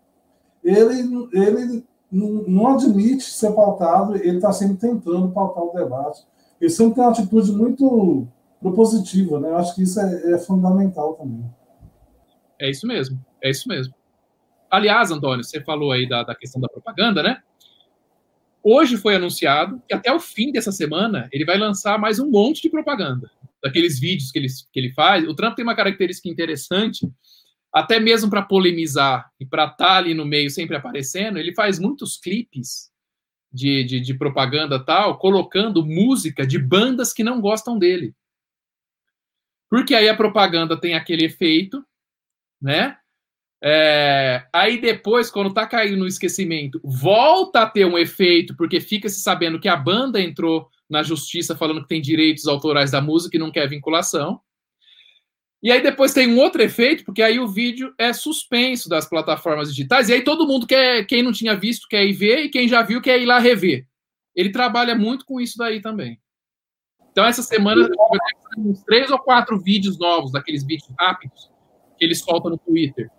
ele, ele não admite ser pautado, ele está sempre tentando pautar o debate. Ele sempre tem uma atitude muito propositiva, né? Eu acho que isso é, é fundamental também. É isso mesmo, é isso mesmo. Aliás, Antônio, você falou aí da, da questão da propaganda, né? Hoje foi anunciado que até o fim dessa semana ele vai lançar mais um monte de propaganda. Daqueles vídeos que ele, que ele faz. O Trump tem uma característica interessante, até mesmo para polemizar e para estar tá ali no meio sempre aparecendo, ele faz muitos clipes de, de, de propaganda tal, colocando música de bandas que não gostam dele. Porque aí a propaganda tem aquele efeito, né? É, aí depois, quando tá caindo no esquecimento, volta a ter um efeito, porque fica se sabendo que a banda entrou na justiça falando que tem direitos autorais da música e não quer vinculação. E aí depois tem um outro efeito, porque aí o vídeo é suspenso das plataformas digitais, e aí todo mundo quer, quem não tinha visto quer ir ver, e quem já viu quer ir lá rever. Ele trabalha muito com isso daí também. Então, essa semana, uns três ou quatro vídeos novos, daqueles vídeos rápidos, que ele solta no Twitter.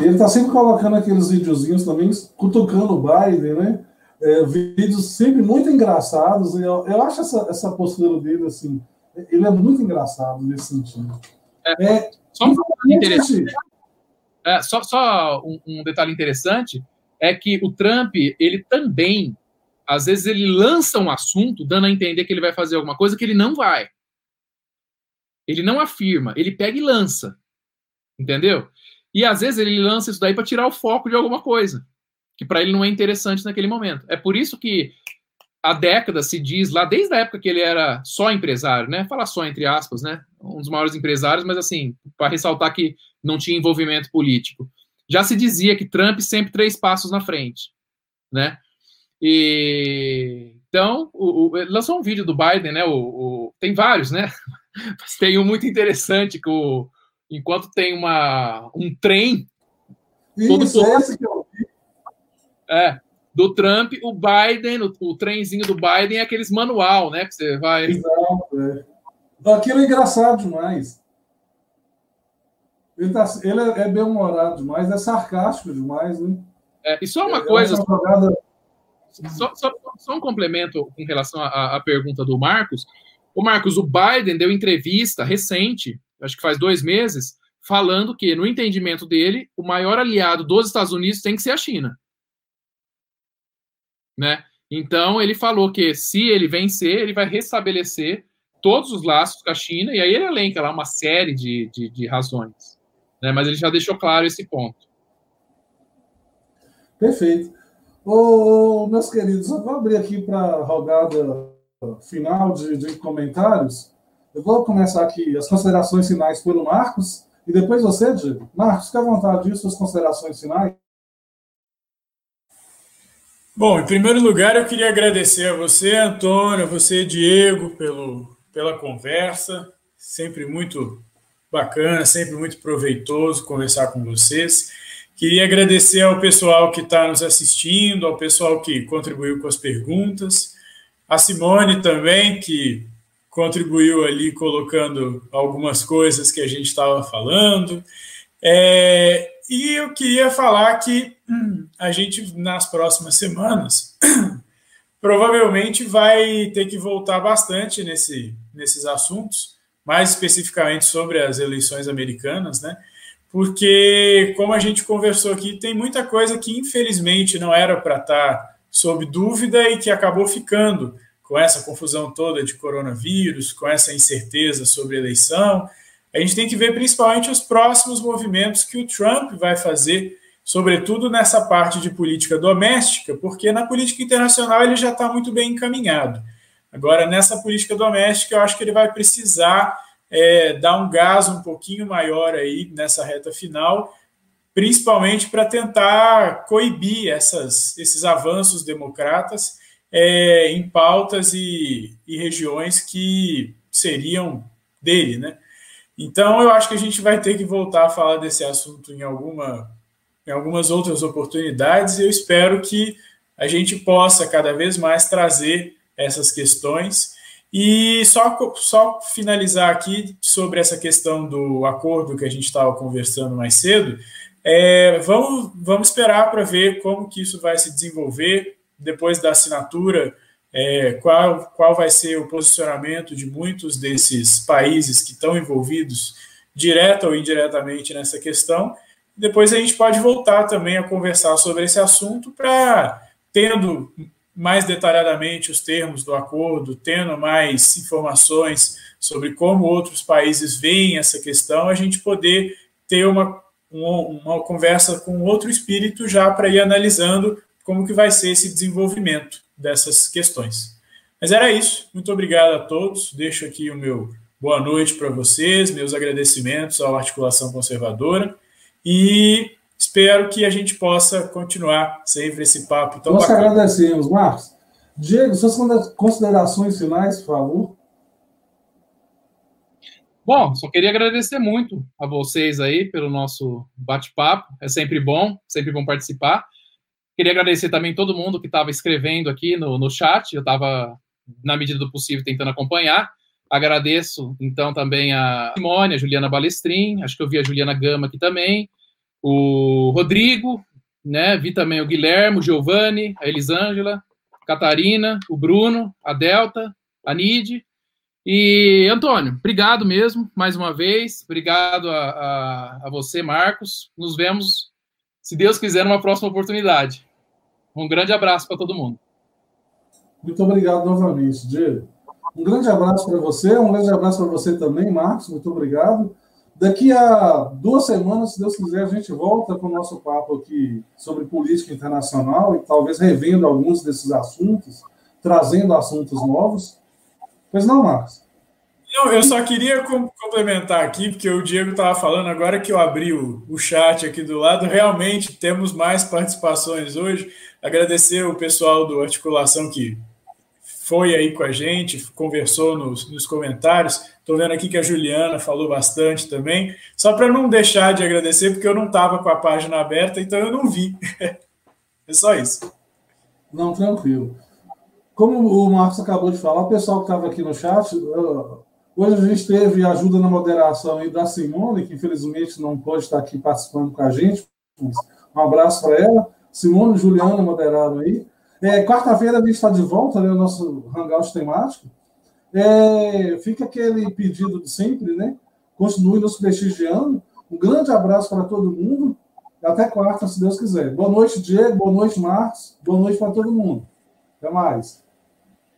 Ele está sempre colocando aqueles videozinhos também, cutucando o Biden, né? É, vídeos sempre muito engraçados. Eu, eu acho essa, essa postura dele, assim, ele é muito engraçado nesse sentido. É, é, só, um interessante, é, só, só um, um, detalhe interessante é que o Trump, ele também, às vezes, ele lança um assunto dando a entender que ele vai fazer alguma coisa que ele não vai. Ele não afirma, ele pega e lança. Entendeu? E às vezes ele lança isso daí para tirar o foco de alguma coisa que para ele não é interessante naquele momento. É por isso que há décadas se diz, lá desde a época que ele era só empresário, né? Falar só entre aspas, né? Um dos maiores empresários, mas assim, para ressaltar que não tinha envolvimento político. Já se dizia que Trump sempre três passos na frente, né? E então, o, o, lançou um vídeo do Biden, né? O, o, tem vários, né? [LAUGHS] Mas tem um muito interessante que o, enquanto tem uma, um trem. Isso, todo, esse que eu vi. É, do Trump, o Biden, o, o trenzinho do Biden é aqueles manual, né? Que você vai. Exato, é. Aquilo é engraçado demais. Ele, tá, ele é, é bem-humorado demais, é sarcástico demais, né? É, e só uma é, coisa. Uma jogada... só, só, só, um complemento com relação à, à pergunta do Marcos. O Marcos, o Biden deu entrevista recente, acho que faz dois meses, falando que, no entendimento dele, o maior aliado dos Estados Unidos tem que ser a China né? Então ele falou que se ele vencer, ele vai restabelecer todos os laços com a China, e aí ele elenca lá uma série de, de, de razões. Né? Mas ele já deixou claro esse ponto. Perfeito. Ô, meus queridos, eu vou abrir aqui para a rodada final de, de, comentários. Eu vou começar aqui as considerações finais pelo Marcos, e depois você, Diego. Marcos, fica à vontade disso, suas considerações finais. Bom, em primeiro lugar, eu queria agradecer a você, Antônio, a você, Diego, pelo, pela conversa. Sempre muito bacana, sempre muito proveitoso conversar com vocês. Queria agradecer ao pessoal que está nos assistindo, ao pessoal que contribuiu com as perguntas, a Simone também, que contribuiu ali colocando algumas coisas que a gente estava falando. É, e eu queria falar que hum, a gente, nas próximas semanas, [CLEARS THROAT] provavelmente vai ter que voltar bastante nesse, nesses assuntos, mais especificamente sobre as eleições americanas, né? Porque, como a gente conversou aqui, tem muita coisa que infelizmente não era para estar tá sob dúvida e que acabou ficando com essa confusão toda de coronavírus, com essa incerteza sobre eleição a gente tem que ver principalmente os próximos movimentos que o Trump vai fazer, sobretudo nessa parte de política doméstica, porque na política internacional ele já está muito bem encaminhado. Agora, nessa política doméstica, eu acho que ele vai precisar é, dar um gás um pouquinho maior aí nessa reta final, principalmente para tentar coibir essas, esses avanços democratas é, em pautas e, e regiões que seriam dele, né? Então, eu acho que a gente vai ter que voltar a falar desse assunto em, alguma, em algumas outras oportunidades, eu espero que a gente possa cada vez mais trazer essas questões. E só, só finalizar aqui sobre essa questão do acordo que a gente estava conversando mais cedo, é, vamos, vamos esperar para ver como que isso vai se desenvolver depois da assinatura é, qual, qual vai ser o posicionamento de muitos desses países que estão envolvidos, direta ou indiretamente, nessa questão. Depois a gente pode voltar também a conversar sobre esse assunto para, tendo mais detalhadamente os termos do acordo, tendo mais informações sobre como outros países veem essa questão, a gente poder ter uma, uma, conversa com outro espírito já para ir analisando como que vai ser esse desenvolvimento dessas questões. Mas era isso. Muito obrigado a todos. Deixo aqui o meu boa noite para vocês, meus agradecimentos à articulação conservadora e espero que a gente possa continuar sempre esse papo tão Nós bacana. agradecemos, Marcos. Diego, suas considerações finais, por favor. Bom, só queria agradecer muito a vocês aí pelo nosso bate-papo. É sempre bom, sempre bom participar. Queria agradecer também todo mundo que estava escrevendo aqui no, no chat. Eu estava, na medida do possível, tentando acompanhar. Agradeço, então, também a Simone, a Juliana Balestrin. Acho que eu vi a Juliana Gama aqui também. O Rodrigo, né? Vi também o Guilherme, o Giovanni, a Elisângela, a Catarina, o Bruno, a Delta, a Nid. E, Antônio, obrigado mesmo, mais uma vez. Obrigado a, a, a você, Marcos. Nos vemos, se Deus quiser, numa próxima oportunidade. Um grande abraço para todo mundo. Muito obrigado novamente, Diego. Um grande abraço para você, um grande abraço para você também, Marcos. Muito obrigado. Daqui a duas semanas, se Deus quiser, a gente volta com o nosso papo aqui sobre política internacional e talvez revendo alguns desses assuntos, trazendo assuntos novos. Pois não, Marcos? Não, eu só queria complementar aqui, porque o Diego estava falando agora que eu abri o, o chat aqui do lado. Realmente temos mais participações hoje. Agradecer o pessoal do Articulação que foi aí com a gente, conversou nos, nos comentários. Estou vendo aqui que a Juliana falou bastante também. Só para não deixar de agradecer, porque eu não estava com a página aberta, então eu não vi. [LAUGHS] é só isso. Não, tranquilo. Como o Marcos acabou de falar, o pessoal que estava aqui no chat, hoje a gente teve ajuda na moderação aí da Simone, que infelizmente não pode estar aqui participando com a gente. Um abraço para ela. Simone e Juliana moderaram aí. É, Quarta-feira a gente está de volta, né, o nosso hangout temático. É, fica aquele pedido de sempre, né? Continue nos prestigiando. Um grande abraço para todo mundo. Até quarta, se Deus quiser. Boa noite, Diego. Boa noite, Marcos. Boa noite para todo mundo. Até mais.